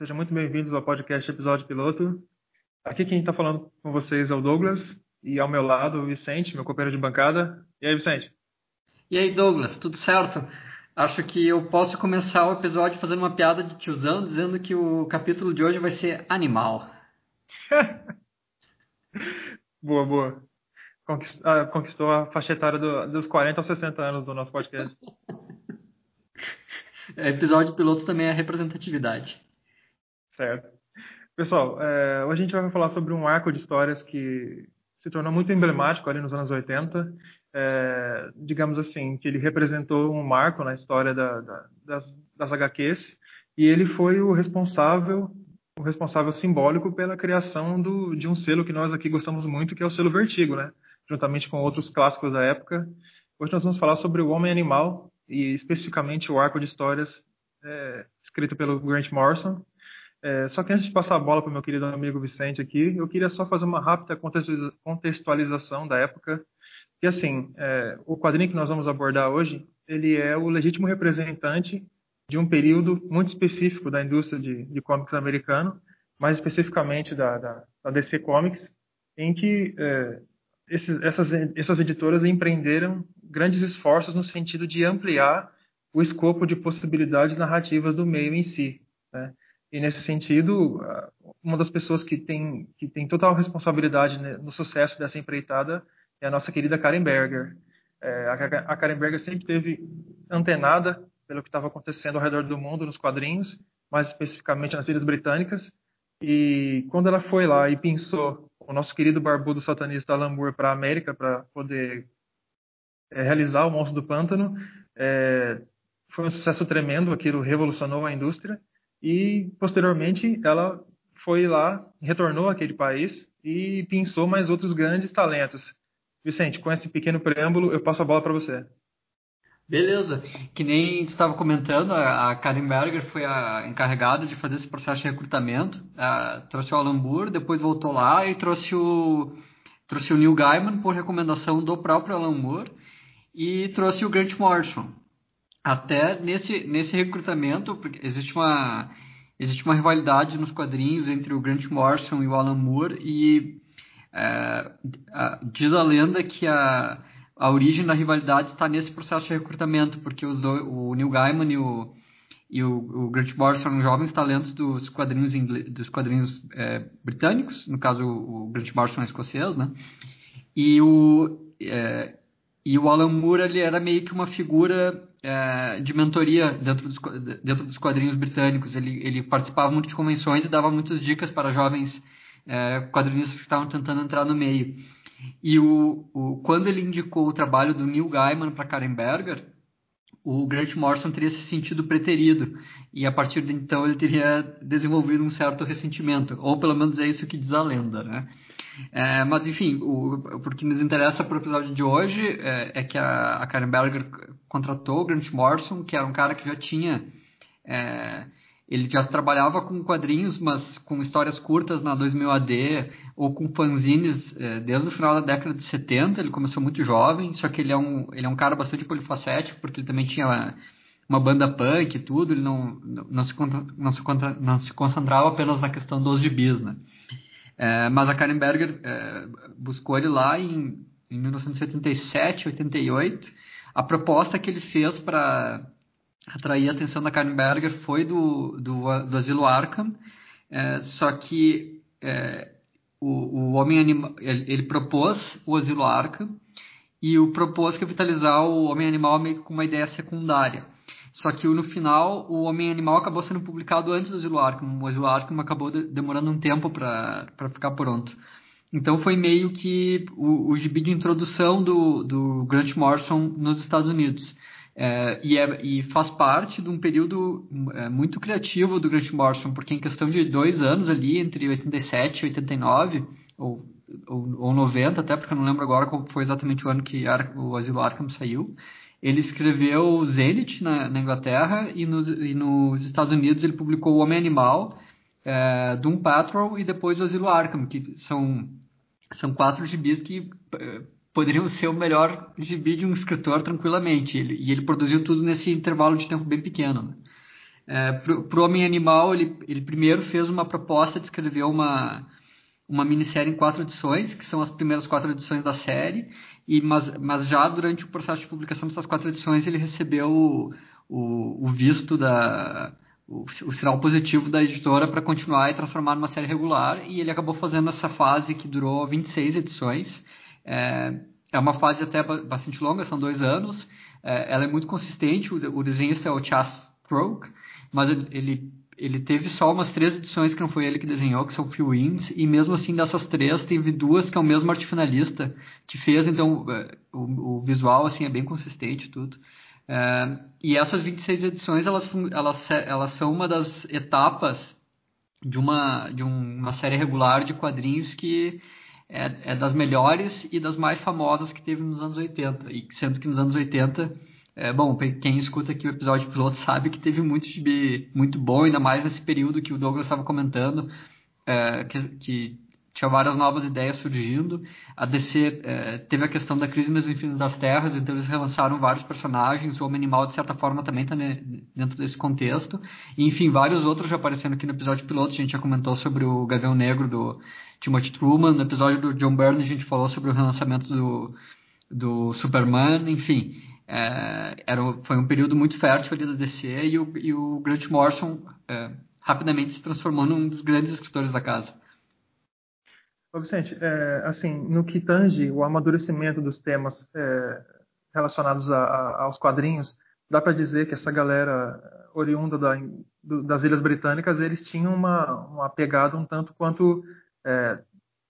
Sejam muito bem-vindos ao podcast Episódio Piloto. Aqui quem está falando com vocês é o Douglas e ao meu lado o Vicente, meu companheiro de bancada. E aí, Vicente? E aí, Douglas, tudo certo? Acho que eu posso começar o episódio fazendo uma piada de tiozão, dizendo que o capítulo de hoje vai ser animal. boa, boa. Ah, conquistou a faixa etária do, dos 40 aos 60 anos do nosso podcast. episódio piloto também é representatividade. Certo. Pessoal, é, hoje a gente vai falar sobre um arco de histórias que se tornou muito emblemático ali nos anos 80. É, digamos assim, que ele representou um marco na história da, da, das, das HQs e ele foi o responsável o responsável simbólico pela criação do, de um selo que nós aqui gostamos muito, que é o selo Vertigo, né? Juntamente com outros clássicos da época. Hoje nós vamos falar sobre o Homem Animal e especificamente o arco de histórias é, escrito pelo Grant Morrison, é, só que antes de passar a bola para o meu querido amigo Vicente aqui, eu queria só fazer uma rápida contextualização da época. Que assim, é, o quadrinho que nós vamos abordar hoje, ele é o legítimo representante de um período muito específico da indústria de, de comics americano, mais especificamente da, da, da DC Comics, em que é, esses, essas, essas editoras empreenderam grandes esforços no sentido de ampliar o escopo de possibilidades narrativas do meio em si. Né? E nesse sentido, uma das pessoas que tem, que tem total responsabilidade no sucesso dessa empreitada é a nossa querida Karen Berger. É, a Karen Berger sempre teve antenada pelo que estava acontecendo ao redor do mundo nos quadrinhos, mais especificamente nas ilhas britânicas. E quando ela foi lá e pensou o nosso querido barbudo satanista Alan Moore para a América para poder é, realizar o Monstro do Pântano, é, foi um sucesso tremendo, aquilo revolucionou a indústria e posteriormente ela foi lá, retornou àquele país e pensou mais outros grandes talentos. Vicente, com esse pequeno preâmbulo, eu passo a bola para você. Beleza. Que nem estava comentando, a Karen Berger foi a encarregada de fazer esse processo de recrutamento. Uh, trouxe o Alan Moore, depois voltou lá e trouxe o, trouxe o Neil Gaiman por recomendação do próprio Alan Moore e trouxe o Grant Morrison até nesse, nesse recrutamento, porque existe uma, existe uma rivalidade nos quadrinhos entre o Grant Morrison e o Alan Moore, e é, a, diz a lenda que a, a origem da rivalidade está nesse processo de recrutamento, porque os dois, o Neil Gaiman e o, e o, o Grant Morrison são jovens talentos dos quadrinhos, dos quadrinhos é, britânicos, no caso o Grant Morrison é escocês, né? E o, é, e o Alan Moore ele era meio que uma figura é, de mentoria dentro dos, dentro dos quadrinhos britânicos. Ele, ele participava muito de convenções e dava muitas dicas para jovens é, quadrinistas que estavam tentando entrar no meio. E o, o, quando ele indicou o trabalho do Neil Gaiman para Karen Berger, o Grant Morrison teria se sentido preterido e a partir de então ele teria desenvolvido um certo ressentimento, ou pelo menos é isso que diz a lenda, né? É, mas enfim, o, o que nos interessa para o episódio de hoje é, é que a, a, Karen Berger contratou o Grant Morrison, que era um cara que já tinha é, ele já trabalhava com quadrinhos, mas com histórias curtas na 2000 AD ou com fanzines é, desde o final da década de 70. Ele começou muito jovem, só que ele é um, ele é um cara bastante polifacético, porque ele também tinha uma banda punk e tudo. Ele não, não, se, não, se, não se concentrava apenas na questão dos gibis, né? É, mas a Karen Berger é, buscou ele lá em, em 1977, 88. A proposta que ele fez para atrair a atenção da Karen Berger foi do, do, do Asilo Arkham, é, só que é, o, o Homem Animal, ele, ele, propôs o Asilo Arkham e o propôs capitalizar o Homem Animal meio com uma ideia secundária. Só que no final, o Homem Animal acabou sendo publicado antes do Asilo Arkham. O Asilo Arkham acabou de, demorando um tempo para ficar pronto. Então foi meio que o, o gibi de introdução do, do Grant Morrison nos Estados Unidos. É, e, é, e, faz parte de um período é, muito criativo do Grant Morrison, porque em questão de dois anos ali, entre 87 e 89, ou, ou, ou 90 até, porque eu não lembro agora qual foi exatamente o ano que o Asilo Arkham saiu, ele escreveu Zenith na, na Inglaterra e nos, e nos, Estados Unidos ele publicou O Homem Animal, é, Doom Patrol e depois o Asilo Arkham, que são, são quatro gibis que é, poderiam ser o melhor gibi de um escritor tranquilamente. Ele, e ele produziu tudo nesse intervalo de tempo bem pequeno. Né? É, para o Homem Animal, ele, ele primeiro fez uma proposta de escrever uma, uma minissérie em quatro edições, que são as primeiras quatro edições da série, e, mas, mas já durante o processo de publicação dessas quatro edições ele recebeu o, o, o visto da, o, o sinal positivo da editora para continuar e transformar numa série regular, e ele acabou fazendo essa fase que durou 26 edições. É, é uma fase até bastante longa, são dois anos. É, ela é muito consistente, o, o é o Chas Croak, mas ele, ele teve só umas três edições que não foi ele que desenhou, que são Few Wins, e mesmo assim dessas três teve duas que é o mesmo arte que fez, então é, o, o visual assim é bem consistente tudo. É, e essas 26 edições, elas, elas, elas são uma das etapas de uma, de uma série regular de quadrinhos que é, é, das melhores e das mais famosas que teve nos anos 80. E sendo que nos anos 80, é, bom, quem escuta aqui o episódio piloto sabe que teve muito gibi muito bom, ainda mais nesse período que o Douglas estava comentando, é, que, que tinha várias novas ideias surgindo. A DC é, teve a questão da crise nas Infinitas das Terras, então eles relançaram vários personagens. O Homem Animal, de certa forma, também está dentro desse contexto. E, enfim, vários outros já aparecendo aqui no episódio piloto. A gente já comentou sobre o Gavião Negro do Timothy Truman. No episódio do John Byrne, a gente falou sobre o relançamento do, do Superman. Enfim, é, era, foi um período muito fértil ali da DC e o, e o Grant Morrison é, rapidamente se transformou num dos grandes escritores da casa. Ô Vicente, é, assim, no que tange o amadurecimento dos temas é, relacionados a, a, aos quadrinhos, dá para dizer que essa galera oriunda da, do, das Ilhas Britânicas, eles tinham uma, uma pegada um tanto quanto é,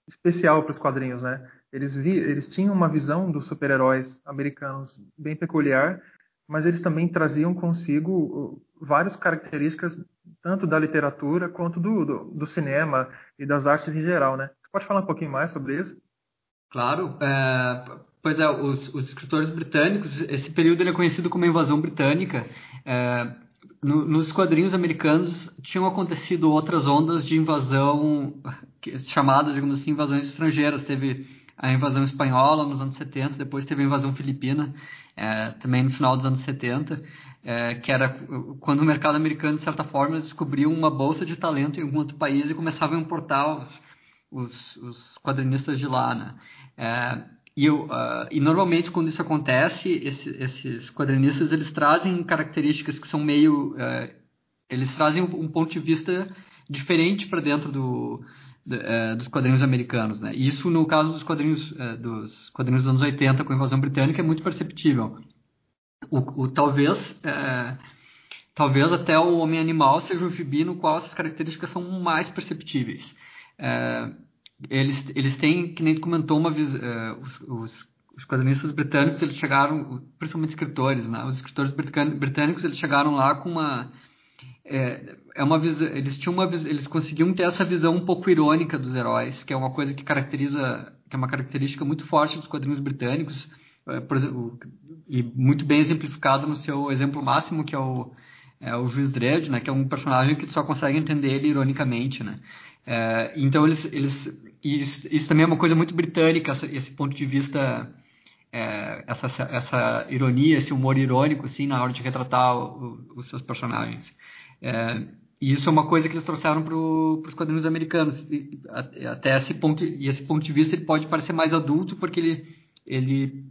especial para os quadrinhos, né? Eles, vi, eles tinham uma visão dos super-heróis americanos bem peculiar, mas eles também traziam consigo várias características tanto da literatura quanto do, do, do cinema e das artes em geral, né? Pode falar um pouquinho mais sobre isso? Claro. É, pois é, os, os, escritores britânicos, esse período ele é conhecido como a invasão britânica. É, no, nos quadrinhos americanos tinham acontecido outras ondas de invasão, chamadas, digamos assim, invasões estrangeiras. Teve a invasão espanhola nos anos 70, depois teve a invasão filipina, é, também no final dos anos 70, é, que era quando o mercado americano, de certa forma, descobriu uma bolsa de talento em algum outro país e começava a importar os os, os quadrinistas de lá, né? É, e, uh, e normalmente quando isso acontece, esse, esses quadrinistas eles trazem características que são meio, uh, eles trazem um, um, ponto de vista diferente para dentro do, uh, dos quadrinhos americanos, né? Isso no caso dos quadrinhos dos quadrinhos dos anos 80 com a invasão britânica é muito perceptível. O, o talvez talvez até o Homem Animal seja o gibi no qual essas características são mais perceptíveis. É, eles, eles têm, que nem comentou, uma uh, os, os, os, quadrinistas britânicos, eles chegaram, principalmente escritores, né? Os escritores britânicos, eles chegaram lá com uma é, é uma eles tinham uma eles conseguiam ter essa visão um pouco irônica dos heróis, que é uma coisa que caracteriza, que é uma característica muito forte dos quadrinhos britânicos, é, exemplo, e muito bem exemplificado no seu exemplo máximo, que é o é o Juiz Dredd, né, que é um personagem que só consegue entender ele ironicamente, né? É, então eles, eles isso, isso, também é uma coisa muito britânica esse ponto de vista é, essa, essa ironia esse humor irônico assim na hora de retratar o, os seus personagens é, e isso é uma coisa que eles trouxeram para os quadrinhos americanos e, até esse ponto e esse ponto de vista ele pode parecer mais adulto porque ele ele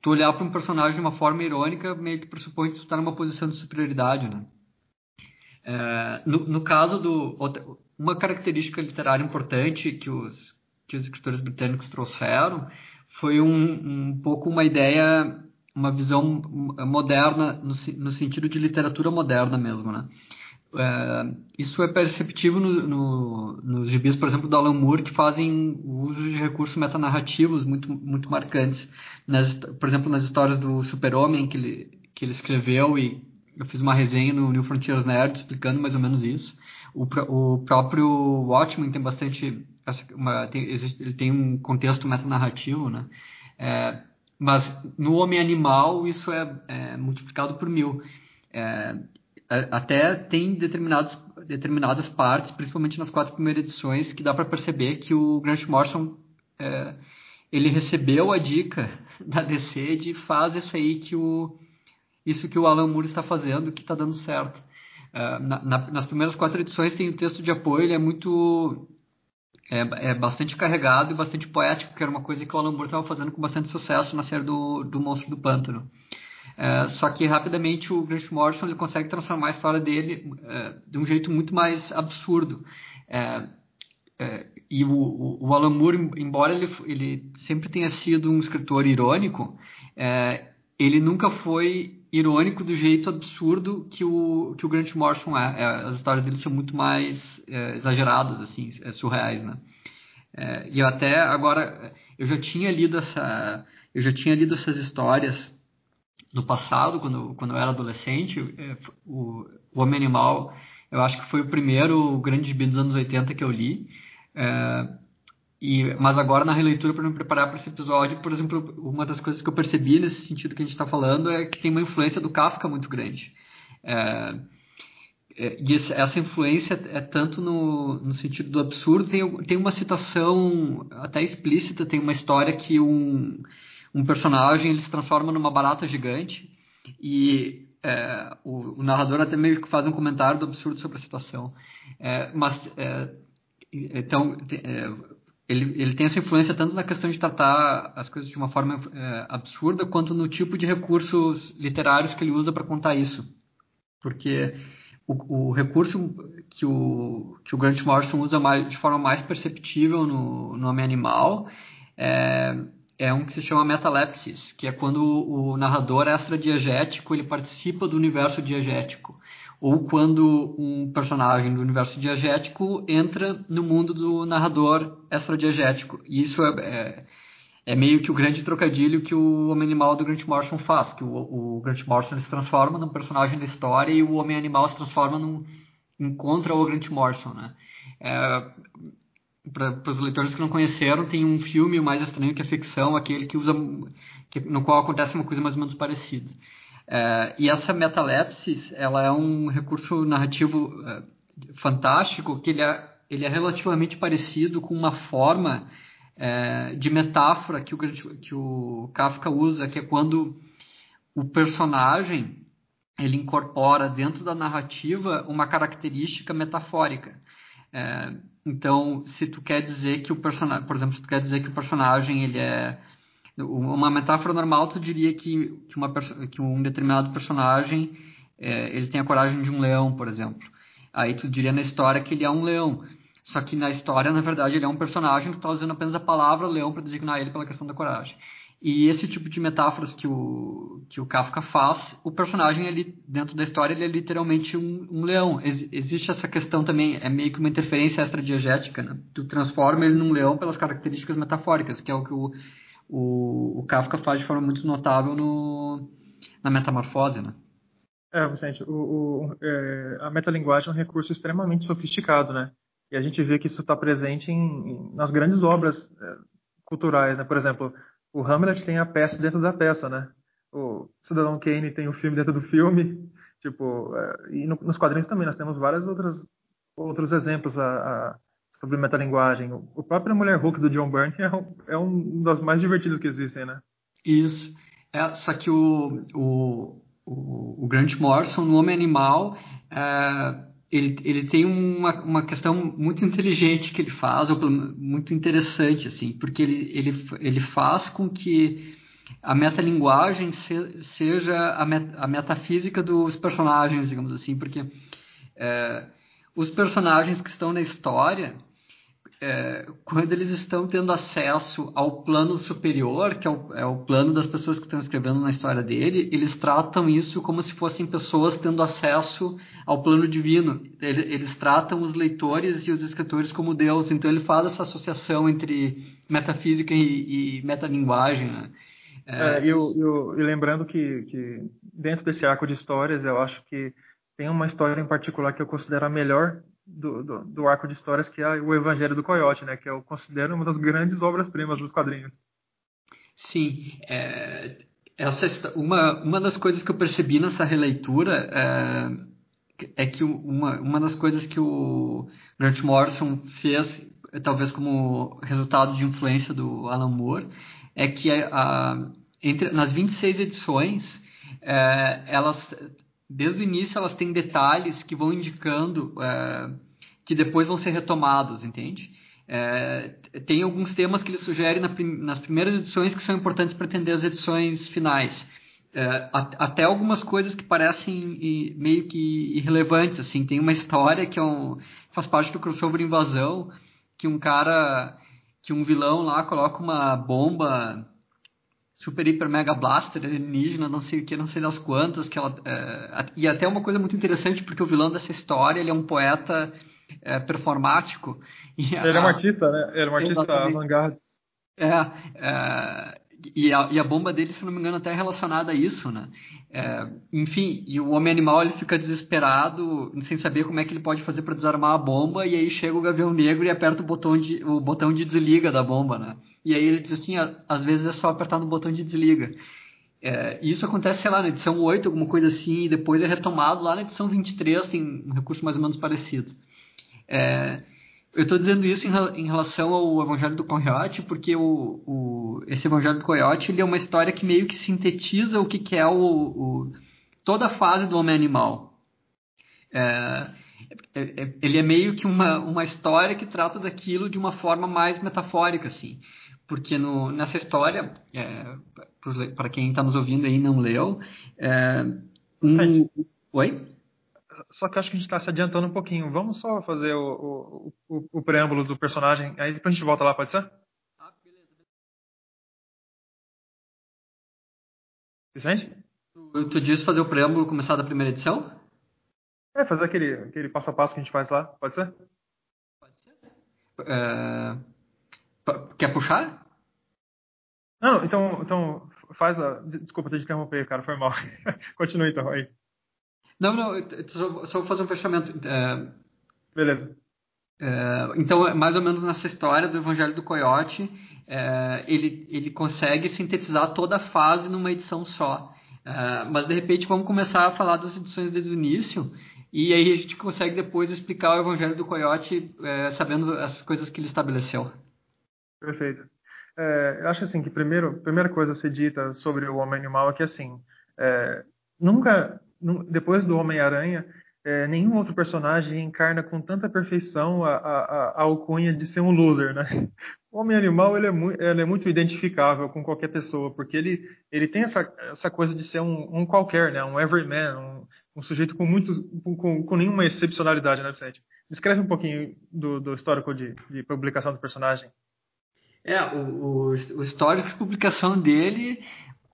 tu olhar para um personagem de uma forma irônica meio que pressupõe que tu está numa posição de superioridade né é, no, no caso do uma característica literária importante que os, que os escritores britânicos trouxeram foi um, um pouco uma ideia, uma visão moderna, no, no sentido de literatura moderna mesmo, né? É, isso é perceptível no, no, nos gibis, por exemplo, do Alan Moore, que fazem uso de recursos metanarrativos muito, muito marcantes. Nas, por exemplo, nas histórias do Super-Homem que ele, que ele escreveu, e eu fiz uma resenha no New Frontiers Nerd explicando mais ou menos isso. O, o próprio Watchmen tem bastante. Uma, tem, ele tem um contexto metanarrativo, né? É, mas no Homem Animal isso é, é multiplicado por mil. É, até tem determinados, determinadas partes, principalmente nas quatro primeiras edições, que dá para perceber que o Grant Morrison é, ele recebeu a dica da DC de faz isso aí que o isso que o Alan Moore está fazendo, que está dando certo. Uh, na, na, nas primeiras quatro edições tem o texto de apoio, ele é muito é, é, bastante carregado e bastante poético, que era uma coisa que o Alan Moore estava fazendo com bastante sucesso na série do, do Monstro do Pântano. É, só que rapidamente o Grant Morrison ele consegue transformar a história dele é, de um jeito muito mais absurdo. É, e o, o, Alan Moore, embora ele, ele sempre tenha sido um escritor irônico, ele nunca foi irônico do jeito absurdo que o, que o Grant Morrison é. As histórias dele são muito mais exageradas, assim, surreais, né? e eu até agora eu já tinha lido essa eu já tinha lido essas histórias no passado, quando, quando eu era adolescente, é, o, o Homem Animal, eu acho que foi o primeiro grande gibi dos anos 80 que eu li. É, e, mas agora, na releitura, para me preparar para esse episódio, por exemplo, uma das coisas que eu percebi nesse sentido que a gente está falando é que tem uma influência do Kafka muito grande. É, é e essa influência é tanto no, no sentido do absurdo, tem, tem uma citação até explícita, tem uma história que um um personagem ele se transforma numa barata gigante e é, o, o, narrador até meio que faz um comentário do absurdo sobre a situação. É, mas, é, então, é, ele, ele tem essa influência tanto na questão de tratar as coisas de uma forma é, absurda, quanto no tipo de recursos literários que ele usa para contar isso. Porque o, o, recurso que o, que o Grant Morrison usa mais, de forma mais perceptível no, no Homem Animal é, é um que se chama metalepsis, que é quando o narrador extradiegético ele participa do universo diegético, ou quando um personagem do universo diegético entra no mundo do narrador extradiegético. E isso é, é, é, meio que o grande trocadilho que o Homem-Animal do Grant Morrison faz, que o, o Grant Morrison se transforma num personagem da história e o Homem-Animal se transforma num encontra o Grant Morrison, né? É, para os leitores que não conheceram, tem um filme mais estranho que é ficção, aquele que usa que, no qual acontece uma coisa mais ou menos parecida. É, e essa metalepsis, ela é um recurso narrativo é, fantástico que ele é, ele é relativamente parecido com uma forma é, de metáfora que o, que o Kafka usa, que é quando o personagem ele incorpora dentro da narrativa uma característica metafórica. É, então, se tu quer dizer que o personagem, por exemplo, se tu quer dizer que o personagem ele é uma metáfora normal, tu diria que, que, uma, que um determinado personagem é, ele tem a coragem de um leão, por exemplo. Aí tu diria na história que ele é um leão. Só que na história, na verdade, ele é um personagem que está usando apenas a palavra leão para designar ele pela questão da coragem. E esse tipo de metáforas que o, que o Kafka faz, o personagem ali dentro da história ele é literalmente um, um leão. Ex existe essa questão também, é meio que uma interferência extradiegética, né? Tu transforma ele num leão pelas características metafóricas, que é o que o, o, o Kafka faz de forma muito notável no, na metamorfose, né? É, Vicente, o, o é, a metalinguagem é um recurso extremamente sofisticado, né? E a gente vê que isso está presente em, em, nas grandes obras é, culturais, né? Por exemplo, o Hamlet tem a peça dentro da peça, né? O Cidadão Kane tem o filme dentro do filme, tipo, é, e no, nos quadrinhos também nós temos vários outros outros exemplos a, a, sobre metalinguagem. O, o próprio Mulher Hulk do John Byrne é um, é um dos mais divertidos que existem, né? Isso. É, só que o, o, o, o Grant Morrison, no Homem Animal, é, ele, ele tem uma, uma questão muito inteligente que ele faz, ou muito interessante, assim, porque ele, ele, ele faz com que a metalinguagem se, seja a, met, a metafísica dos personagens, digamos assim, porque é, os personagens que estão na história é, quando eles estão tendo acesso ao plano superior, que é o, é o, plano das pessoas que estão escrevendo na história dele, eles tratam isso como se fossem pessoas tendo acesso ao plano divino. Eles, eles tratam os leitores e os escritores como Deus. Então ele faz essa associação entre metafísica e, e metalinguagem. Né? É, e, e lembrando que, que dentro desse arco de histórias, eu acho que tem uma história em particular que eu considero a melhor do, do, do, arco de histórias que é o Evangelho do Coyote, né? Que eu considero uma das grandes obras-primas dos quadrinhos. Sim, é, essa uma uma das coisas que eu percebi nessa releitura é, é que uma uma das coisas que o Grant Morrison fez, talvez como resultado de influência do Alan Moore, é que a entre nas 26 edições é, elas desde o início elas têm detalhes que vão indicando é, que depois vão ser retomados, entende? É, tem alguns temas que ele sugere na, nas primeiras edições que são importantes para entender as edições finais. É, até algumas coisas que parecem meio que irrelevantes, assim. Tem uma história que é um, faz parte do crossover Invasão, que um cara, que um vilão lá coloca uma bomba super hiper mega blaster alienígena, não sei o que, não sei das quantas, que ela é, e até uma coisa muito interessante porque o vilão dessa história ele é um poeta é, performático. ele a, é um artista, né? Ele é um artista avant-garde. É, é, e, a, e a bomba dele, se não me engano, até é relacionada a isso, né? É, enfim, e o homem animal ele fica desesperado, sem saber como é que ele pode fazer para desarmar a bomba, e aí chega o Gavião Negro e aperta o botão de, o botão de desliga da bomba, né? E aí ele diz assim, às vezes é só apertar no botão de desliga. É, isso acontece, sei lá, na edição 8, alguma coisa assim, e depois é retomado lá na edição 23, tem um recurso mais ou menos parecido. É, eu estou dizendo isso em, em, relação ao Evangelho do Coyote, porque o, o, esse Evangelho do Coyote ele é uma história que meio que sintetiza o que, que é o, o, toda a fase do homem animal. É, é, é, ele é meio que uma, uma história que trata daquilo de uma forma mais metafórica, assim. Porque no, nessa história, é, para quem está nos ouvindo aí e não leu, é, um... Oi? Só que acho que a gente está se adiantando um pouquinho. Vamos só fazer o, o, o, o, preâmbulo do personagem, aí depois a gente volta lá, pode ser? Ah, beleza. Vicente? Tu, tu disse fazer o preâmbulo começar da primeira edição? É, fazer aquele, aquele passo a passo que a gente faz lá, pode ser? Pode ser. É... Quer puxar? Não, então, então faz a. Desculpa te interromper, cara, foi mal. Continue então aí. Não, não, só, só vou fazer um fechamento. É, Beleza. É, então, é mais ou menos nessa história do Evangelho do Coyote, é, ele, ele consegue sintetizar toda a fase numa edição só. É, mas, de repente, vamos começar a falar das edições desde o início, e aí a gente consegue depois explicar o Evangelho do Coyote é, sabendo as coisas que ele estabeleceu. Perfeito. Eu acho assim que primeiro, a primeira coisa a ser dita sobre o homem animal é que assim, nunca depois do Homem-Aranha, é, nenhum outro personagem encarna com tanta perfeição a, a, a, alcunha de ser um loser, né? O Homem-Animal ele é, ele é muito identificável com qualquer pessoa, porque ele, ele tem essa, essa coisa de ser um, um qualquer, né? Um everyman, um, um sujeito com, com, com nenhuma excepcionalidade, né, Vicente? Descreve um pouquinho do, do histórico de, de publicação do personagem. É, o, o, o histórico de publicação dele...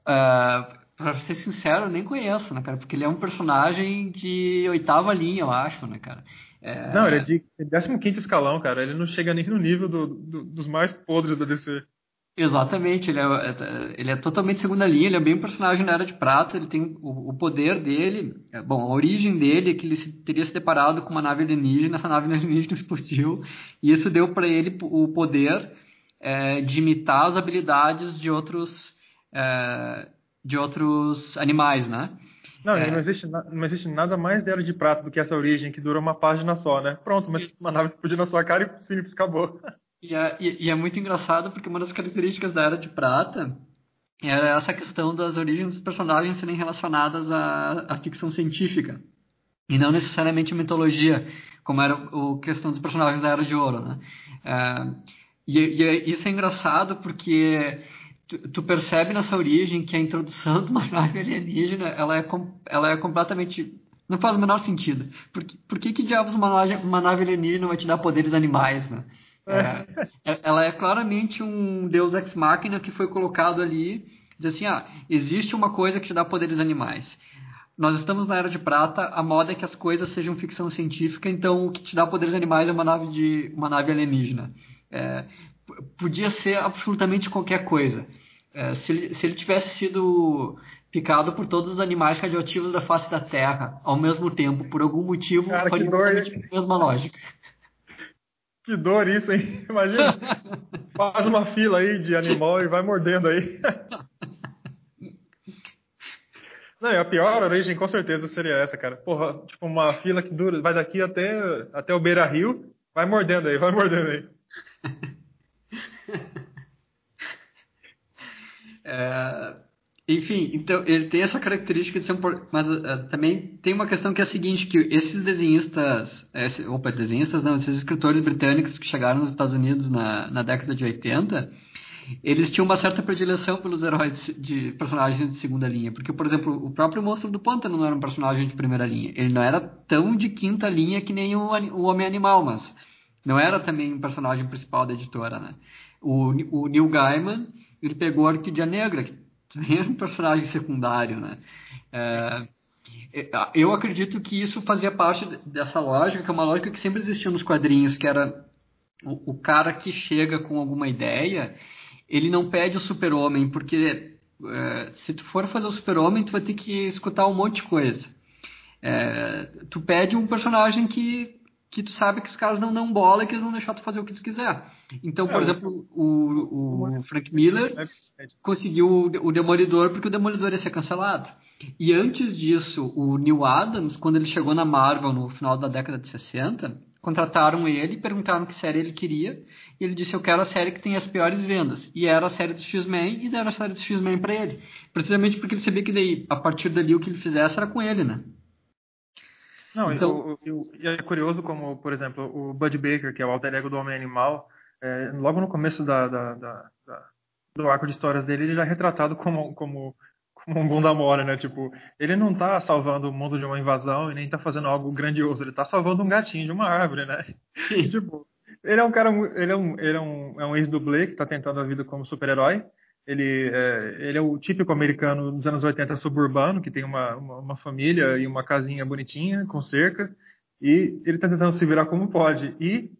Uh Pra ser sincero, eu nem conheço, né, cara? Porque ele é um personagem de oitava linha, eu acho, né, cara? É... Não, ele é de 15 escalão, cara. Ele não chega nem no nível do, do, dos mais podres da DC. Exatamente, ele é, ele é totalmente segunda linha, ele é bem um personagem na Era de Prata, ele tem o, o poder dele, é, bom, a origem dele é que ele se, teria se deparado com uma nave alienígena, essa nave alienígena explodiu, e isso deu para ele o poder é, de imitar as habilidades de outros é, de outros animais, né? Não, é... não, existe, não existe nada mais dela de prata do que essa origem que dura uma página só, né? Pronto, mas uma nave explodir na sua cara e simples, acabou. E é, e, é muito engraçado porque uma das características da Era de Prata era essa questão das origens dos personagens serem relacionadas à, à ficção científica e não necessariamente à mitologia, como era a questão dos personagens da Era de Ouro, né? É, e, e, é, isso é engraçado porque tu, tu, percebe nessa origem que a introdução de uma nave alienígena ela é, ela é completamente não faz o menor sentido. Por, por que, que diabos uma nave, uma nave alienígena vai te dar poderes animais, né? É, é, ela é claramente um deus ex machina que foi colocado ali, diz assim, ah, existe uma coisa que te dá poderes animais. Nós estamos na era de prata, a moda é que as coisas sejam ficção científica, então o que te dá poderes animais é uma nave de uma nave alienígena. É, podia ser absolutamente qualquer coisa. É, se, ele, se ele tivesse sido picado por todos os animais radioativos da face da Terra ao mesmo tempo, por algum motivo, Cara, faria exatamente a mesma lógica. Que dor isso, hein? Imagina, faz uma fila aí de animal e vai mordendo aí. Não, a pior origem com certeza seria essa, cara. Porra, tipo uma fila que dura, vai daqui até, até o Beira Rio, vai mordendo aí, vai mordendo aí. É, enfim, então ele tem essa característica de ser um. Mas uh, também tem uma questão que é a seguinte: que esses desenhistas. Esse, opa, desenhistas não, esses escritores britânicos que chegaram nos Estados Unidos na, na década de 80, eles tinham uma certa predileção pelos heróis de personagens de segunda linha. Porque, por exemplo, o próprio Monstro do Pântano não era um personagem de primeira linha. Ele não era tão de quinta linha que nem o, o Homem-Animal, mas não era também um personagem principal da editora, né? O, o Neil Gaiman, ele pegou a Orquídea Negra, que também era um personagem secundário, né? É, é, eu acredito que isso fazia parte dessa lógica, que é uma lógica que sempre existiu nos quadrinhos, que era o, o cara que chega com alguma ideia, ele não pede o super-homem, porque é, se tu for fazer o super-homem, tu vai ter que escutar um monte de coisa. É, tu pede um personagem que que tu sabe que os caras não dão bola e que eles vão deixar tu fazer o que tu quiser. Então, por é, exemplo, o, o Frank Miller é conseguiu o Demolidor porque o Demolidor ia ser cancelado. E antes disso, o Neil Adams, quando ele chegou na Marvel no final da década de 60, contrataram ele, perguntaram que série ele queria, e ele disse: Eu quero a série que tem as piores vendas. E era a série do X-Men, e deram a série do X-Men para ele. Precisamente porque ele sabia que daí, a partir dali, o que ele fizesse era com ele, né? Não, então... e é curioso como, por exemplo, o Bud Baker, que é o alter ego do Homem-Animal, é, logo no começo da, da, da, da, do arco de histórias dele, ele já é retratado como, como, como um bunda mole, né? Tipo, ele não tá salvando o mundo de uma invasão e nem tá fazendo algo grandioso, ele tá salvando um gatinho de uma árvore, né? E, tipo, ele é um cara, ele é um, ele é um, é um ex-dublê que tá tentando a vida como super-herói, ele é, ele é o típico americano dos anos 80 suburbano, que tem uma, uma, uma família e uma casinha bonitinha, com cerca, e ele está tentando se virar como pode. E,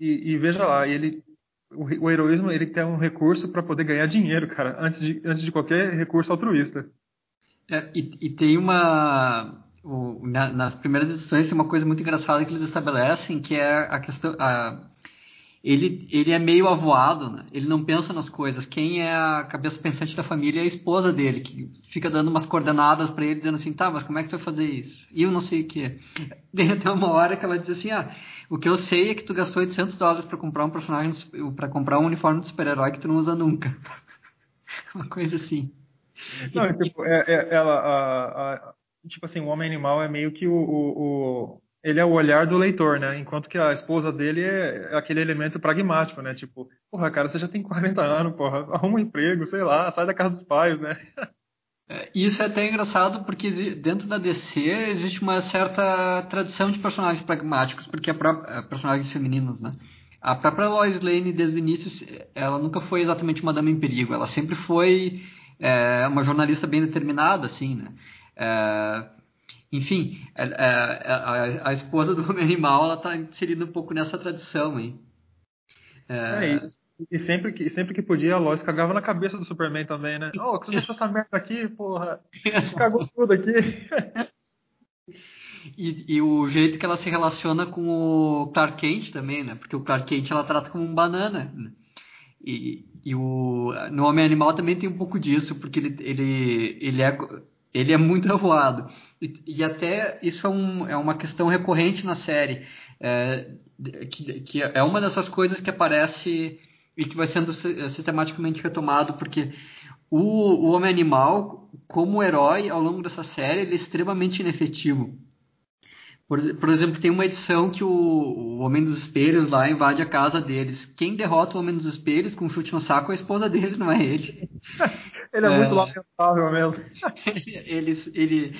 e, e veja lá, ele, o, o, heroísmo ele tem um recurso para poder ganhar dinheiro, cara, antes de, antes de qualquer recurso altruísta. É, e, e, tem uma. O, na, nas primeiras edições tem uma coisa muito engraçada que eles estabelecem, que é a questão. A, ele, ele é meio avoado, né? ele não pensa nas coisas. Quem é a cabeça pensante da família é a esposa dele, que fica dando umas coordenadas para ele, dizendo assim: tá, mas como é que tu vai fazer isso? E eu não sei o que. Tem até uma hora que ela diz assim: ah, o que eu sei é que tu gastou 800 dólares para comprar um personagem, para comprar um uniforme de super-herói que tu não usa nunca. uma coisa assim. Não, tipo, é, é, ela, a, a, tipo assim, o homem animal é meio que o, o, o ele é o olhar do leitor, né? Enquanto que a esposa dele é aquele elemento pragmático, né? Tipo, porra, cara, você já tem 40 anos, porra, arruma um emprego, sei lá, sai da casa dos pais, né? É, isso é até engraçado porque dentro da DC existe uma certa tradição de personagens pragmáticos, porque a própria, personagens femininos, né? A própria Lois Lane, desde o início, ela nunca foi exatamente uma dama em perigo, ela sempre foi é, uma jornalista bem determinada, assim, né? É, enfim, a, a, a, esposa do homem animal ela está inserida um pouco nessa tradição, hein? É... É, e sempre que, sempre que podia, a Lois cagava na cabeça do Superman também, né? Oh, você deixou essa merda aqui, porra! Cagou tudo aqui! E, e, o jeito que ela se relaciona com o Clark Kent também, né? Porque o Clark Kent ela trata como um banana. Né? E, e o, no Homem Animal também tem um pouco disso, porque ele, ele, ele é ele é muito avoado. E, e até isso é, um, é, uma questão recorrente na série, é, que, que, é uma dessas coisas que aparece e que vai sendo sistematicamente retomado, porque o, o Homem-Animal, como herói, ao longo dessa série, ele é extremamente inefetivo. Por, por, exemplo, tem uma edição que o, o, Homem dos Espelhos lá invade a casa deles. Quem derrota o Homem dos Espelhos com um chute no saco é a esposa deles, não é ele. ele é, é, muito lamentável mesmo. ele, ele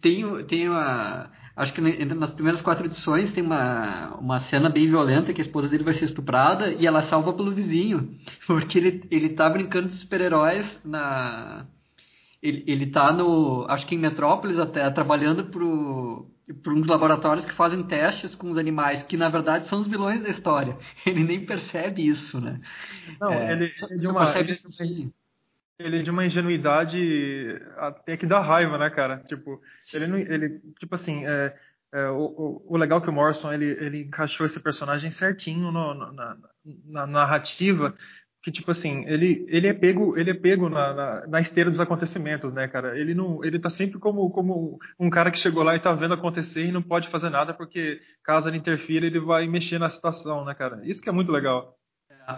tem, tem uma. Acho que nas primeiras quatro edições tem uma, uma cena bem violenta que a esposa dele vai ser estuprada e ela salva pelo vizinho. Porque ele, ele tá brincando de super-heróis na. Ele, ele tá no. Acho que em Metrópolis até, trabalhando pro por uns laboratórios que fazem testes com os animais, que na verdade são os vilões da história. Ele nem percebe isso, né? Não, é, ele, ele, de uma, ele, ele, ele de uma ingenuidade até que dá raiva, né, cara? Tipo, ele não, ele, tipo assim, é, é, o, o, o, legal é que o Morrison ele, ele encaixou esse personagem certinho no, no, na, na narrativa que tipo assim ele ele é pego ele é pego na, na, na, esteira dos acontecimentos né cara ele não ele tá sempre como como um cara que chegou lá e tá vendo acontecer e não pode fazer nada porque caso ele interfira ele vai mexer na situação né cara isso que é muito legal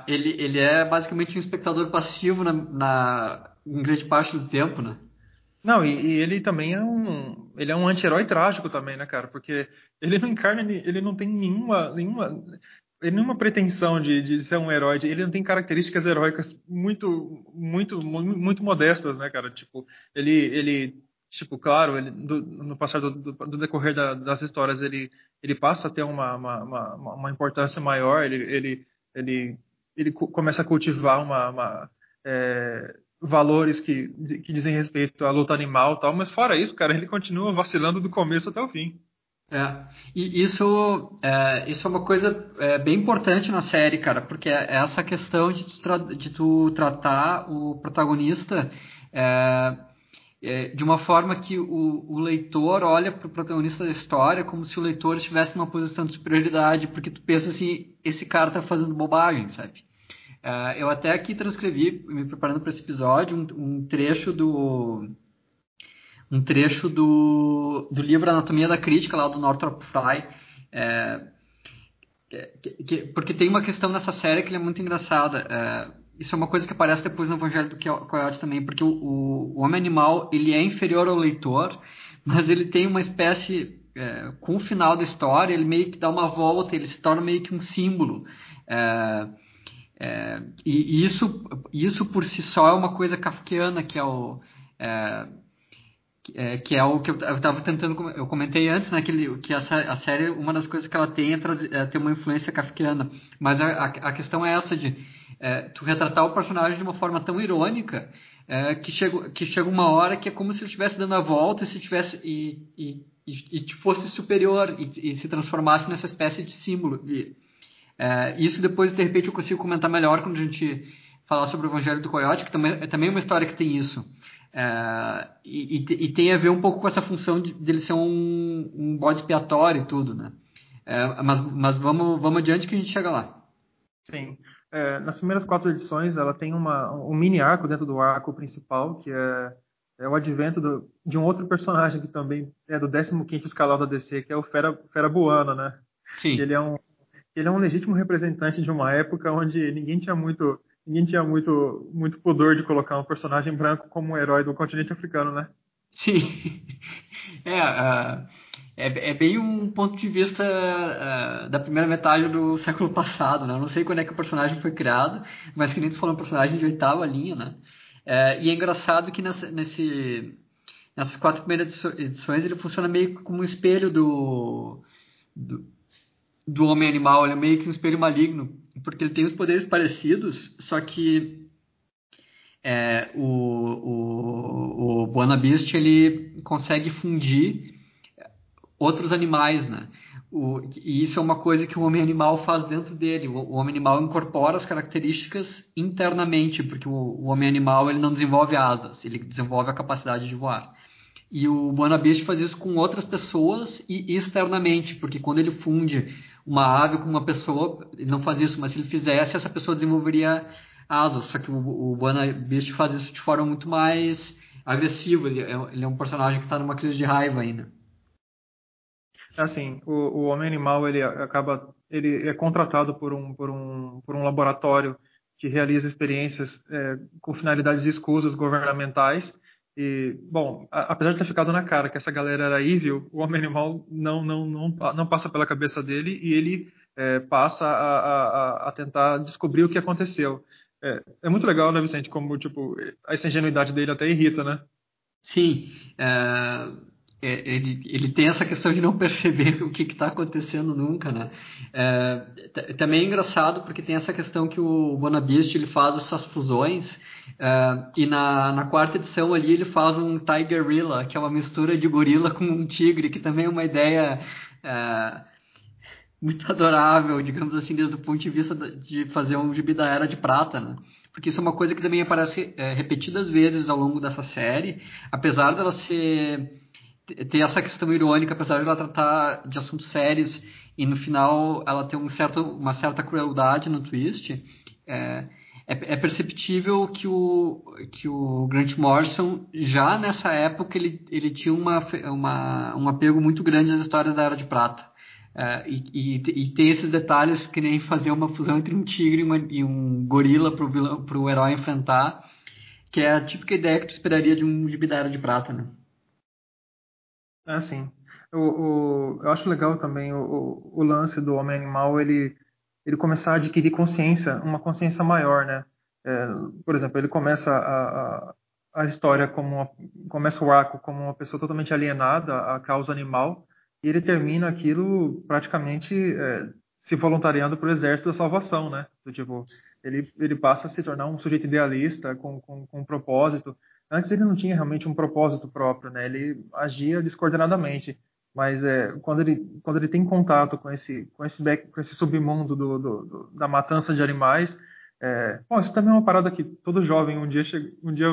ele ele é basicamente um espectador passivo na, na em grande parte do tempo, né? Não, e, e ele também é um. Ele é um anti-herói trágico também, né, cara? Porque ele não encarna, ele não tem nenhuma. nenhuma nenhuma pretensão de, de ser um herói, ele não tem características heróicas muito, muito, muito modestas, né, cara? Tipo, ele, ele tipo, claro, ele, do, no passado do, do decorrer da, das histórias, ele, ele passa a ter uma, uma, uma, uma importância maior, ele, ele, ele, ele começa a cultivar uma, uma é, valores que, que dizem respeito à luta animal e tal, mas fora isso, cara, ele continua vacilando do começo até o fim. É, e isso é, isso é uma coisa é, bem importante na série, cara, porque é essa questão de tu, de tu tratar o protagonista é, é, de uma forma que o, o leitor olha para o protagonista da história como se o leitor estivesse numa posição de superioridade, porque tu pensa assim, esse cara tá fazendo bobagem, sabe? É, eu até aqui transcrevi, me preparando para esse episódio, um, um trecho do um trecho do, do livro Anatomia da Crítica, lá do Northrop Frye, é, que, que, porque tem uma questão nessa série que é muito engraçada. É, isso é uma coisa que aparece depois no Evangelho do Coyote também, porque o, o, homem animal ele é inferior ao leitor, mas ele tem uma espécie é, com o final da história, ele meio que dá uma volta, ele se torna meio que um símbolo. É, é, e, isso, isso por si só é uma coisa kafkiana, que é o, é, que é o que eu estava tentando, eu comentei antes, né, que, que a, série, uma das coisas que ela tem é, é ter uma influência kafkiana, mas a, a, a questão é essa de é, tu retratar o personagem de uma forma tão irônica é, que, chega, que chega uma hora que é como se ele estivesse dando a volta e se tivesse e, e, e, e fosse superior e, e, se transformasse nessa espécie de símbolo. E, é, isso depois, de repente, eu consigo comentar melhor quando a gente falar sobre o Evangelho do Coyote, que também, é também uma história que tem isso. É, e, e, tem a ver um pouco com essa função de, dele ser um, um bode expiatório e tudo, né? É, mas mas vamos, vamos adiante que a gente chega lá. Sim. É, nas primeiras quatro edições, ela tem uma, um mini arco dentro do arco principal, que é, é o advento do, de um outro personagem que também é do 15º escalão da DC, que é o Fera, Fera Buana, né? Sim. Ele é, um, ele é um legítimo representante de uma época onde ninguém tinha muito ninguém tinha muito, muito pudor de colocar um personagem branco como um herói do continente africano, né? Sim. É, uh, é, é, bem um ponto de vista uh, da primeira metade do século passado, né? Eu não sei quando é que o personagem foi criado, mas que nem tu falou, um personagem de oitava linha, né? Uh, e é engraçado que nessa, nesse, nessas quatro primeiras edições ele funciona meio como um espelho do, do, do homem animal, ele é meio que um espelho maligno, porque ele tem os poderes parecidos, só que é, o, o, o Buona Beast ele consegue fundir outros animais, né? O, e isso é uma coisa que o homem animal faz dentro dele. O, o homem animal incorpora as características internamente, porque o, o, homem animal ele não desenvolve asas, ele desenvolve a capacidade de voar. E o Buona Beast faz isso com outras pessoas e externamente, porque quando ele funde uma ave com uma pessoa, ele não faz isso, mas se ele fizesse, essa pessoa desenvolveria asas. Só que o, o Buena Beast faz isso de forma muito mais agressiva. Ele é, ele é um personagem que está numa crise de raiva ainda. Assim, o, o homem animal ele acaba, ele é contratado por um por um por um laboratório que realiza experiências é, com finalidades escusas governamentais e, bom, a, apesar de ter ficado na cara que essa galera era evil, o homem animal não, não, não, não passa pela cabeça dele e ele é, passa a, a, a, tentar descobrir o que aconteceu. É, é, muito legal, né, Vicente? Como, tipo, essa ingenuidade dele até irrita, né? Sim. É ele, ele tem essa questão de não perceber o que está acontecendo nunca, né? É, também é engraçado porque tem essa questão que o Bonabist ele faz essas fusões Uh, e na, na quarta edição ali ele faz um Tigerilla, que é uma mistura de gorila com um tigre, que também é uma ideia uh, muito adorável, digamos assim, desde o ponto de vista de fazer um gibi da Era de Prata, né? Porque isso é uma coisa que também aparece é, repetidas vezes ao longo dessa série, apesar dela ser ter essa questão irônica, apesar de ela tratar de assuntos sérios e no final ela ter um certo, uma certa crueldade no twist, é, é, é, perceptível que o, que o Grant Morrison, já nessa época, ele, ele tinha uma, uma, um apego muito grande às histórias da Era de Prata. É, e, e, e, tem esses detalhes que nem fazer uma fusão entre um tigre e, uma, e um gorila para o herói enfrentar, que é a típica ideia que tu esperaria de um gibi da Era de Prata, né? É, sim. O, o, eu acho legal também o, o, lance do homem animal, ele, ele começar a adquirir consciência, uma consciência maior, né? É, por exemplo, ele começa a, a, a história como uma, começa o arco como uma pessoa totalmente alienada à causa animal e ele termina aquilo praticamente é, se voluntariando para o exército da salvação, né? Do, tipo, ele, ele passa a se tornar um sujeito idealista com, com, com um propósito. Antes ele não tinha realmente um propósito próprio, né? Ele agia descoordenadamente. Mas é, quando, ele, quando ele tem contato com esse, com esse, back, com esse submundo do, do, do, da matança de animais, é, bom, isso também é uma parada que todo jovem um dia, chega, um dia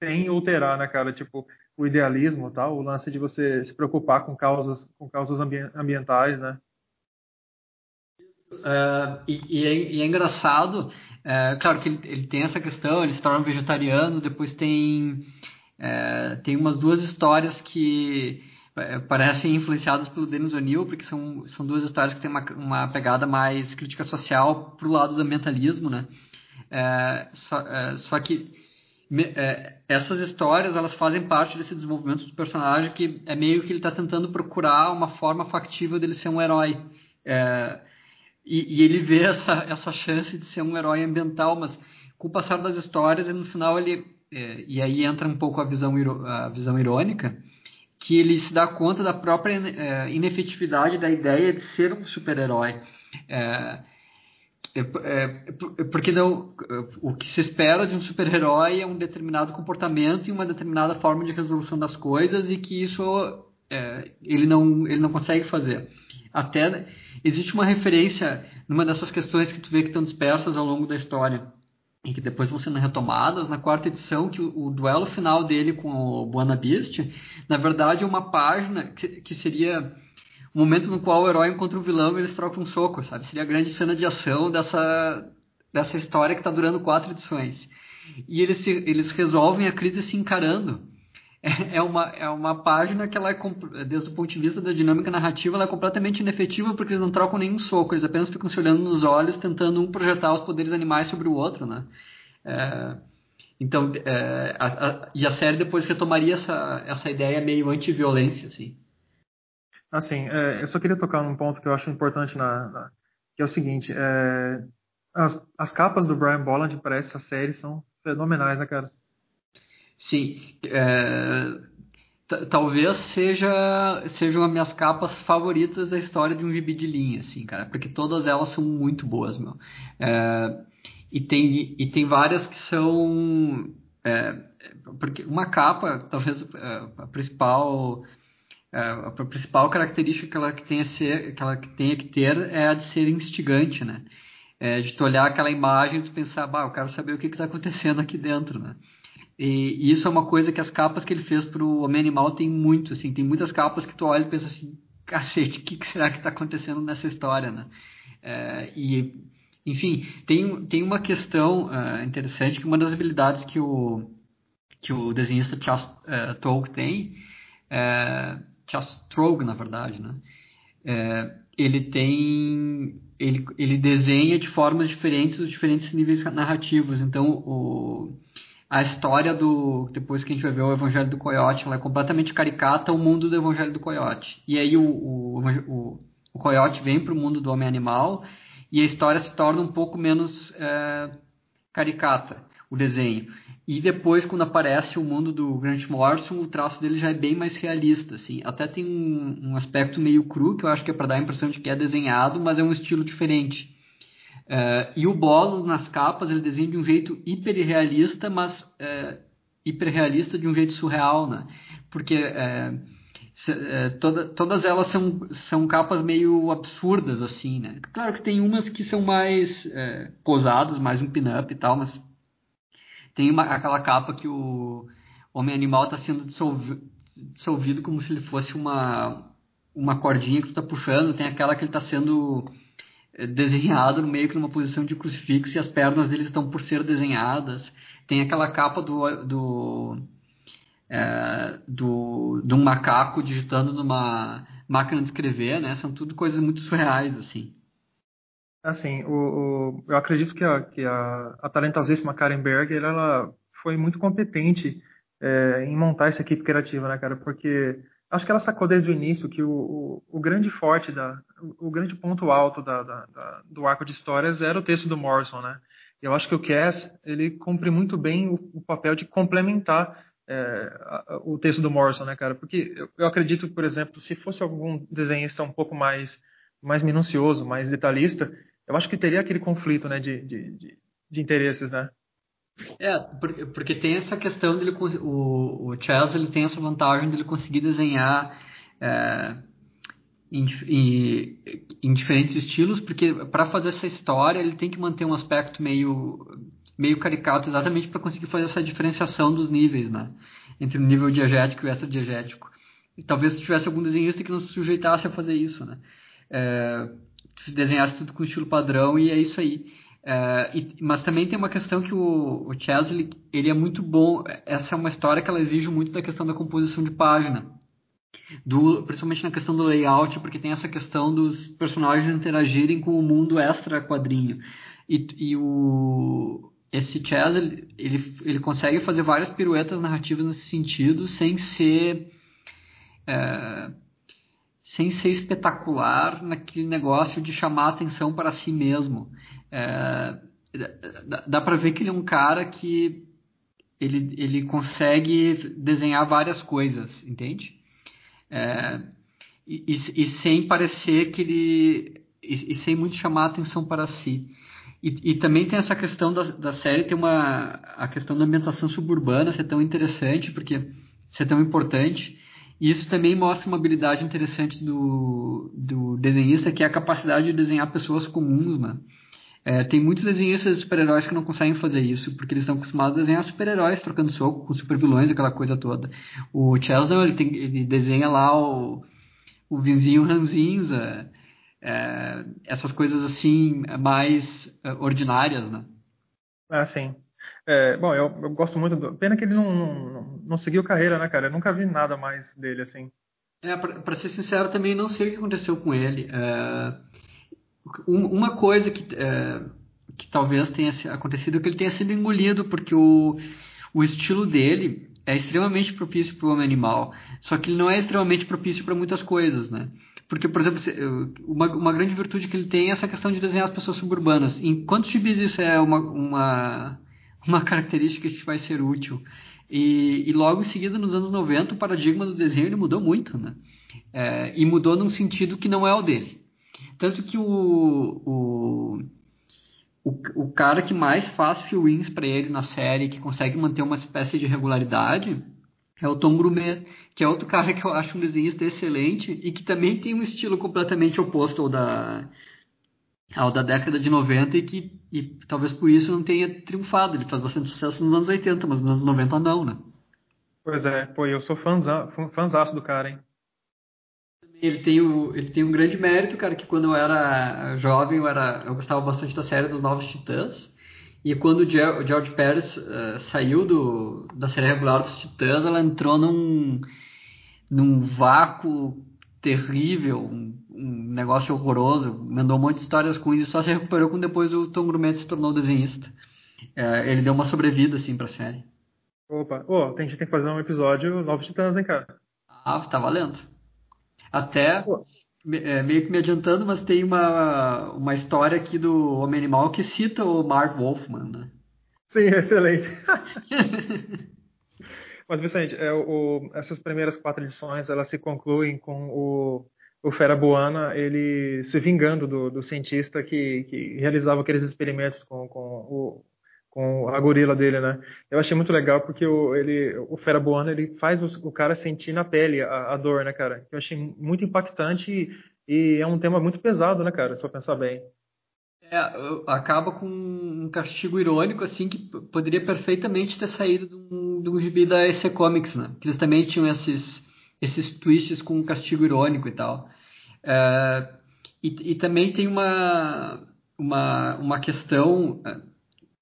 tem ou terá, né, cara? Tipo, o idealismo, tal, o lance de você se preocupar com causas, com causas ambientais, né? Uh, e, e, é, e, é, engraçado, uh, claro que ele, ele, tem essa questão, ele se torna vegetariano, depois tem, uh, tem umas duas histórias que parecem influenciadas pelo Denis O'Neill, porque são, são duas histórias que têm uma, uma pegada mais crítica social pro lado do ambientalismo, né? Só, só, que essas histórias elas fazem parte desse desenvolvimento do personagem que é meio que ele está tentando procurar uma forma factível dele ser um herói. É, e, e, ele vê essa, essa chance de ser um herói ambiental, mas com o passar das histórias, no final ele. É, e aí entra um pouco a visão, a visão irônica, que ele se dá conta da própria é, inefetividade da ideia de ser um super-herói. É, é, é, é porque não, o que se espera de um super-herói é um determinado comportamento e uma determinada forma de resolução das coisas e que isso ele, não, ele não consegue fazer. Até existe uma referência numa dessas questões que tu vê que estão dispersas ao longo da história e que depois vão sendo retomadas na quarta edição que o, o duelo final dele com o Buana Beast na verdade é uma página que, que seria o momento no qual o herói encontra o vilão e eles trocam um soco, sabe? Seria a grande cena de ação dessa, dessa história que está durando quatro edições. E eles, se, eles resolvem a crise se encarando é uma, é uma página que ela é, desde o ponto de vista da dinâmica narrativa, ela é completamente inefetiva porque eles não trocam nenhum soco, eles apenas ficam se olhando nos olhos, tentando um projetar os poderes animais sobre o outro, né? É, então, é, a, a, e a série depois retomaria essa, essa ideia meio anti-violência, assim. Assim, é, eu só queria tocar num ponto que eu acho importante, na, na que é o seguinte, é, as, as capas do Brian Bolland para essa série são fenomenais, né, cara? Sim, é, talvez seja sejam as minhas capas favoritas da história de um gibi de linha, assim, cara, porque todas elas são muito boas, meu. É, e tem e tem várias que são é, porque uma capa, talvez é, a principal é, a principal característica que ela que tenha ser que ela tenha que ter é a de ser instigante, né? É, de tu olhar aquela imagem e tu pensar, bah, eu quero saber o que está acontecendo aqui dentro, né? E, isso é uma coisa que as capas que ele fez pro Homem Animal tem muito, assim, tem muitas capas que tu olha e pensa assim, cacete, o que, que será que está acontecendo nessa história, né? É, e, enfim, tem, tem uma questão uh, interessante que uma das habilidades que o, que o desenhista Charles uh, Trog tem, uh, Charles Trog, na verdade, né? É, ele tem ele, ele desenha de formas diferentes os diferentes níveis narrativos então o a história do. Depois que a gente vai ver o Evangelho do Coyote, ela é completamente caricata o mundo do Evangelho do Coyote. E aí o, o, o, o Coyote vem para o mundo do Homem-Animal e a história se torna um pouco menos é, caricata, o desenho. E depois, quando aparece o mundo do Grant Morrison, o traço dele já é bem mais realista, assim. Até tem um, um aspecto meio cru, que eu acho que é para dar a impressão de que é desenhado, mas é um estilo diferente. Uh, e o Bolo, nas capas, ele desenha de um jeito hiperrealista, mas uh, hiperrealista de um jeito surreal, né? Porque uh, se, toda, todas elas são, são capas meio absurdas, assim, né? Claro que tem umas que são mais posadas, mais um pin-up e tal, mas tem uma, aquela capa que o Homem-Animal está sendo dissolvido, dissolvido como se ele fosse uma, uma cordinha que tu está puxando, tem aquela que ele está sendo desenhado meio que numa posição de crucifixo e as pernas dele estão por ser desenhadas. Tem aquela capa do, do, é, do, um macaco digitando numa máquina de escrever, né? São tudo coisas muito surreais, assim. Assim, o, o eu acredito que a, que a, a talentosíssima Karen Berger, ela foi muito competente é, em montar essa equipe criativa, né, cara? Porque acho que ela sacou desde o início que o, o, o grande forte, da, o, o, grande ponto alto da, da, da, do arco de histórias era o texto do Morrison, né? Eu acho que o Cass, ele cumpre muito bem o, o papel de complementar é, o texto do Morrison, né, cara? Porque eu, eu, acredito, por exemplo, se fosse algum desenhista um pouco mais, mais minucioso, mais detalhista, eu acho que teria aquele conflito, né, de, de, de, de interesses, né? É, porque, tem essa questão dele, o, o Chelsea ele tem essa vantagem dele conseguir desenhar é, em, em, em, diferentes estilos, porque para fazer essa história ele tem que manter um aspecto meio meio caricato exatamente para conseguir fazer essa diferenciação dos níveis, né? Entre o nível diegético e o extradiegético. E talvez tivesse algum desenhista que não se sujeitasse a fazer isso, né? É, desenhasse tudo com estilo padrão e é isso aí. É, e, mas também tem uma questão que o, o ele é muito bom. Essa é uma história que ela exige muito da questão da composição de página. Do, principalmente na questão do layout, porque tem essa questão dos personagens interagirem com o mundo extra quadrinho. E, e o, esse Chaz ele, ele, consegue fazer várias piruetas narrativas nesse sentido sem ser é, sem ser espetacular naquele negócio de chamar atenção para si mesmo. É, dá, para ver que ele é um cara que ele, ele consegue desenhar várias coisas entende? É, e, e, sem parecer que ele e, e sem muito chamar atenção para si. E, e, também tem essa questão da, da série, tem uma a questão da ambientação suburbana ser tão interessante, porque ser tão importante. E isso também mostra uma habilidade interessante do, do desenhista, que é a capacidade de desenhar pessoas comuns, né? É, tem muitos desenhistas de super-heróis que não conseguem fazer isso, porque eles estão acostumados a desenhar super-heróis trocando soco com super-vilões, aquela coisa toda. O Chelsea, ele, tem, ele desenha lá o, o Vinzinho Ranzinza, é, essas coisas assim mais é, ordinárias, né? Ah, sim. É, bom, eu, eu, gosto muito do. Pena que ele não, não, não, seguiu carreira, né, cara? Eu nunca vi nada mais dele assim. É, pra, ser sincero, também não sei o que aconteceu com ele. É, uma coisa que, é, que talvez tenha acontecido é que ele tenha sido engolido, porque o, o estilo dele é extremamente propício para o homem animal, só que ele não é extremamente propício para muitas coisas, né? Porque, por exemplo, uma, uma grande virtude que ele tem é essa questão de desenhar as pessoas suburbanas. Em quantos gibis isso é uma, uma, uma característica que vai ser útil? E, e, logo em seguida, nos anos 90, o paradigma do desenho ele mudou muito, né? É, e mudou num sentido que não é o dele. Tanto que o, o, o, o cara que mais faz fill-ins para ele na série, que consegue manter uma espécie de regularidade, é o Tom Grumet, que é outro cara que eu acho um desenhista excelente e que também tem um estilo completamente oposto ao da, ao da década de 90 e que e talvez por isso não tenha triunfado. Ele faz bastante sucesso nos anos 80, mas nos anos 90 não, né? Pois é, pô, eu sou fãzão, fãzaço do cara, hein? Ele tem, o, ele tem um grande mérito, cara, que quando eu era jovem eu, era, eu gostava bastante da série dos Novos Titãs. E quando o George Pérez uh, saiu do, da série regular dos Titãs, ela entrou num, num vácuo terrível, um, um negócio horroroso, mandou um monte de histórias ruins e só se recuperou quando depois o Tom Grumet se tornou desenhista. Uh, ele deu uma sobrevida, assim, pra série. Opa, oh, a gente tem que fazer um episódio Novos Titãs, hein, cara? Ah, tá valendo. Até é, meio que me adiantando, mas tem uma, uma história aqui do Homem Animal que cita o Marv Wolfman, né? Sim, excelente. mas, Vicente, é, o, essas primeiras quatro edições, elas se concluem com o, o Fera Buana, ele se vingando do, do cientista que, que realizava aqueles experimentos com, com o com a gorila dele, né? Eu achei muito legal porque o, ele, o Fera Buana, ele faz o, o cara sentir na pele a, a, dor, né, cara? Eu achei muito impactante e, e, é um tema muito pesado, né, cara? Se eu pensar bem. É, acaba com um castigo irônico, assim, que poderia perfeitamente ter saído de um, de um gibi da EC Comics, né? Que eles também tinham esses, esses twists com castigo irônico e tal. É, e, e também tem uma, uma, uma questão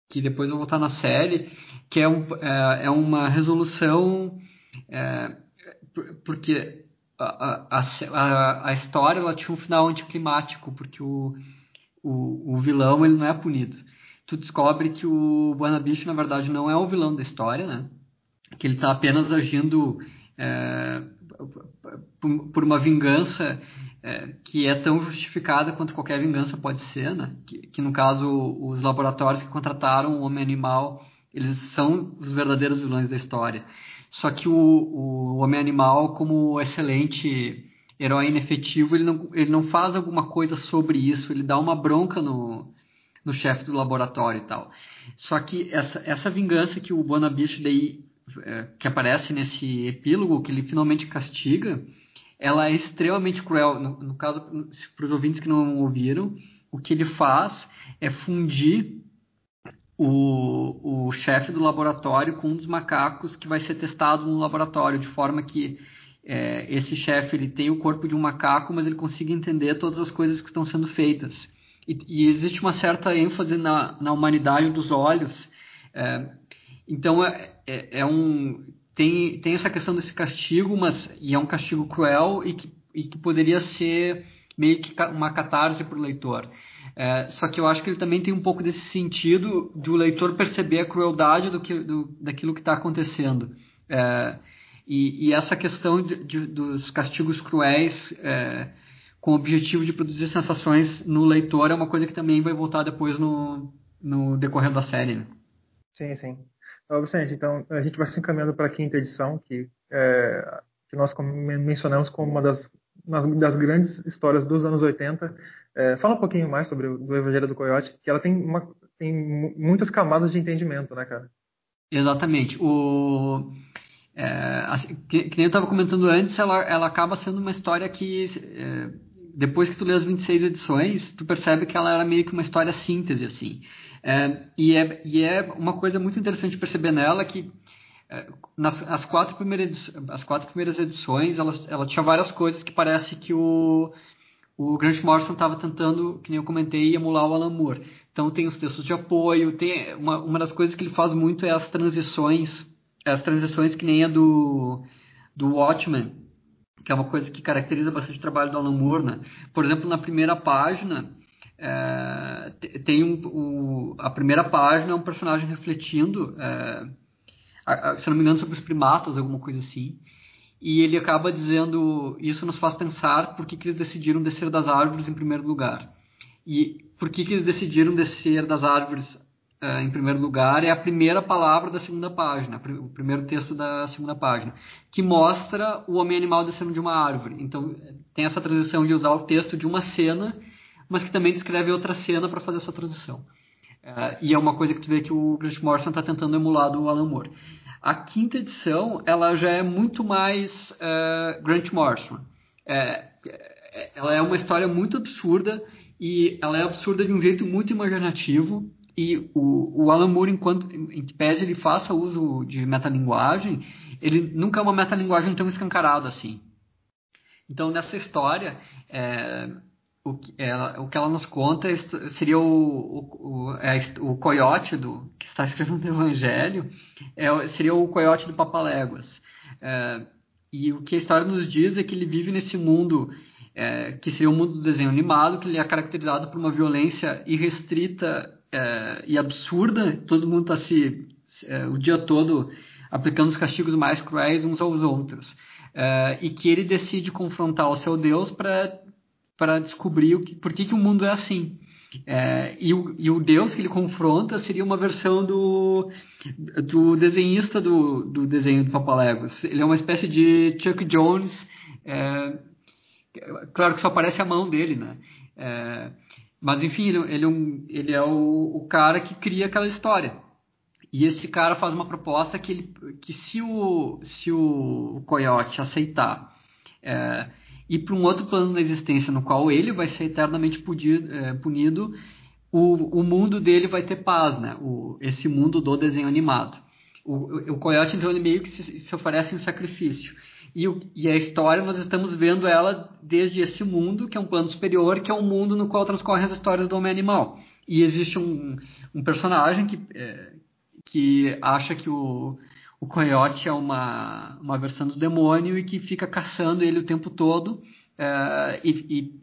que depois eu vou voltar na série, que é, um, é, é uma resolução, é, porque a, a, a, história ela tinha um final anticlimático, porque o, o, o vilão ele não é punido. tu descobre que o Buanabish, na verdade, não é o vilão da história, né? Que ele está apenas agindo é, por uma vingança é, que é tão justificada quanto qualquer vingança pode ser, né? Que, que no caso os laboratórios que contrataram o Homem-Animal, eles são os verdadeiros vilões da história. Só que o, o Homem-Animal, como excelente herói inefetivo, ele não, ele não faz alguma coisa sobre isso, ele dá uma bronca no, no chefe do laboratório e tal. Só que essa, essa vingança que o Bonabish daí, que aparece nesse epílogo, que ele finalmente castiga, ela é extremamente cruel. No, no caso, para os ouvintes que não ouviram, o que ele faz é fundir o, o chefe do laboratório com um dos macacos que vai ser testado no laboratório, de forma que é, esse chefe ele tem o corpo de um macaco, mas ele consiga entender todas as coisas que estão sendo feitas. E, e existe uma certa ênfase na, na humanidade dos olhos. É, então é, é, é, um tem, tem essa questão desse castigo, mas e é um castigo cruel e que, e que poderia ser meio que uma catarse para o leitor. É, só que eu acho que ele também tem um pouco desse sentido de o leitor perceber a crueldade do que, do, daquilo que está acontecendo. É, e, e, essa questão de, de, dos castigos cruéis é, com o objetivo de produzir sensações no leitor é uma coisa que também vai voltar depois no, no decorrer da série. Né? Sim, sim. Vicente, então a gente vai se encaminhando para a quinta edição, que, é, que nós mencionamos como uma das, das grandes histórias dos anos 80. É, fala um pouquinho mais sobre o Evangelho do Coyote, que ela tem, uma, tem muitas camadas de entendimento, né, cara? Exatamente. O, é, que, que, nem eu estava comentando antes, ela, ela acaba sendo uma história que, é, depois que tu lê as 26 edições, tu percebe que ela era meio que uma história síntese, assim. É, e, é, e é uma coisa muito interessante perceber nela que é, nas as quatro primeiras as quatro primeiras edições ela, ela tinha várias coisas que parece que o o Grant Morrison estava tentando, que nem eu comentei, emular o Alan Moore. Então tem os textos de apoio, tem uma, uma das coisas que ele faz muito é as transições, as transições que nem a do do Watchmen, que é uma coisa que caracteriza bastante o trabalho do Alan Moore, né? Por exemplo, na primeira página, é, tem um, o, a primeira página é um personagem refletindo, é, a, a, se não me engano, sobre os primatas, alguma coisa assim. E ele acaba dizendo: Isso nos faz pensar por que, que eles decidiram descer das árvores em primeiro lugar. E por que, que eles decidiram descer das árvores é, em primeiro lugar é a primeira palavra da segunda página, o primeiro texto da segunda página, que mostra o homem animal descendo de uma árvore. Então tem essa transição de usar o texto de uma cena mas que também descreve outra cena para fazer essa transição. É, e é uma coisa que tu vê que o Grant Morrison está tentando emular do Alan Moore. A quinta edição, ela já é muito mais uh, Grant Morrison. É, ela é uma história muito absurda e ela é absurda de um jeito muito imaginativo e o, o Alan Moore, enquanto em pese ele faça uso de metalinguagem, ele nunca é uma metalinguagem tão escancarada assim. Então, nessa história, é, o que ela, o que ela nos conta seria o, o, o, é, o coiote do, que está escrevendo o Evangelho, é, seria o coiote do Papaléguas. É, e o que a história nos diz é que ele vive nesse mundo é, que seria o mundo do desenho animado, que ele é caracterizado por uma violência irrestrita é, e absurda. Todo mundo está se é, o dia todo aplicando os castigos mais cruéis uns aos outros. e que ele decide confrontar o seu Deus para para descobrir o que, por que, que o mundo é assim. É, e, o, e, o, Deus que ele confronta seria uma versão do, do desenhista do, do desenho do Papaléguas. Ele é uma espécie de Chuck Jones, é, claro que só aparece a mão dele, né? É, mas enfim, ele, ele, é, um, ele é o, o, cara que cria aquela história. E esse cara faz uma proposta que, ele, que se, o, se o Coyote aceitar é, e para um outro plano da existência no qual ele vai ser eternamente punido, é, punido o, o mundo dele vai ter paz, né? O, esse mundo do desenho animado. O, o coiote, então, ele meio que se, se oferece em sacrifício. E, o, e a história, nós estamos vendo ela desde esse mundo, que é um plano superior, que é um mundo no qual transcorrem as histórias do homem-animal. E existe um, um personagem que, é, que acha que o, o coiote é uma, uma versão do demônio e que fica caçando ele o tempo todo é, e,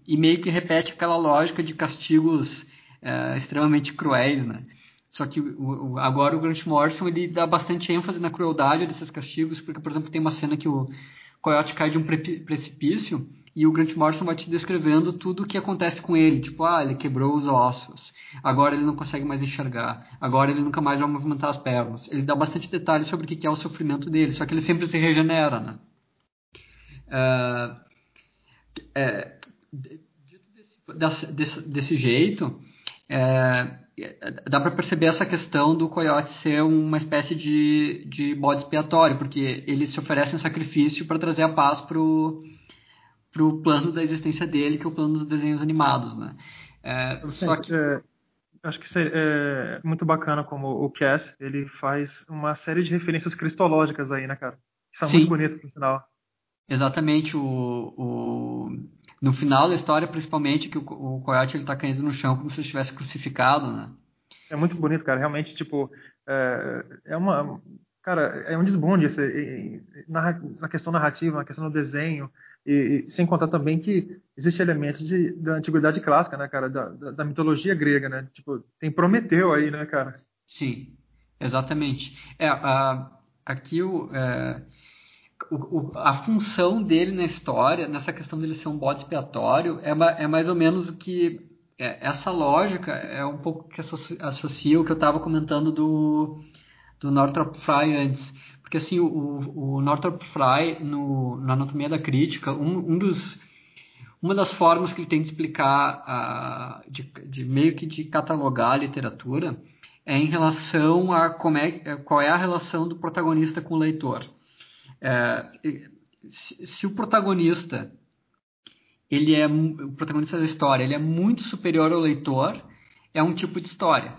e, e, meio que repete aquela lógica de castigos é, extremamente cruéis, né? Só que o, o, agora o Grant Morrison ele dá bastante ênfase na crueldade desses castigos, porque, por exemplo, tem uma cena que o coiote cai de um precipício e o Grant Morrison vai te descrevendo tudo o que acontece com ele. Tipo, ah, ele quebrou os ossos, agora ele não consegue mais enxergar, agora ele nunca mais vai movimentar as pernas. Ele dá bastante detalhes sobre o que é o sofrimento dele, só que ele sempre se regenera, né? Uh, é, desse, desse, desse jeito, é, dá para perceber essa questão do coiote ser uma espécie de, de bode expiatório, porque ele se oferece um sacrifício para trazer a paz pro pro plano da existência dele, que é o plano dos desenhos animados, né? É, só que é, acho que é muito bacana como o Cass ele faz uma série de referências cristológicas aí, né, cara? Que são Sim. muito bonitas no final. Exatamente o, o no final da história, principalmente, que o, o Coyote ele tá caindo no chão como se ele estivesse crucificado, né? É muito bonito, cara. Realmente, tipo, é, é uma... Cara, é um desbonde esse, na, na questão narrativa, na questão do desenho, e, e, sem contar também que existe elementos de, da antiguidade clássica, né, cara, da, da, da, mitologia grega, né? Tipo, tem Prometeu aí, né, cara? Sim, exatamente. É, a, aqui o, é, o, a função dele na história, nessa questão dele ser um bode expiatório, é, é mais ou menos o que. É, essa lógica é um pouco que associa o que eu estava comentando do, do Northrop Frye antes. Porque assim, o, o Northrop Frye, no, na Anatomia da Crítica, um, um dos, uma das formas que ele tem de explicar, a, de, de meio que de catalogar a literatura, é em relação a como é, qual é a relação do protagonista com o leitor. É, se, se, o protagonista ele é o protagonista da história ele é muito superior ao leitor é um tipo de história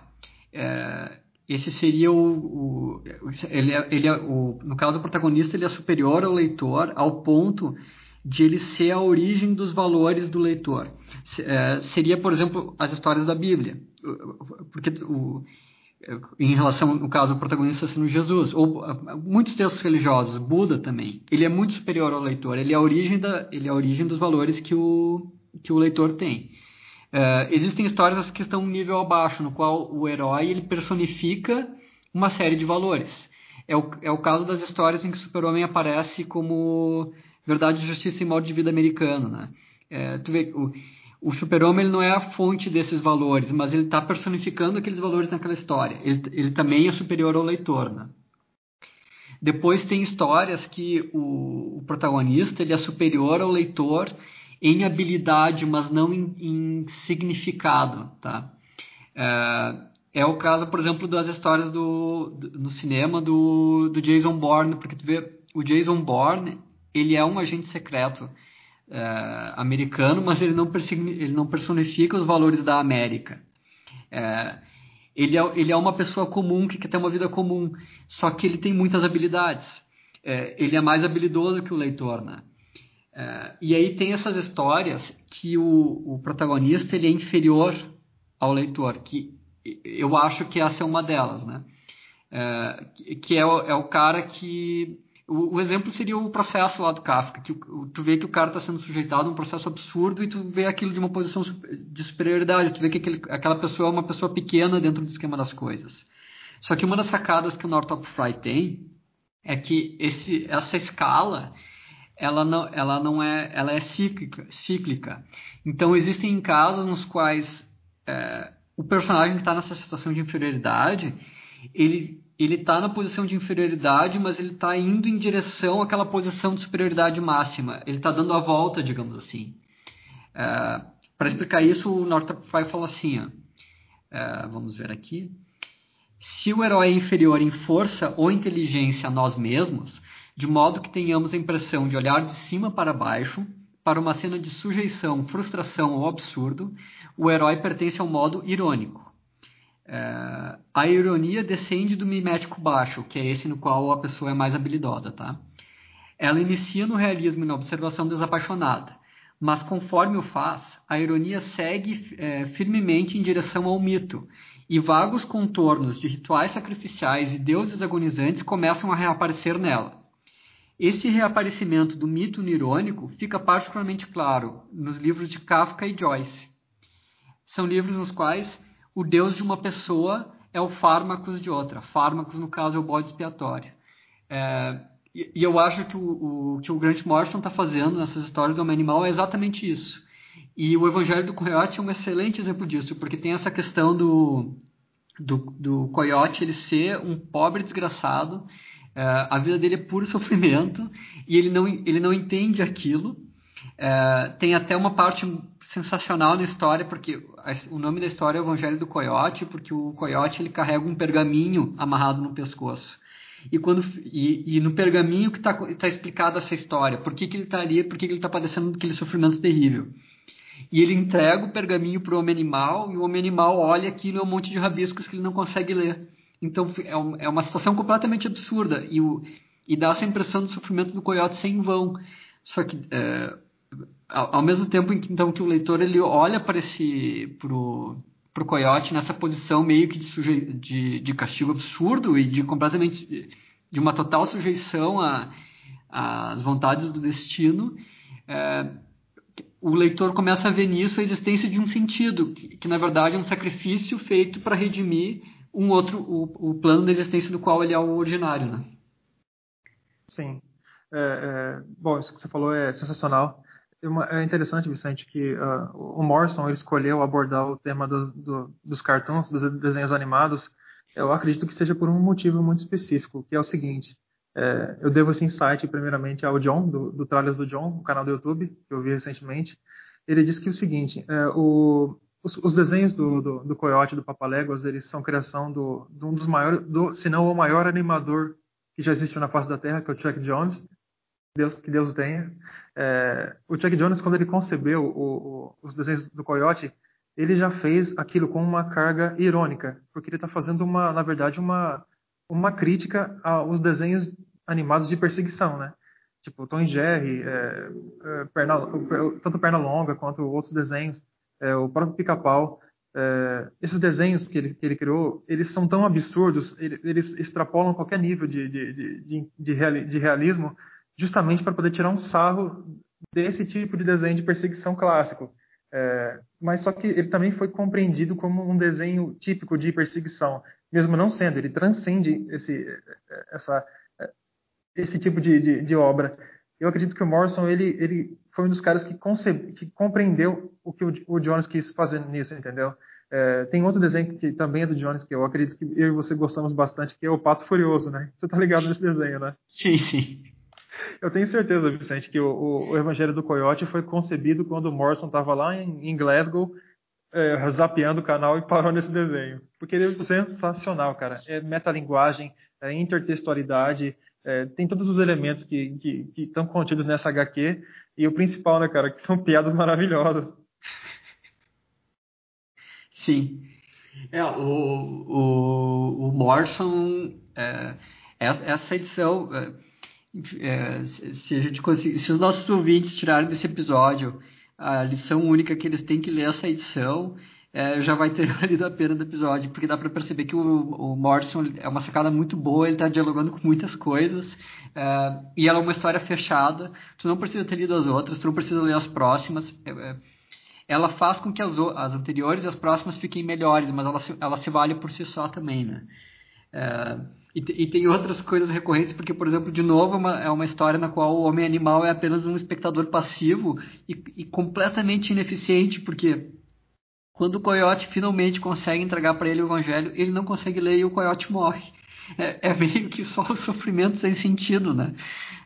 é, esse seria o, o ele, é, ele é, o, no caso o protagonista ele é superior ao leitor ao ponto de ele ser a origem dos valores do leitor. É, seria por exemplo as histórias da Bíblia. Porque o, em relação, no caso, ao protagonista sendo Jesus, ou ah, muitos textos religiosos, Buda também, ele é muito superior ao leitor, ele é a origem, da, ele é a origem dos valores que o, que o leitor tem. Uh, existem histórias que estão um nível abaixo, no qual o herói ele personifica uma série de valores. É o, é o caso das histórias em que o super-homem aparece como verdade, justiça e modo de vida americano. Né? É, tu vê, o, o super-homem não é a fonte desses valores, mas ele está personificando aqueles valores naquela história. Ele, ele, também é superior ao leitor, né? Depois tem histórias que o, o, protagonista ele é superior ao leitor em habilidade, mas não em, em significado, tá? É, é, o caso, por exemplo, das histórias do, do, no cinema do, do Jason Bourne, porque tu vê, o Jason Bourne, ele é um agente secreto é, americano, mas ele não, ele não personifica os valores da América. É, ele, é, ele é uma pessoa comum que quer ter uma vida comum, só que ele tem muitas habilidades. É, ele é mais habilidoso que o leitor, né? É, e aí tem essas histórias que o, o protagonista ele é inferior ao leitor, que eu acho que essa é uma delas, né? É, que é o, é o cara que o, exemplo seria o processo lá do Kafka, que tu vê que o cara está sendo sujeitado a um processo absurdo e tu vê aquilo de uma posição de superioridade, tu vê que aquele, aquela pessoa é uma pessoa pequena dentro do esquema das coisas. Só que uma das sacadas que o Northrop Frye tem é que esse, essa escala ela não, ela não é, ela é cíclica, cíclica. Então existem casos nos quais é, o personagem que está nessa situação de inferioridade, ele ele está na posição de inferioridade, mas ele está indo em direção àquela posição de superioridade máxima. Ele está dando a volta, digamos assim. É, Para explicar isso, o Northrop Frye fala assim: é, vamos ver aqui. Se o herói é inferior em força ou inteligência a nós mesmos, de modo que tenhamos a impressão de olhar de cima para baixo, para uma cena de sujeição, frustração ou absurdo, o herói pertence ao modo irônico. É, a ironia descende do mimético baixo, que é esse no qual a pessoa é mais habilidosa, tá? Ela inicia no realismo e na observação desapaixonada, mas conforme o faz, a ironia segue é, firmemente em direção ao mito, e vagos contornos de rituais sacrificiais e deuses agonizantes começam a reaparecer nela. Esse reaparecimento do mito nirônico fica particularmente claro nos livros de Kafka e Joyce. São livros nos quais o Deus de uma pessoa é o fármacos de outra. Fármacos, no caso, é o bode expiatório. É, e, e, eu acho que o, o, que o Grant Morrison está fazendo nessas histórias do homem animal é exatamente isso. E o Evangelho do Coyote é um excelente exemplo disso, porque tem essa questão do, do, do coiote ele ser um pobre desgraçado, é, a vida dele é puro sofrimento e ele não, ele não entende aquilo. É, tem até uma parte sensacional na história, porque o nome da história é o Evangelho do Coiote, porque o coiote ele carrega um pergaminho amarrado no pescoço. E, quando, e, e no pergaminho que está tá explicada essa história, por que, que ele está ali, por que, que ele está padecendo aquele sofrimento terrível. E ele entrega o pergaminho para o homem animal, e o homem animal olha aquilo é um monte de rabiscos que ele não consegue ler. Então é, um, é uma situação completamente absurda, e, o, e dá essa impressão do sofrimento do coiote sem vão. Só que é, ao, ao, mesmo tempo então, que o leitor ele olha para esse pro coiote nessa posição meio que de, suje, de, de castigo absurdo e de completamente de uma total sujeição às vontades do destino, é, o leitor começa a ver nisso a existência de um sentido, que, que na verdade é um sacrifício feito para redimir um outro, o, o, plano da existência do qual ele é o ordinário, né? Sim. É, é, bom, isso que você falou é sensacional. É interessante, Vicente, que uh, o Morrison escolheu abordar o tema do, do, dos cartoons, dos desenhos animados. Eu acredito que seja por um motivo muito específico, que é o seguinte: é, eu devo esse insight primeiramente ao John, do, do Tralhas do John, o canal do YouTube, que eu vi recentemente. Ele disse que é o seguinte: é, o, os, os, desenhos do, do, do Coyote do Papaléguas, eles são criação do, de um dos maiores, do, se não o maior animador que já existiu na face da Terra, que é o Chuck Jones. Deus que Deus tenha. É, o Chuck Jones, quando ele concebeu o, o, os desenhos do Coyote, ele já fez aquilo com uma carga irônica, porque ele está fazendo uma, na verdade, uma uma crítica aos desenhos animados de perseguição, né? Tipo Tom e Jerry, é, é, perna, tanto Perna Longa quanto outros desenhos, é, o próprio Pica-Pau. É, esses desenhos que ele, que ele criou, eles são tão absurdos, eles extrapolam qualquer nível de, de, de, de, de realismo, justamente para poder tirar um sarro desse tipo de desenho de perseguição clássico. É, mas só que ele também foi compreendido como um desenho típico de perseguição mesmo não sendo, ele transcende esse, essa, esse tipo de, de, de obra. Eu acredito que o Morrison ele, ele foi um dos caras que, concebe, que compreendeu o que o, o Jones quis fazer nisso, entendeu? É, tem outro desenho que também é do Jones, que eu acredito que eu e você gostamos bastante, que é o Pato Furioso, né? Você tá ligado nesse desenho, né? Sim, sim. Eu tenho certeza, Vicente, que o, o, Evangelho do Coyote foi concebido quando o Morrison estava lá em, em Glasgow é, zapeando o canal e parou nesse desenho. Porque ele é sensacional, cara. É metalinguagem, é intertextualidade, é, tem todos os elementos que estão contidos nessa HQ. E o principal, né, cara, que são piadas maravilhosas. Sim. É, o, o, o Morrison, é, essa edição, é, é, se, a gente conseguir, se os nossos ouvintes tirarem desse episódio a lição única que eles têm que ler essa edição, é, já vai ter valido a pena do episódio, porque dá para perceber que o, o Morrison é uma sacada muito boa, ele está dialogando com muitas coisas, é, e ela é uma história fechada, tu não precisa ter lido as outras, tu não precisa ler as próximas, é, é ela faz com que as, as anteriores e as próximas fiquem melhores, mas ela se, ela se vale por si só também, né? É, e, e, tem outras coisas recorrentes, porque, por exemplo, de novo, é uma, é uma história na qual o homem animal é apenas um espectador passivo e, e completamente ineficiente, porque quando o coiote finalmente consegue entregar para ele o evangelho, ele não consegue ler e o coiote morre. É, é meio que só o sofrimento sem sentido, né?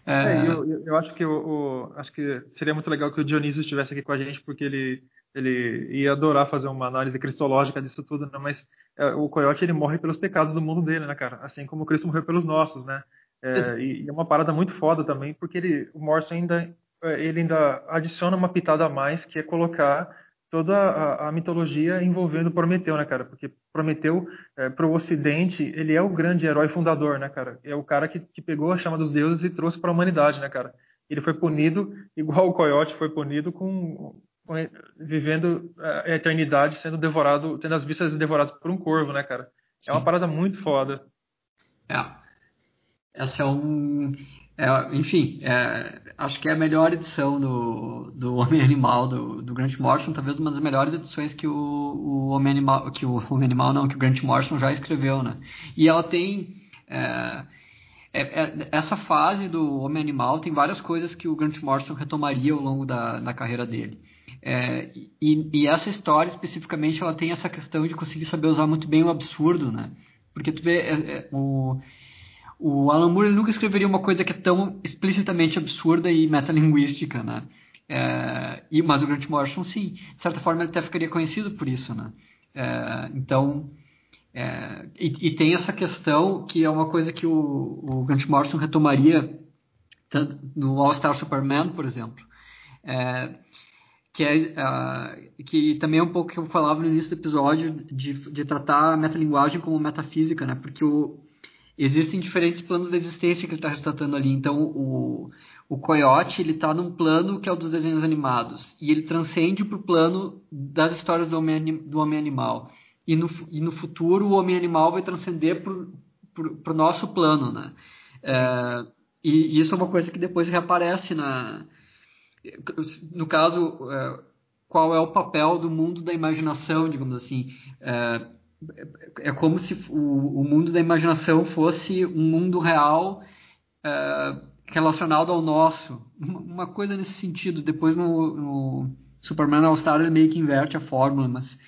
É... É, eu, eu, acho que o, o, acho que seria muito legal que o Dionísio estivesse aqui com a gente, porque ele ele ia adorar fazer uma análise cristológica disso tudo, né? mas é, o coiote ele morre pelos pecados do mundo dele, né, cara? Assim como Cristo morreu pelos nossos, né? É, e, é uma parada muito foda também, porque ele, o Morrison ainda, é, ele ainda adiciona uma pitada a mais, que é colocar toda a, a mitologia envolvendo Prometeu, né, cara? Porque Prometeu, é, para o Ocidente, ele é o grande herói fundador, né, cara? É o cara que, que pegou a chama dos deuses e trouxe para a humanidade, né, cara? Ele foi punido igual o coiote foi punido com vivendo a eternidade sendo devorado, tendo as vistas devoradas por um corvo, né, cara? É uma parada muito foda. É. Essa é um. É, enfim, é, acho que é a melhor edição do, do Homem Animal do, do Grant Morrison, talvez uma das melhores edições que o, o Homem Animal, que o Homem Animal não, que o Grant Morrison já escreveu, né? E ela tem é, é, é, essa fase do Homem Animal tem várias coisas que o Grant Morrison retomaria ao longo da, da carreira dele. É, e, e, essa história especificamente ela tem essa questão de conseguir saber usar muito bem o absurdo, né? Porque tu vê é, é, o o Alan Moore nunca escreveria uma coisa que é tão explicitamente absurda e metalinguística, né? É, e, mas o Grant Morrison, sim. De certa forma, ele até ficaria conhecido por isso, né? É, então, é, e, e, tem essa questão que é uma coisa que o, o Grant Morrison retomaria no All Star Superman, por exemplo, é, que, é, que também é um pouco que eu falava no início do episódio de, de tratar a metalinguagem como metafísica, né? Porque o, existem diferentes planos de existência que ele está retratando ali. Então, o, o Coyote ele está num plano que é o dos desenhos animados e ele transcende para o plano das histórias do homem, do homem animal. E no, e no futuro o homem animal vai transcender para o nosso plano, né? É, e, e, isso é uma coisa que depois reaparece na no caso é, qual é o papel do mundo da imaginação, digamos assim. É, é como se o, o, mundo da imaginação fosse um mundo real é, relacionado ao nosso. Uma coisa nesse sentido. Depois no, no Superman All-Star ele meio que inverte a fórmula, mas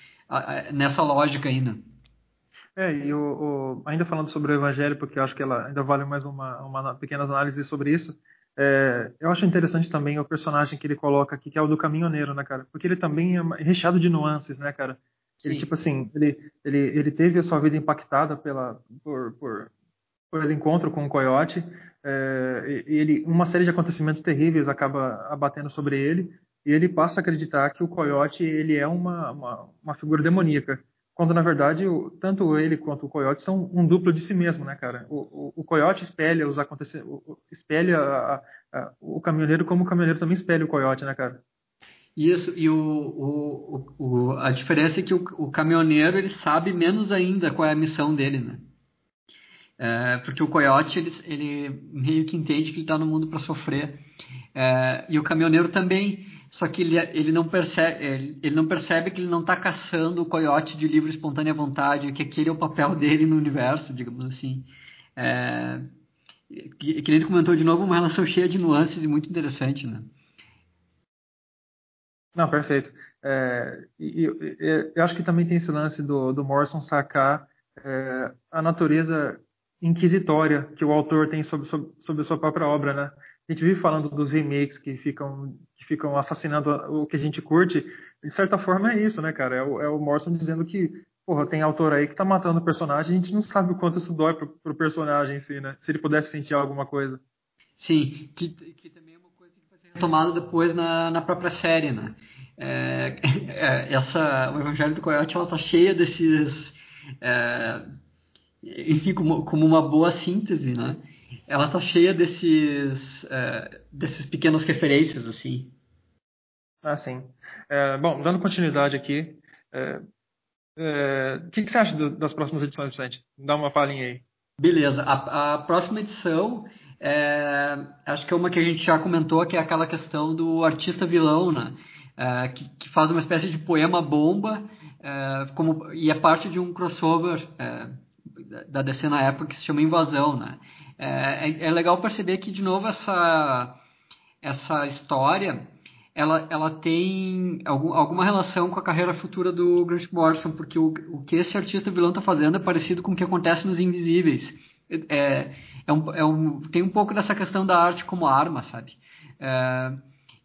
nessa lógica ainda. É, e o, o, ainda falando sobre o Evangelho, porque eu acho que ela ainda vale mais uma, uma pequena análise sobre isso. É, eu acho interessante também o personagem que ele coloca aqui, que é o do caminhoneiro, né, cara? Porque ele também é recheado de nuances, né, cara? Ele, tipo assim, ele, ele, ele teve a sua vida impactada pela, por, por, ele encontro com o coiote. É, ele, uma série de acontecimentos terríveis acaba abatendo sobre ele. E ele passa a acreditar que o coiote ele é uma, uma, uma figura demoníaca. Quando, na verdade, o, tanto ele quanto o coiote são um duplo de si mesmo, né, cara? O, o, o coiote espelha os acontecimentos, espelha a, a, o caminhoneiro como o caminhoneiro também espelha o coiote, né, cara? Isso, e o, o, o, a diferença é que o, o, caminhoneiro ele sabe menos ainda qual é a missão dele, né? É, porque o coiote ele, ele meio que entende que ele está no mundo para sofrer. É, e o caminhoneiro também, só que ele, ele, não percebe, ele, ele não percebe que ele não está caçando o coiote de livre espontânea vontade, que aquele é o papel dele no universo, digamos assim. É, que, que comentou de novo, uma relação cheia de nuances e muito interessante, né? Não, perfeito. É, e, e, eu acho que também tem esse lance do, do Morrison sacar é, a natureza inquisitória que o autor tem sobre, sobre, sobre, a sua própria obra, né? A gente vive falando dos remakes que ficam, que ficam assassinando o que a gente curte. De certa forma é isso, né, cara? É o, é o Morrison dizendo que, porra, tem autor aí que tá matando o personagem a gente não sabe o quanto isso dói pro, pro personagem em si, né? Se ele pudesse sentir alguma coisa. Sim, que, que também é retomada depois na, na própria série, né? É, é, essa, o Evangelho do Coyote ela tá cheia desses, é, enfim, como, como uma boa síntese, né? Ela tá cheia desses, é, desses pequenas referências, assim. Ah, sim. É, bom, dando continuidade aqui, é, o que, que, você acha do, das próximas edições, Vicente? Dá uma palhinha aí. Beleza. A, a próxima edição, acho que é uma que a gente já comentou, que é aquela questão do artista vilão, né? É, que, que, faz uma espécie de poema bomba é, como, e é parte de um crossover é, da DC na época que se chama Invasão, né? É, é, legal perceber que, de novo, essa, essa história ela, ela tem algum, alguma relação com a carreira futura do Grant Morrison, porque o, o que esse artista vilão está fazendo é parecido com o que acontece nos Invisíveis. É, é um, é um, tem um pouco dessa questão da arte como arma, sabe? É,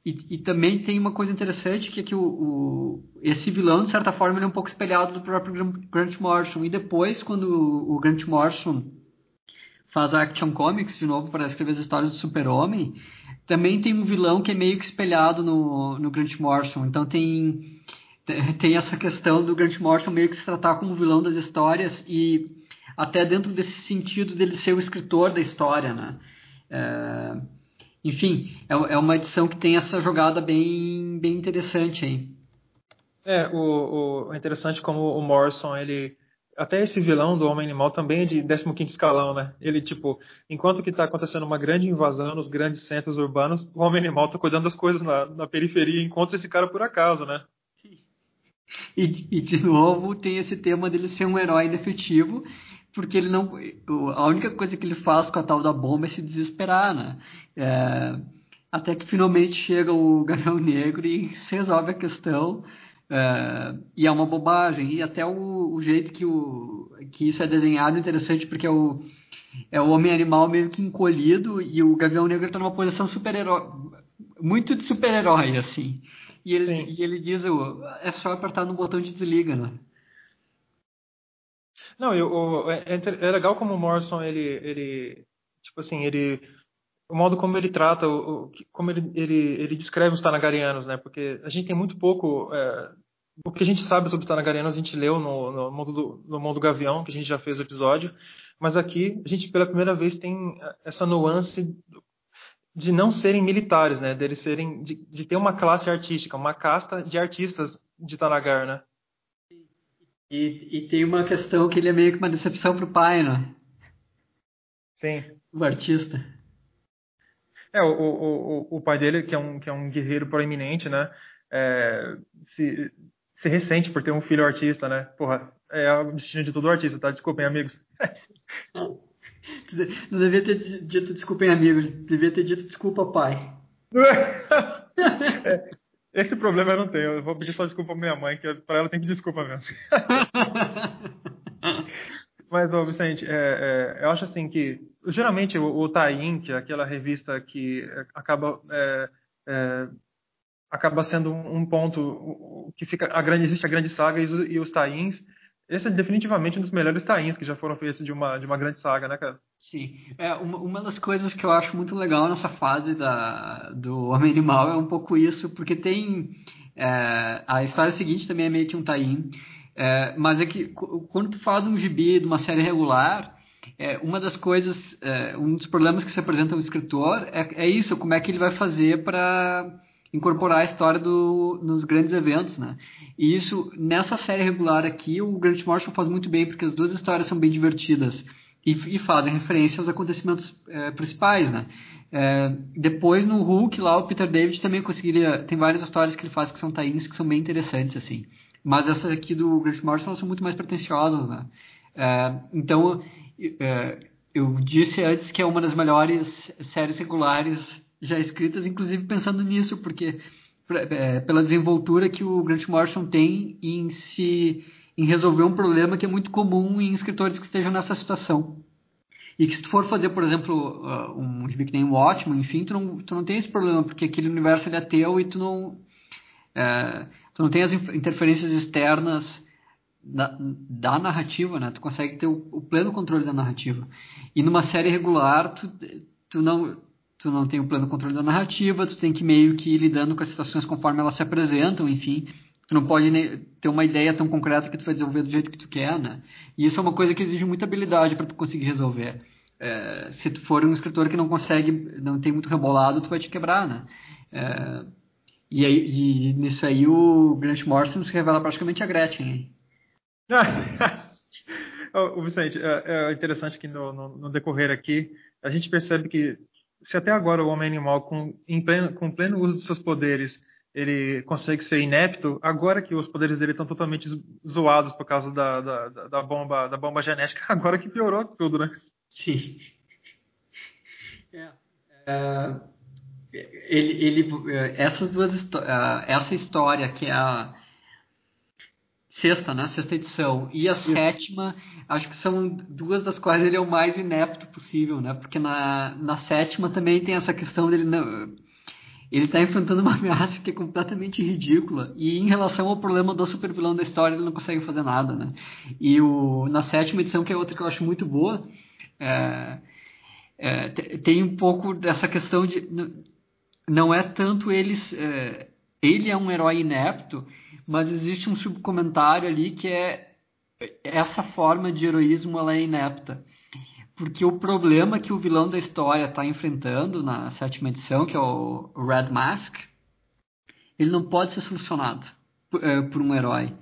e, e, também tem uma coisa interessante que é que o, o, esse vilão, de certa forma, ele é um pouco espelhado do próprio Grant Morrison. E depois, quando o, Grant Morrison faz a Action Comics de novo para escrever as histórias do Super-Homem, também tem um vilão que é meio que espelhado no, no Grant Morrison. Então tem, tem essa questão do Grant Morrison meio que se tratar como vilão das histórias e até dentro desse sentido dele ser o escritor da história, né? É, enfim, é, é uma edição que tem essa jogada bem, bem interessante aí. É, o, o, é interessante como o Morrison, ele, até esse vilão do Homem Animal também é de 15 escalão, né? Ele, tipo, enquanto que está acontecendo uma grande invasão nos grandes centros urbanos, o Homem Animal está cuidando das coisas na, na periferia e encontra esse cara por acaso, né? E, e, de novo tem esse tema dele ser um herói inefetivo, porque ele não. A única coisa que ele faz com a tal da bomba é se desesperar, né? É, até que finalmente chega o Gavião Negro e se resolve a questão. É, e é uma bobagem. E até o, o, jeito que, o, que isso é desenhado é interessante, porque é o, é o homem-animal meio que encolhido e o Gavião Negro está numa posição super-herói. Muito de super-herói, assim. E ele, e ele diz: é só apertar no botão de desliga, né? Não, eu, é, é, é legal como o Morrison, ele, ele tipo assim, ele o modo como ele trata, o, como ele, ele, ele descreve os Tanagarianos, né? Porque a gente tem muito pouco. É, o que a gente sabe sobre os Tanagarianos a gente leu no, no, mundo do, no Mundo Gavião, que a gente já fez o episódio, mas aqui a gente pela primeira vez tem essa nuance de não serem militares, né? Deles serem de, de ter uma classe artística, uma casta de artistas de Tanagar, né? E, e tem uma questão que ele é meio que uma decepção pro pai, né? Sim. O artista. É, o, o, o, pai dele, que é um, que é um guerreiro proeminente, né? É, se, se ressente por ter um filho artista, né? Porra, é o destino de todo artista, tá? Desculpem, amigos. Não devia ter dito desculpem, amigos. Devia ter dito desculpa, pai. é, esse problema eu não tenho. Eu vou pedir só desculpa pra minha mãe, que para ela tem que desculpa mesmo. Mas, ô, Vicente, é, é, eu acho assim que, geralmente, o, o Taim, que é aquela revista que acaba, é, é acaba sendo um ponto que fica, a grande, existe a grande saga e os, e os Tains, esse é definitivamente um dos melhores tains que já foram feitos de uma, de uma grande saga, né, cara? Sim. É, uma, uma das coisas que eu acho muito legal nessa fase da, do Homem Animal é um pouco isso, porque tem. É, a história seguinte também é meio que um tain. É, mas é que quando tu fala de um gibi, de uma série regular, é, uma das coisas, é, um dos problemas que se apresenta ao escritor é, é isso, como é que ele vai fazer para incorporar a história do, nos grandes eventos, né? E isso, nessa série regular aqui, o Grant Morrison faz muito bem, porque as duas histórias são bem divertidas e, e fazem referência aos acontecimentos é, principais, né? É, depois, no Hulk, lá, o Peter David também conseguiria... Tem várias histórias que ele faz que são tains que são bem interessantes, assim. Mas essas aqui do Grant Morrison são muito mais pretensiosas, né? É, então, é, eu disse antes que é uma das melhores séries regulares já escritas, inclusive pensando nisso, porque é, pela desenvoltura que o Grant Morrison tem em se em resolver um problema que é muito comum em escritores que estejam nessa situação. E que se tu for fazer, por exemplo, uh, um gibi que nem o enfim, tu não, tu não tem esse problema, porque aquele universo ele é teu e tu não, é, tu não tem as interferências externas da, da, narrativa, né? Tu consegue ter o, o, pleno controle da narrativa. E numa série regular, tu, tu não tu não tem o pleno controle da narrativa, tu tem que meio que ir lidando com as situações conforme elas se apresentam, enfim. Tu não pode ter uma ideia tão concreta que tu vai desenvolver do jeito que tu quer, né? E isso é uma coisa que exige muita habilidade para tu conseguir resolver. É, se tu for um escritor que não consegue, não tem muito rebolado, tu vai te quebrar, né? É, e, aí, e nisso aí o Grant Morrison se revela praticamente a Gretchen. o Vicente, é, é, interessante que no, no, no, decorrer aqui a gente percebe que se até agora o homem animal, com, pleno, com pleno uso de seus poderes, ele consegue ser inepto, agora que os poderes dele estão totalmente zoados por causa da, da, da, bomba, da bomba genética, agora que piorou tudo, né? Sim. É, é, ele, ele, essas duas, essa história que é a sexta, né? Sexta edição. E a Isso. sétima, acho que são duas das quais ele é o mais inepto possível, né? Porque na, na sétima também tem essa questão dele não, ele está enfrentando uma ameaça que é completamente ridícula. E em relação ao problema do supervilão da história, ele não consegue fazer nada, né? E o, na sétima edição, que é outra que eu acho muito boa, é, é, tem um pouco dessa questão de... Não é tanto eles... É, ele é um herói inepto, mas existe um subcomentário ali que é essa forma de heroísmo ela é inepta. Porque o problema que o vilão da história está enfrentando na sétima edição, que é o Red Mask, ele não pode ser solucionado por, é, por um herói.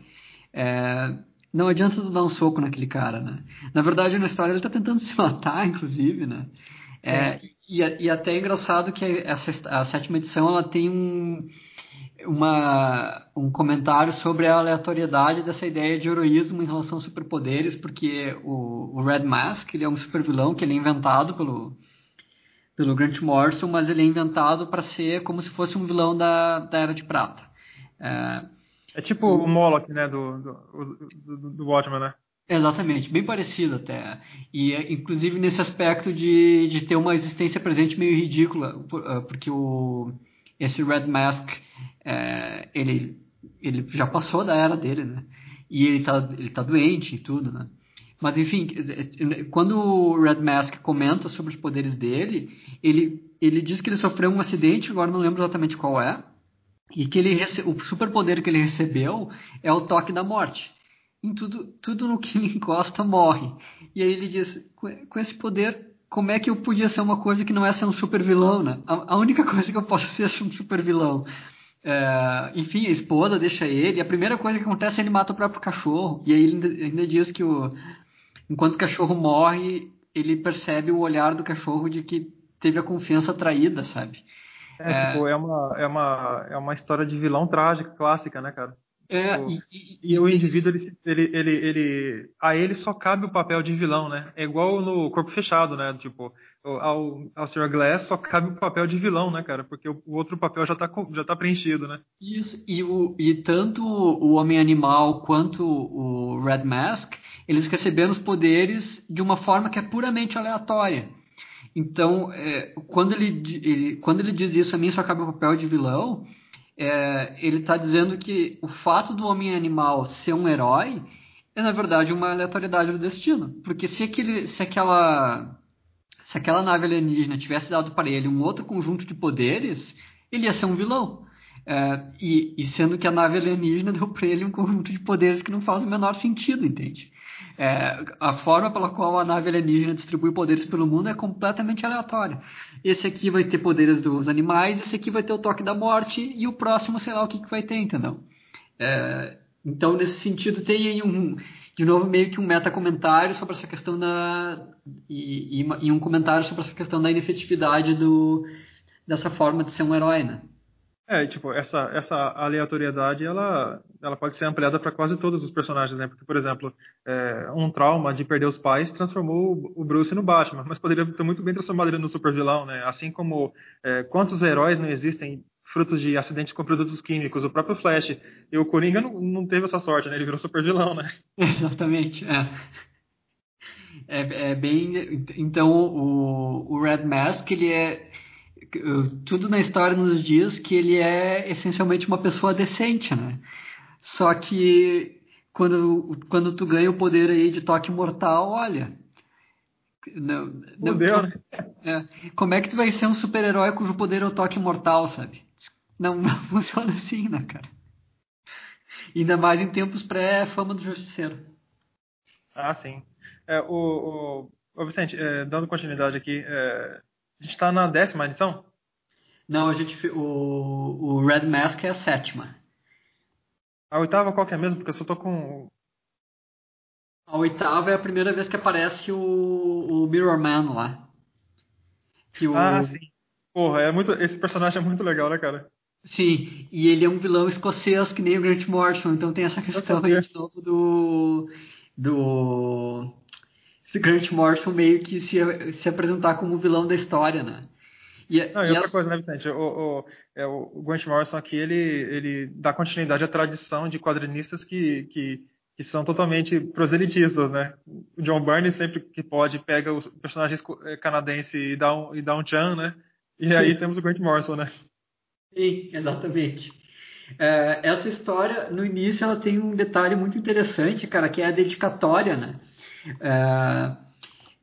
É, não adianta tu dar um soco naquele cara, né? Na verdade, na história ele tá tentando se matar, inclusive, né? É, e, e até é engraçado que essa, a sétima edição ela tem um, uma, um comentário sobre a aleatoriedade dessa ideia de heroísmo em relação a superpoderes, porque o, o Red Mask ele é um supervilão que ele é inventado pelo, pelo Grant Morrison, mas ele é inventado para ser como se fosse um vilão da, da Era de Prata. É, é tipo o, o Moloch, né, do, do, do, do Watchmen, né? Exatamente, bem parecido até. E inclusive nesse aspecto de, de ter uma existência presente meio ridícula, ah, porque o, esse Red Mask, é, ele, ele já passou da era dele, né? E ele tá, ele tá doente e tudo, né? Mas enfim, quando o Red Mask comenta sobre os poderes dele, ele, ele diz que ele sofreu um acidente, agora não lembro exatamente qual é, e que ele o superpoder que ele recebeu é o toque da morte em tudo, tudo no que ele encosta morre. E aí ele diz, com esse poder, como é que eu podia ser uma coisa que não é ser um super vilão, né? A, a única coisa que eu posso ser é um super vilão. É, enfim, a esposa deixa ele, a primeira coisa que acontece é ele mata o próprio cachorro. E aí ele ainda, ainda diz que o, enquanto o cachorro morre, ele percebe o olhar do cachorro de que teve a confiança traída, sabe? É, é, tipo, é uma, é, uma, é uma história de vilão trágica, clássica, né, cara? É, tipo, e, e, e, o indivíduo, ele, ele, ele, ele, a ele só cabe o papel de vilão, né? É igual no Corpo Fechado, né? Tipo, ao, ao Sr. Glass só cabe o papel de vilão, né, cara? Porque o, o outro papel já tá, já tá preenchido, né? Isso, e, o, e tanto o Homem-Animal quanto o Red Mask, eles receberam os poderes de uma forma que é puramente aleatória. Então, é, quando, ele, ele, quando ele diz isso, a mim só cabe o papel de vilão é, ele está dizendo que o fato do homem animal ser um herói é na verdade uma aleatoriedade do destino, porque se aquele, se aquela, se aquela nave alienígena tivesse dado para ele um outro conjunto de poderes, ele ia ser um vilão. É, e, e, sendo que a nave alienígena deu para ele um conjunto de poderes que não faz o menor sentido, entende? É, a forma pela qual a nave alienígena distribui poderes pelo mundo é completamente aleatória. Esse aqui vai ter poderes dos animais, esse aqui vai ter o toque da morte, e o próximo, sei lá o que, que vai ter, entendeu? É, então, nesse sentido, tem aí um, de novo, meio que um meta-comentário sobre essa questão da. E, e, e, um comentário sobre essa questão da inefetividade do, dessa forma de ser um herói, né? É, tipo, essa, essa aleatoriedade, ela, ela pode ser ampliada para quase todos os personagens, né? Porque, por exemplo, é, um trauma de perder os pais transformou o Bruce no Batman, mas poderia ter muito bem transformado ele no supervilão, né? Assim como é, quantos heróis não existem frutos de acidentes com produtos químicos, o próprio Flash. E o Coringa não, não teve essa sorte, né? Ele virou supervilão, né? Exatamente, é. É, é bem... Então, o, o Red Mask, ele é tudo na história nos diz que ele é essencialmente uma pessoa decente, né? Só que quando, quando tu ganha o poder aí de toque mortal, olha. Não, não, Fudeu, né? É, como é que tu vai ser um super-herói cujo poder é o toque mortal, sabe? Não, não funciona assim, né, cara? Ainda mais em tempos pré-fama do Justiceiro. Ah, sim. É, o, o, o Vicente, é, dando continuidade aqui, é, a gente tá na décima edição? Não, a gente. O, o Red Mask é a sétima. A oitava qual que é mesmo? Porque eu só tô com. A oitava é a primeira vez que aparece o, o Mirror Man lá. Que o... Ah, sim. Porra, é muito, esse personagem é muito legal, né, cara? Sim, e ele é um vilão escocês que nem o Grant Morrison, então tem essa questão aí de novo do. do Grant Morrison meio que se, se apresentar como vilão da história, né? E, Não, e, outra as... coisa, né, Vicente? O, o, é, o Grant Morrison aqui, ele, ele dá continuidade à tradição de quadrinistas que, que, que são totalmente proselitistas, né? O John Byrne sempre que pode pega os personagens é, canadenses e dá um, e dá um tchan, né? E Sim. aí temos o Grant Morrison, né? Sim, exatamente. É, essa história, no início, ela tem um detalhe muito interessante, cara, que é a dedicatória, né? É,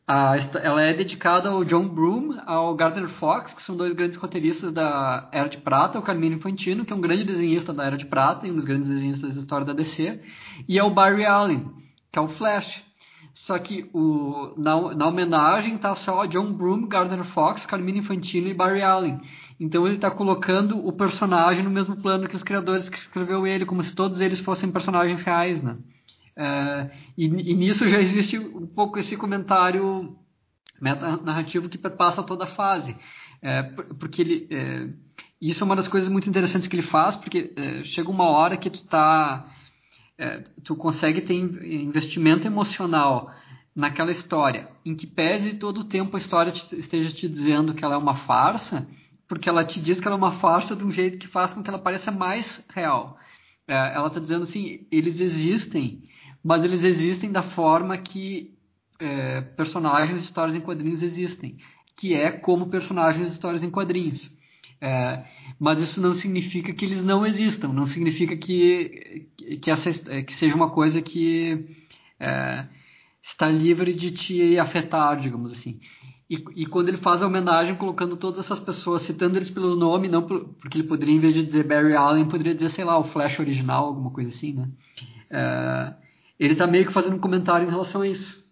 a, ela é dedicada ao John Broome, ao Gardner Fox, que são dois grandes roteiristas da Era de Prata, o Carmine Infantino, que é um grande desenhista da Era de Prata e um dos grandes desenhistas da história da DC, e ao Barry Allen, que é o Flash. Só que o, na, na homenagem está só John Broome, Gardner Fox, Carmine Infantino e Barry Allen. Então ele está colocando o personagem no mesmo plano que os criadores que escreveu ele, como se todos eles fossem personagens reais, né? É, e, e, nisso já existe um pouco esse comentário narrativo que perpassa toda a fase. É, porque ele, é, isso é uma das coisas muito interessantes que ele faz, porque é, chega uma hora que tu tá, é, tu consegue ter investimento emocional naquela história, em que pese todo o tempo a história te, esteja te dizendo que ela é uma farsa, porque ela te diz que ela é uma farsa de um jeito que faz com que ela pareça mais real. É, ela está dizendo assim, eles existem, mas eles existem da forma que é, personagens de histórias em quadrinhos existem, que é como personagens de histórias em quadrinhos. É, mas isso não significa que eles não existam, não significa que, que, essa, que seja uma coisa que é, está livre de te afetar, digamos assim. E, e, quando ele faz a homenagem colocando todas essas pessoas, citando eles pelo nome, não por, porque ele poderia, em vez de dizer Barry Allen, poderia dizer, sei lá, o Flash original, alguma coisa assim, né? É, ele está meio que fazendo um comentário em relação a isso.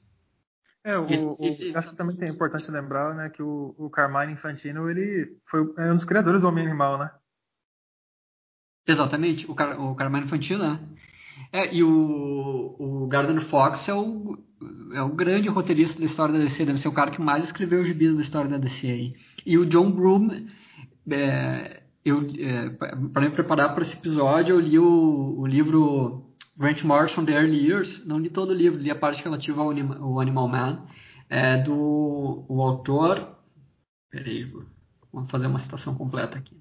É, o, o, acho que também é importante lembrar, né, que o, o Carmine Infantino, ele foi é um dos criadores do Homem Animal, né? Exatamente, o, Car, o Carmine Infantino, né? É, e o, o Gardner Fox é o, é o grande roteirista da história da DC, deve ser o cara que mais escreveu os gibis da história da DC aí. E o John Broom, é, eu, é, para me preparar para esse episódio, eu li o, o livro Grant Morrison, The Early Years, não li todo o livro, li a parte relativa ao Animal, ao Animal Man, é, do o autor, peraí, vamos fazer uma citação completa aqui.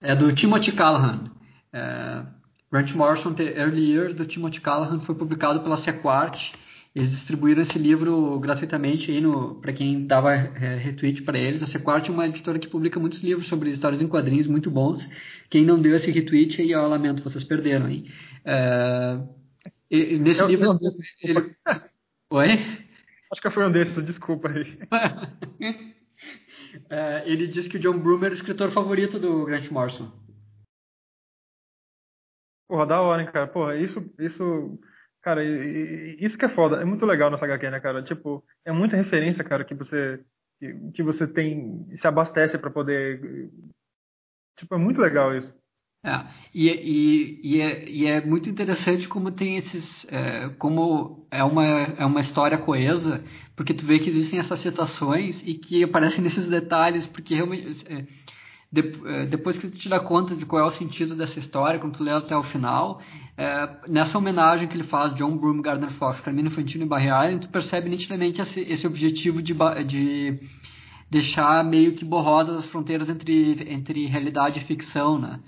É do Timothy Callahan. É, Grant Morrison, The Early Years, do Timothy Callahan, foi publicado pela Sequart. Eles distribuíram esse livro gratuitamente aí para quem dava é, retweet para eles. A Sequart é uma editora que publica muitos livros sobre histórias em quadrinhos muito bons. Quem não deu esse retweet aí, eu lamento, vocês perderam. É, e, nesse eu, livro. ele... Oi? Acho que foi um desses, desculpa aí. É, ele diz que o John Broome era o escritor favorito do Grant Morrison. Porra, da hora, hein, cara. Porra, isso, isso, cara, isso que é foda. É muito legal nessa HQ, né, cara? Tipo, é muita referência, cara, que você, que, você tem, se abastece para poder. Tipo, é muito legal isso. É, e, e, e, é, e é muito interessante como tem esses. É, como é uma, é uma história coesa, porque tu vê que existem essas citações e que aparecem nesses detalhes, porque realmente. É, depois que tu te dá conta de qual é o sentido dessa história, quando tu lê até o final, é, nessa homenagem que ele faz, John Broome, Gardner Fox, Carmine Infantino e Barry Allen, tu percebe nitidamente esse, esse objetivo de, de deixar meio que borrosas as fronteiras entre, entre realidade e ficção, né?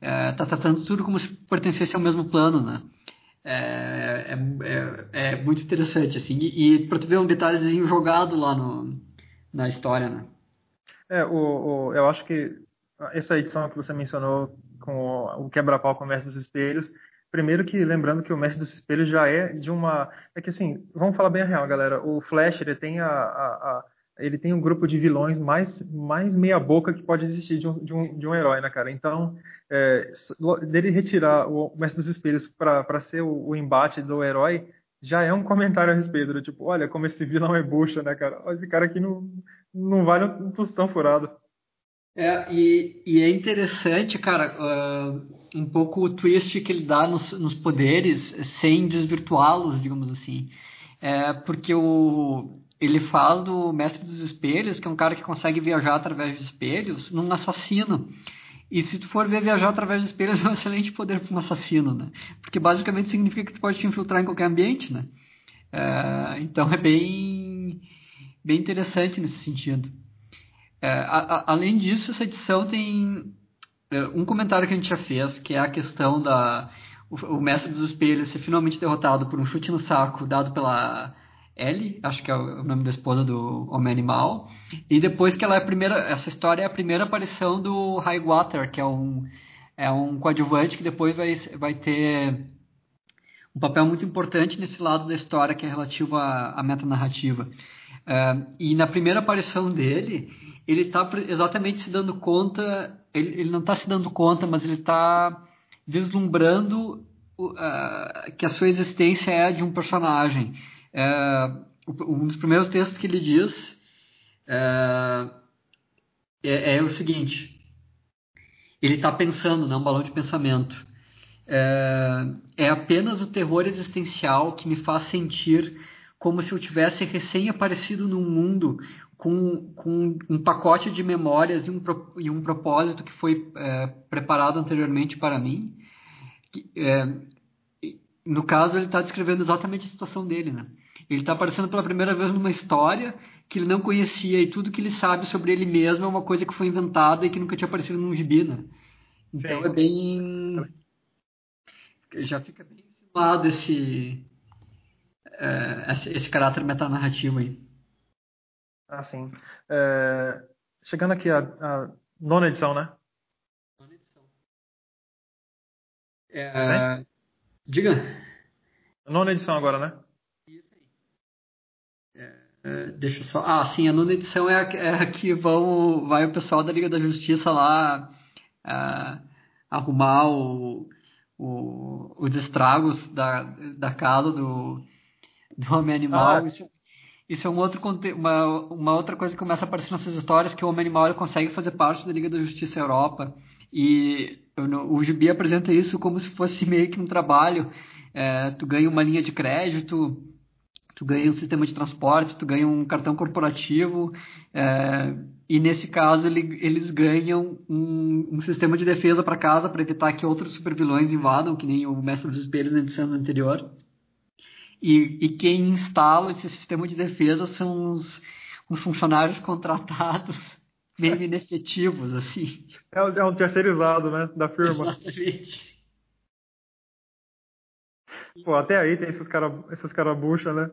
É, tá tratando tudo como se pertencesse ao mesmo plano, né? É, é, é, muito interessante, assim, e, e para tu ver um detalhezinho jogado lá no, na história, né? É, o, o, eu acho que essa edição que você mencionou com o, quebra-pau com o Mestre dos Espelhos, primeiro que lembrando que o Mestre dos Espelhos já é de uma, é que assim, vamos falar bem a real, galera, o Flash ele tem a, a, a ele tem um grupo de vilões mais, mais meia boca que pode existir de um, de um, de um herói, né, cara? Então, é, dele retirar o Mestre dos Espelhos para ser o, o, embate do herói já é um comentário a respeito, tipo, olha como esse vilão é bucha, né, cara? Esse cara aqui não, não vale um tostão furado. É, e, e é interessante, cara, uh, um pouco o twist que ele dá nos, nos poderes sem desvirtuá-los, digamos assim. É, porque o, ele fala do mestre dos espelhos, que é um cara que consegue viajar através de espelhos, num assassino. E se tu for ver viajar através de espelhos, é um excelente poder para um assassino, né? Porque basicamente significa que tu pode te infiltrar em qualquer ambiente, né? É, então é bem, bem interessante nesse sentido. É, a, a, além disso, essa edição tem é, um comentário que a gente já fez, que é a questão da o, o mestre dos espelhos ser finalmente derrotado por um chute no saco dado pela Ellie, acho que é o nome da esposa do Homem Animal. E depois que ela é a primeira, essa história é a primeira aparição do Highwater, que é um é um coadjuvante que depois vai, vai ter um papel muito importante nesse lado da história que é relativo à, à metanarrativa. Uh, e na primeira aparição dele, ele está exatamente se dando conta, ele, ele não está se dando conta, mas ele está vislumbrando uh, que a sua existência é de um personagem é, um dos primeiros textos que ele diz é, é, é o seguinte: ele está pensando, não é um balão de pensamento. É, é apenas o terror existencial que me faz sentir como se eu tivesse recém aparecido num mundo com, com um pacote de memórias e um, e um propósito que foi é, preparado anteriormente para mim. É, no caso, ele está descrevendo exatamente a situação dele, né? Ele está aparecendo pela primeira vez numa história que ele não conhecia e tudo que ele sabe sobre ele mesmo é uma coisa que foi inventada e que nunca tinha aparecido num gibi, né? Então Sim. é bem... Já fica bem simulado esse, é, esse, esse caráter metanarrativo aí. Ah, sim. É, chegando aqui a, a, nona edição, né? Nona edição. É, diga. Nona edição agora, né? Isso aí. É, é, deixa eu só. Ah, sim, a nona edição é a, é a que vão, vai o pessoal da Liga da Justiça lá é, arrumar o, o, os estragos da, da casa do, do homem animal. Ah, isso, é um outro, uma, uma outra coisa que começa a aparecer nessas histórias, que o homem animal ele consegue fazer parte da Liga da Justiça Europa. E o Gibi apresenta isso como se fosse meio que um trabalho. É, tu ganha uma linha de crédito, tu ganha um sistema de transporte, tu ganha um cartão corporativo, é, e nesse caso ele, eles ganham um, um, sistema de defesa para casa para evitar que outros supervilões invadam, que nem o Mestre dos Espelhos na edição anterior. E, e quem instala esse sistema de defesa são os, os funcionários contratados meio inefetivos, assim. É, é um terceirizado, né, da firma. Exatamente. Pô, até aí tem esses caras esses cara bucha, né?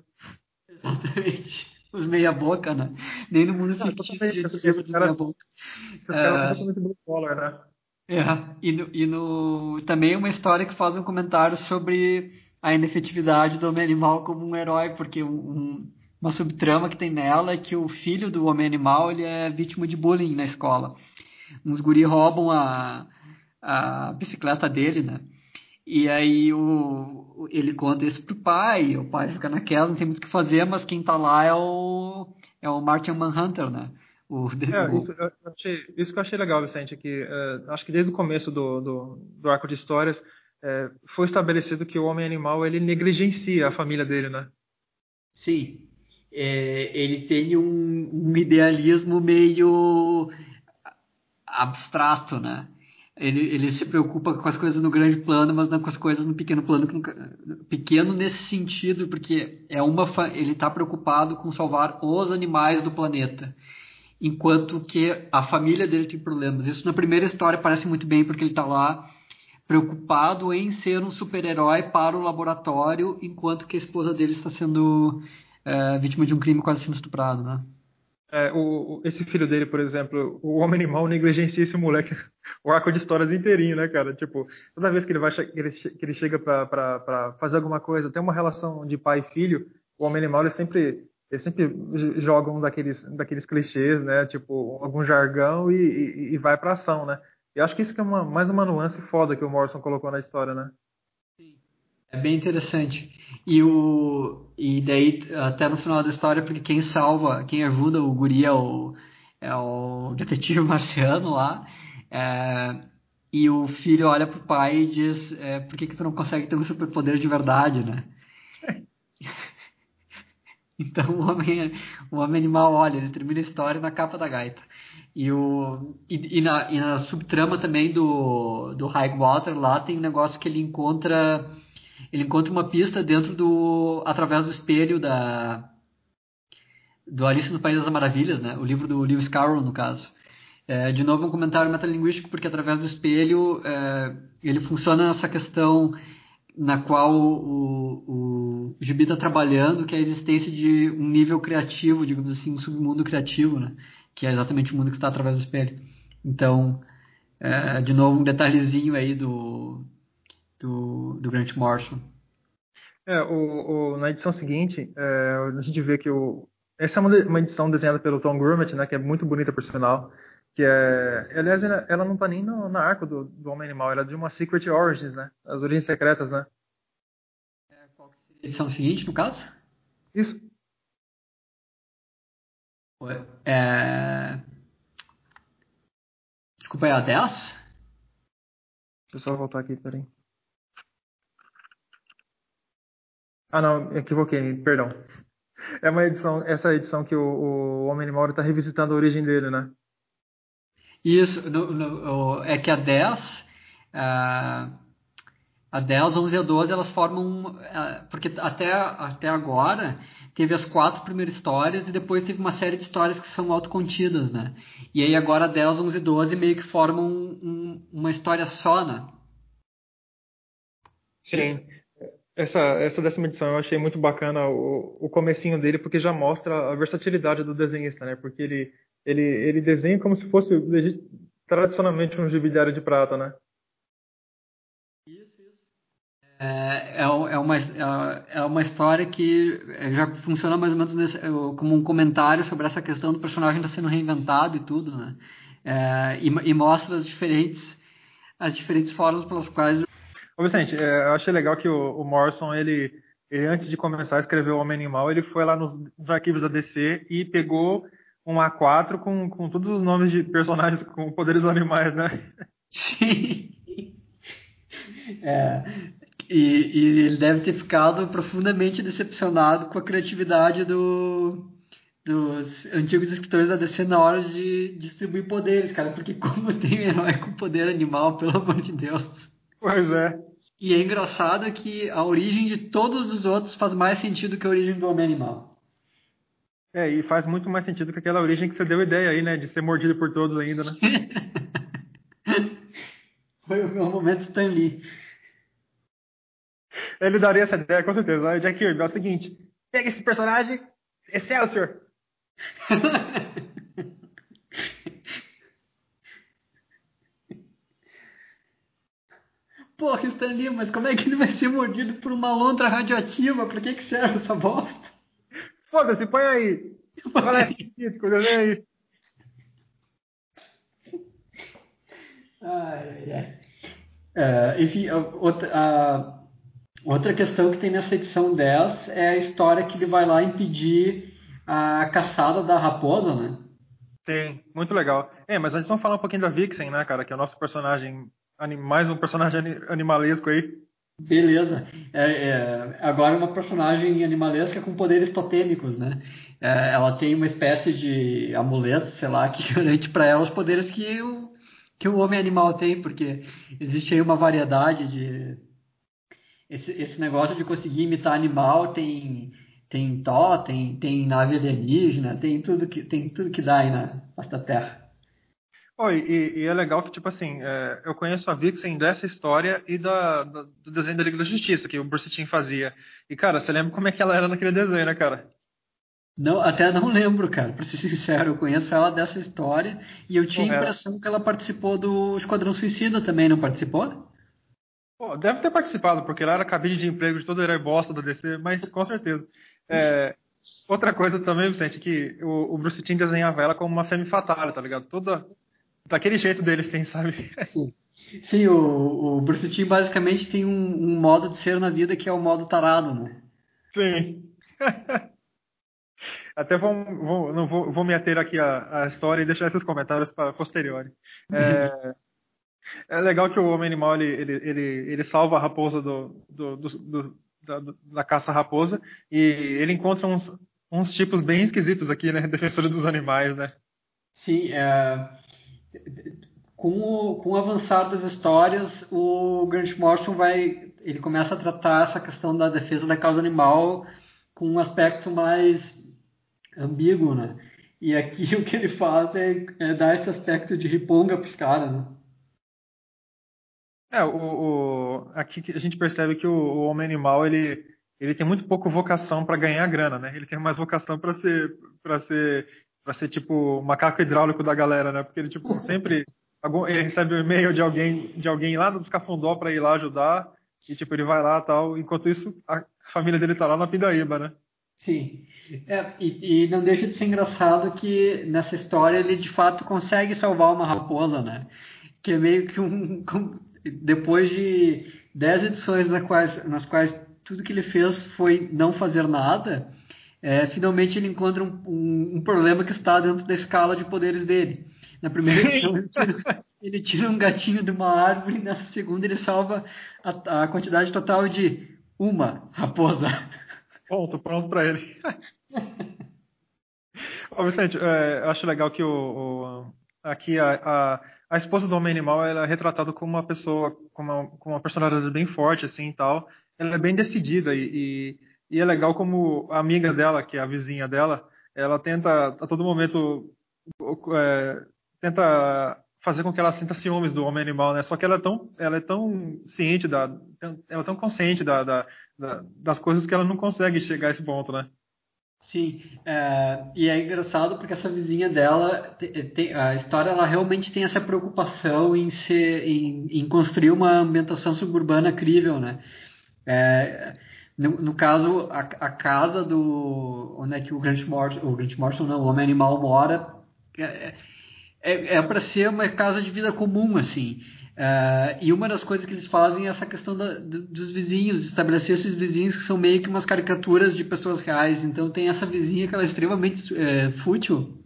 Exatamente. Os meia boca, né? Nem no mundo fictício a gente chama de meia boca. Esses caras são muito blue collar, né? É, e, no, e no, também uma história que faz um comentário sobre a inefetividade do homem animal como um herói, porque um, uma subtrama que tem nela é que o filho do homem animal ele é vítima de bullying na escola. Uns guri roubam a, a bicicleta dele, né? E aí o, ele conta isso pro pai, o pai fica naquela, não tem muito o que fazer, mas quem tá lá é o, é o Martin Manhunter, né? O, é, isso, achei, isso, que eu achei legal, Vicente, que uh, acho que desde o começo do, do, do arco de histórias, é, foi estabelecido que o homem animal ele negligencia a família dele, né? Sim. É, ele tem um, um, idealismo meio abstrato, né? Ele, ele se preocupa com as coisas no grande plano, mas não com as coisas no pequeno plano. Pequeno nesse sentido, porque é uma ele está preocupado com salvar os animais do planeta, enquanto que a família dele tem problemas. Isso na primeira história parece muito bem, porque ele está lá preocupado em ser um super-herói para o laboratório, enquanto que a esposa dele está sendo é, vítima de um crime quase sendo estuprado, né? É, o, esse filho dele, por exemplo, o homem animal negligencia esse moleque o arco de histórias inteirinho, né, cara? Tipo, toda vez que ele vai que ele, que ele chega para fazer alguma coisa, tem uma relação de pai e filho, o homem animal ele sempre ele sempre joga um daqueles daqueles clichês, né? Tipo, algum jargão e, e, e vai para ação, né? Eu acho que isso que é uma, mais uma nuance foda que o Morrison colocou na história, né? Sim. É bem interessante. E o e daí até no final da história, porque quem salva, quem ajuda o guri é o, é o detetive marciano lá. É, e o filho olha pro pai e diz: é, Por que, que tu não consegue ter um superpoder de verdade, né? então o homem, o homem animal olha, ele termina a história na capa da gaita. E, o, e, e, na, e na subtrama também do, do Highwater lá tem um negócio que ele encontra ele encontra uma pista dentro do através do espelho da do Alice no País das Maravilhas, né? O livro do Lewis Carroll, no caso. É, de novo um comentário metalinguístico porque através do espelho é, ele funciona nessa questão na qual o, o, o Gibi está trabalhando, que é a existência de um nível criativo, digamos assim, um submundo criativo, né? Que é exatamente o mundo que está através do espelho. Então, é, de novo, um detalhezinho aí do, do, do Grant Morrison. É, o, o, na edição seguinte, é, a gente vê que o, essa é uma, uma edição desenhada pelo Tom Grummett, né, que é muito bonita por sinal, que é, aliás, ela, ela não está nem no, na arco do, do Homem Animal, ela é de uma Secret Origins, né, as origens secretas, né. É, qual seria a edição seguinte, no caso? Isso. É... Desculpa, é a 10? Deixa eu só voltar aqui, peraí. Ah, não, equivoquei, perdão. É uma edição, essa edição que o, o Homem Animal está revisitando a origem dele, né? Isso, no, no, é que a 10, uh, a 10, 11 e a 12, elas formam. Uh, porque até, até agora teve as quatro primeiras histórias e depois teve uma série de histórias que são autocontidas, né? E aí agora a 10, 11 e 12 meio que formam um, uma história só, né? Sim essa, essa décima edição eu achei muito bacana o, o comecinho dele, porque já mostra a versatilidade do desenhista, né? Porque ele, ele, ele desenha como se fosse tradicionalmente um gibi de prata, né? É, é, é, uma, é uma história que já funciona mais ou menos nesse, como um comentário sobre essa questão do personagem estar sendo reinventado e tudo, né? É, e, e mostra as diferentes, as diferentes formas pelas quais Ô Vicente, é, eu achei legal que o, o Morrison, ele, ele, antes de começar a escrever o Homem Animal, ele foi lá nos, nos arquivos da DC e pegou um A4 com, com todos os nomes de personagens com poderes animais, né? Sim. é, e, e, ele deve ter ficado profundamente decepcionado com a criatividade do, dos antigos escritores da DC na hora de distribuir poderes, cara. Porque como tem herói com poder animal, pelo amor de Deus. Pois é. E é engraçado que a origem de todos os outros faz mais sentido que a origem do homem animal. É, e faz muito mais sentido que aquela origem que você deu ideia aí, né? De ser mordido por todos ainda, né? Foi o meu momento Stan Lee. Ele daria essa ideia, com certeza. O Jack Kirby, é o seguinte: pega esse personagem, Excelsior! Porra, Stanley, mas como é que ele vai ser mordido por uma lontra radioativa? Pra que, que serve essa bosta? Foda-se, põe aí. Fala físico, vem aí. Ai, ai. É, enfim, outra, a, outra questão que tem nessa edição 10 é a história que ele vai lá impedir a caçada da raposa, né? Sim, muito legal. É, mas a gente vamos falar um pouquinho da Vixen, né, cara? Que é o nosso personagem mais um personagem animalesco aí. Beleza. É, é, agora uma personagem animalesca com poderes totêmicos, né? É, ela tem uma espécie de amuleto, sei lá, que garante para ela os poderes que o, que o homem animal tem, porque existe aí uma variedade de. Esse, esse negócio de conseguir imitar animal tem tem totem, tem nave alienígena, tem tudo que tem tudo que dá aí na face da Terra. Oh, e, e, é legal que, tipo assim, é, eu conheço a Vixen dessa história e da, da, do desenho da Liga da Justiça, que o Bruce Timm fazia. E, cara, você lembra como é que ela era naquele desenho, né, cara? Não, até não lembro, cara, pra ser sincero. Eu conheço ela dessa história e eu tinha a impressão que ela participou do Esquadrão Suicida também, não participou? Pô, deve ter participado, porque ela era cabide de emprego de todo herói bosta do DC, mas com certeza. É, outra coisa também, Vicente, que o, o Bruce Timm desenhava ela como uma femme fatale, tá ligado? Toda daquele jeito deles tem, sabe? Sim, Sim o, o Bruce Timm basicamente tem um, um, modo de ser na vida que é o modo tarado, né? Sim. Até vou, vou, não vou, vou me ater aqui à, à história e deixar esses comentários para posteriori. É, é, legal que o Homem Animal ele, ele, ele, ele salva a raposa do, do, do, do da, da, caça raposa e ele encontra uns, uns tipos bem esquisitos aqui, né? Defensores dos animais, né? Sim, é, com o, com o avançar das histórias, o Grant Morrison vai, ele começa a tratar essa questão da defesa da causa animal com um aspecto mais ambíguo, né? E aqui o que ele faz é, é dar esse aspecto de riponga para os caras, né? É, o, o, aqui a gente percebe que o, o homem animal ele, ele tem muito pouco vocação para ganhar grana, né? Ele tem mais vocação para ser para ser para ser tipo o macaco hidráulico da galera, né? Porque ele tipo sempre ele recebe um e-mail de alguém de alguém lá dos Cafundó para ir lá ajudar e tipo ele vai lá tal. Enquanto isso a família dele tá lá na Pindaíba, né? Sim. É, e, e, não deixa de ser engraçado que nessa história ele de fato consegue salvar uma raposa, né? Que é meio que um. Depois de dez edições nas quais, nas quais tudo que ele fez foi não fazer nada, é, finalmente ele encontra um, um, um, problema que está dentro da escala de poderes dele. Na primeira edição, ele tira um gatinho de uma árvore nessa segunda ele salva a, a quantidade total de uma raposa. Ponto, pronto para ele. Ô, Vicente, é, eu acho legal que o, o aqui a, a, a, esposa do homem animal ela é retratada como uma pessoa, como uma, como uma personalidade bem forte, assim, e tal. Ela é bem decidida e, e, e, é legal como a amiga dela, que é a vizinha dela, ela tenta a todo momento é, tenta fazer com que ela sinta ciúmes do homem animal, né? Só que ela é tão, ela é tão ciente da, ela é tão consciente da, da, da das coisas que ela não consegue chegar a esse ponto, né? Sim, é, e é engraçado porque essa vizinha dela, tem, a história ela realmente tem essa preocupação em, ser, em, em construir uma ambientação suburbana crível, né? É, no, no, caso, a, a, casa do onde é que o Grant Morrison, o Grant Morrison não, o Homem Animal mora, é, é, é para ser uma casa de vida comum, assim. Uh, e uma das coisas que eles fazem é essa questão da, dos vizinhos, estabelecer esses vizinhos que são meio que umas caricaturas de pessoas reais. Então tem essa vizinha que ela é extremamente é, fútil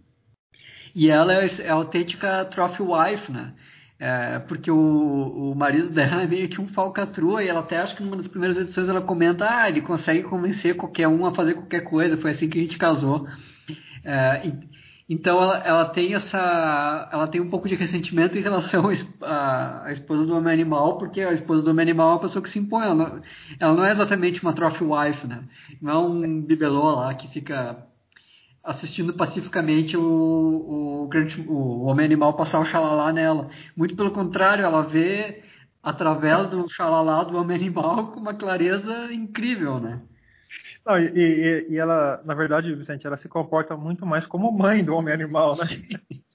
e ela é, é a autêntica trophy wife, né? É, porque o, o marido dela é meio que um falcatrua e ela até acho que numa das primeiras edições ela comenta ah, ele consegue convencer qualquer um a fazer qualquer coisa, foi assim que a gente casou. É, então ela, ela tem essa, ela tem um pouco de ressentimento em relação à, esposa do homem animal, porque a esposa do homem animal é uma pessoa que se impõe. Ela não, ela não é exatamente uma trophy wife, né? Não é um bibelô lá que fica assistindo pacificamente o, o, o homem animal passar o xalalá nela. Muito pelo contrário, ela vê através do xalalá do homem animal com uma clareza incrível, né? Não, e, e, e, ela, na verdade, Vicente, ela se comporta muito mais como mãe do homem animal, né?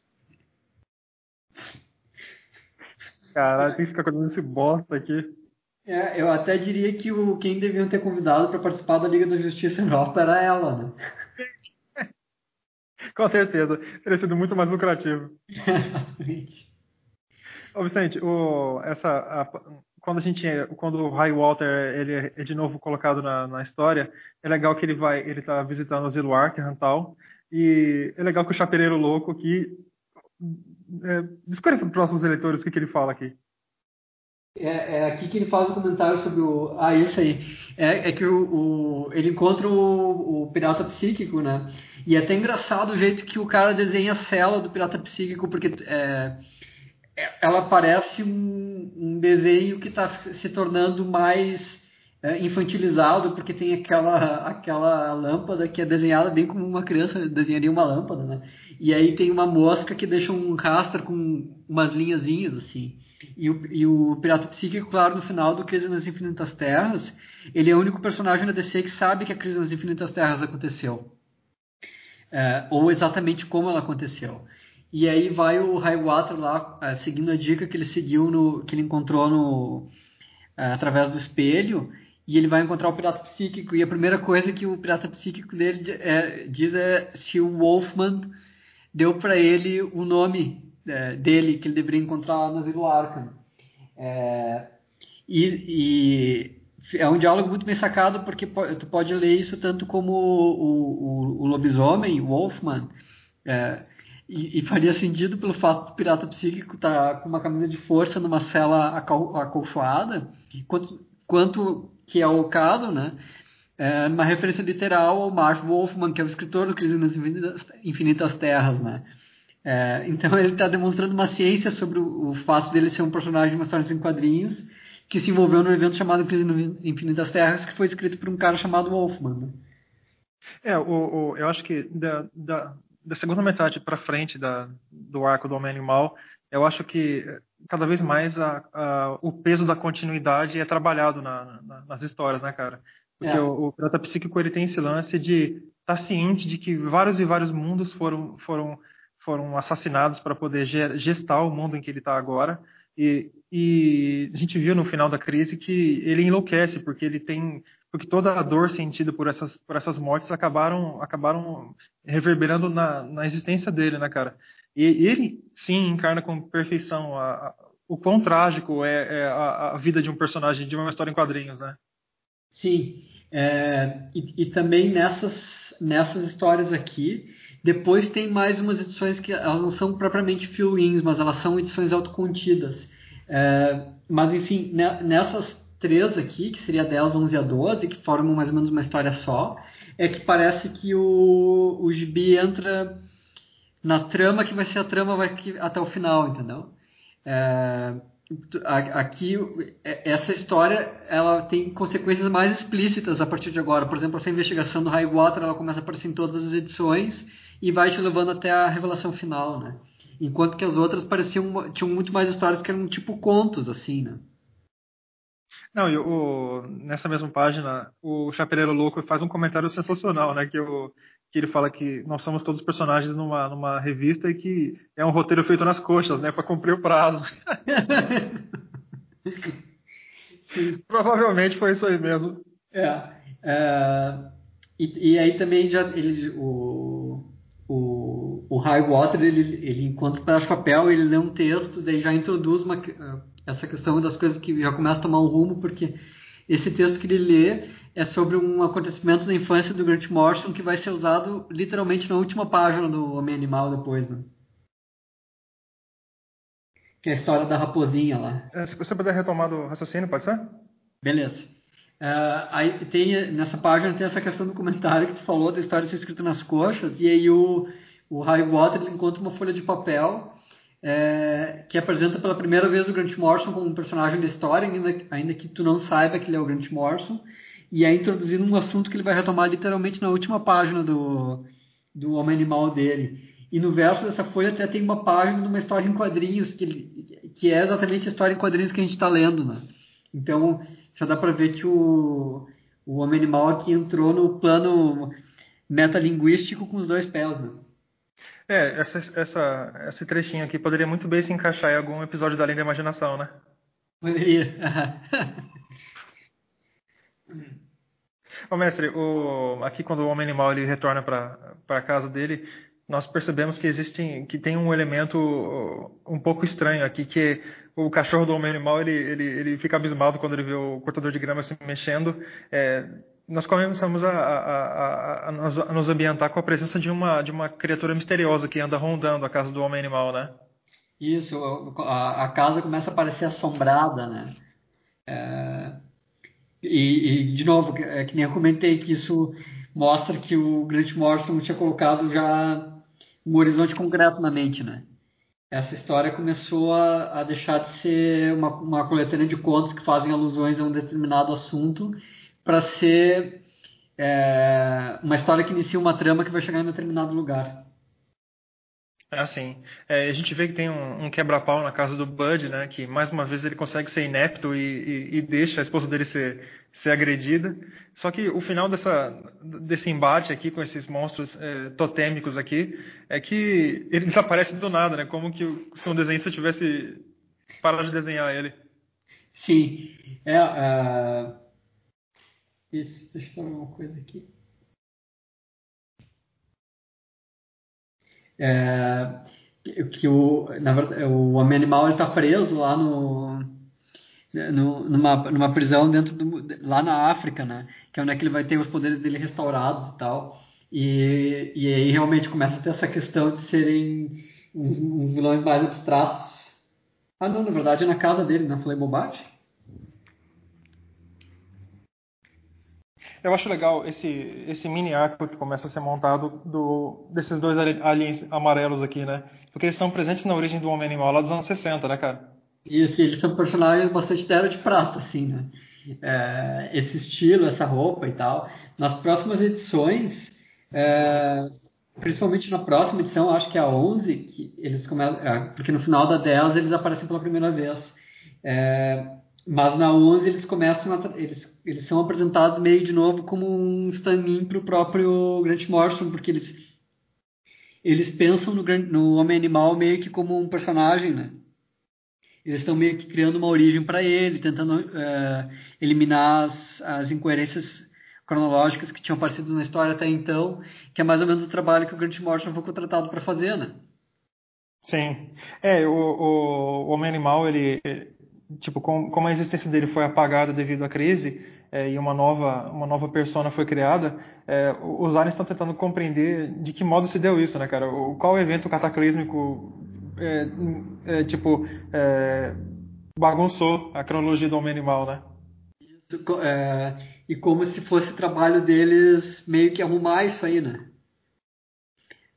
Caralho, tem que ficar com esse bosta aqui. É, eu até diria que o, quem deviam ter convidado para participar da Liga da Justiça Europa era ela, né? com certeza. Teria sido muito mais lucrativo. Ô, Vicente, o, essa, a, quando a gente quando o High Walter ele é de novo colocado na, na história é legal que ele vai ele está visitando o Zilo Arkham tal e é legal que o Chapereiro Louco aqui é, descreve para os nossos eleitores o que, que ele fala aqui? É, é, aqui que ele faz o comentário sobre o ah isso aí. É, é que o, o, ele encontra o, o pirata psíquico né? E é até engraçado o jeito que o cara desenha a cela do pirata psíquico porque é, ela parece um, um desenho que está se tornando mais é, infantilizado porque tem aquela aquela lâmpada que é desenhada bem como uma criança desenharia uma lâmpada, né? E aí tem uma mosca que deixa um rastro com umas linhazinhas assim. E o, e o Pirata Psíquico, claro, no final do Crise nas Infinitas Terras, ele é o único personagem da DC que sabe que a Crise nas Infinitas Terras aconteceu. É, ou exatamente como ela aconteceu. E aí vai o Highwater lá, uh, seguindo a dica que ele seguiu, no, que ele encontrou no, uh, através do espelho, e ele vai encontrar o pirata psíquico. E a primeira coisa que o pirata psíquico dele é, diz é se o Wolfman deu para ele o nome é, dele que ele deveria encontrar no Asilo Arkham. É, e, e, é um diálogo muito bem sacado porque tu pode ler isso tanto como o, o, o lobisomem, o Wolfman, é, e, e, faria sentido pelo fato do pirata psíquico estar tá com uma camisa de força numa cela acolchoada, quanto, quanto que é o caso, né? É uma referência literal ao Marv Wolfman, que é o escritor do Crise nas Infinitas, Infinitas Terras, né? É, então ele está demonstrando uma ciência sobre o, o, fato dele ser um personagem de uma história em quadrinhos que se envolveu num evento chamado Crise nas Infinitas Terras, que foi escrito por um cara chamado Wolfman. Né? É, o, o, eu acho que da, da, da segunda metade para frente da, do arco do Homem Animal, eu acho que cada vez mais a, a, o peso da continuidade é trabalhado na, na, nas histórias, né, cara? Porque é. o, o Pirata Psíquico ele tem esse lance de estar tá ciente de que vários e vários mundos foram, foram, foram assassinados para poder gestar o mundo em que ele está agora. E, e a gente viu no final da crise que ele enlouquece, porque ele tem porque toda a dor sentida por essas, por essas mortes acabaram, acabaram reverberando na, na existência dele, né, cara? E ele, sim, encarna com perfeição a, a, o quão trágico é, é a, a, vida de um personagem de uma história em quadrinhos, né? Sim, é, e, e, também nessas, nessas histórias aqui, Depois tem mais umas edições que elas não são propriamente fill-ins, mas elas são edições autocontidas. É, mas enfim, nessas três aqui, que seria 10, 11 a 12, que formam mais ou menos uma história só, é que parece que o, o gibi entra na trama que vai ser a trama vai até o final, entendeu? É, aqui é, essa história ela tem consequências mais explícitas a partir de agora. Por exemplo, essa investigação do Highwater ela começa a aparecer em todas as edições e vai te levando até a revelação final, né? Enquanto que as outras pareciam tinham muito mais histórias que eram tipo contos assim, né? Não, e o, nessa mesma página, o Chapeleiro Louco faz um comentário sensacional, né? Que, o, que ele fala que nós somos todos personagens numa, numa revista e que é um roteiro feito nas coxas, né? Para cumprir o prazo. Provavelmente foi isso aí mesmo. É. é e, e, aí também já ele, o, o, o High Water, ele, ele enquanto pedaço de papel, ele lê um texto, daí já introduz uma essa questão das coisas que já começa a tomar um rumo, porque esse texto que ele lê é sobre um acontecimento da infância do Grant Morrison que vai ser usado literalmente na última página do Homem Animal depois, né? Que é a história da raposinha lá. É, se você puder retomar do raciocínio, pode ser? Beleza. Uh, aí tem, nessa página tem essa questão do comentário que tu falou da história ser escrita nas coxas, e aí o, o Harry Potter encontra uma folha de papel é, que apresenta pela primeira vez o Grant Morrison como um personagem da história, ainda, ainda que tu não saiba que ele é o Grant Morrison, e é introduzindo um assunto que ele vai retomar literalmente na última página do, do Homem Animal dele. E no verso dessa folha até tem uma página de uma história em quadrinhos, que, que é exatamente a história em quadrinhos que a gente está lendo. Né? Então já dá para ver que o, o Homem Animal aqui entrou no plano metalinguístico com os dois pés. Né? É, essa, essa, esse trechinho aqui poderia muito bem se encaixar em algum episódio da Além da Imaginação, né? Poderia. Ô, mestre, o, aqui quando o homem animal ele retorna para a casa dele, nós percebemos que existe, que tem um elemento um pouco estranho aqui, que o cachorro do homem animal ele, ele, ele fica abismado quando ele vê o cortador de grama se mexendo. É, nós começamos a, a, a, a, nos ambientar com a presença de uma, de uma criatura misteriosa que anda rondando a casa do homem animal, né? Isso, a, casa começa a parecer assombrada, né? É, e, e, de novo, é que nem eu comentei que isso mostra que o Grant Morrison tinha colocado já um horizonte concreto na mente, né? Essa história começou a, deixar de ser uma, uma coletânea de contos que fazem alusões a um determinado assunto para ser é, uma história que inicia uma trama que vai chegar em determinado lugar. É assim. É, a gente vê que tem um, um quebra-pau na casa do Bud, né? Que mais uma vez ele consegue ser inepto e, e, e, deixa a esposa dele ser, ser agredida. Só que o final dessa, desse embate aqui com esses monstros é, totêmicos aqui é que ele desaparece do nada, né? Como que se um desenhista tivesse parado de desenhar ele. Sim. É, uh isso, deixa eu só uma coisa aqui. É, que o, na verdade, o homem animal está preso lá no, no, numa, numa prisão dentro do, lá na África, né? Que é onde é que ele vai ter os poderes dele restaurados e tal. E, e aí realmente começa a ter essa questão de serem uns, uns vilões mais abstratos. Ah, não, na verdade é na casa dele, não falei bobagem? Eu acho legal esse, esse mini arco que começa a ser montado do, desses dois aliens amarelos aqui, né? Porque eles estão presentes na origem do Homem Animal lá dos anos 60, né, cara? Isso, eles são personagens bastante da de prata, assim, né? É, esse estilo, essa roupa e tal. Nas próximas edições, é, principalmente na próxima edição, acho que é a 11, que eles começam, é, porque no final da 10 eles aparecem pela primeira vez. É, mas na 11 eles começam a, eles, eles são apresentados meio de novo como um stand-in para o próprio Grant Morrison, porque eles eles pensam no, no Homem Animal meio que como um personagem, né? Eles estão meio que criando uma origem para ele, tentando é, eliminar as, as incoerências cronológicas que tinham aparecido na história até então, que é mais ou menos o trabalho que o Grant Morrison foi contratado para fazer, né? Sim. É, o, o, o Homem Animal, ele, tipo, como, como a existência dele foi apagada devido à crise é, e uma nova, uma nova persona foi criada, é, os aliens estão tentando compreender de que modo se deu isso, né, cara? O, qual evento cataclísmico, é, é tipo, é, bagunçou a cronologia do homem animal, né? É, e como se fosse trabalho deles meio que arrumar isso aí, né?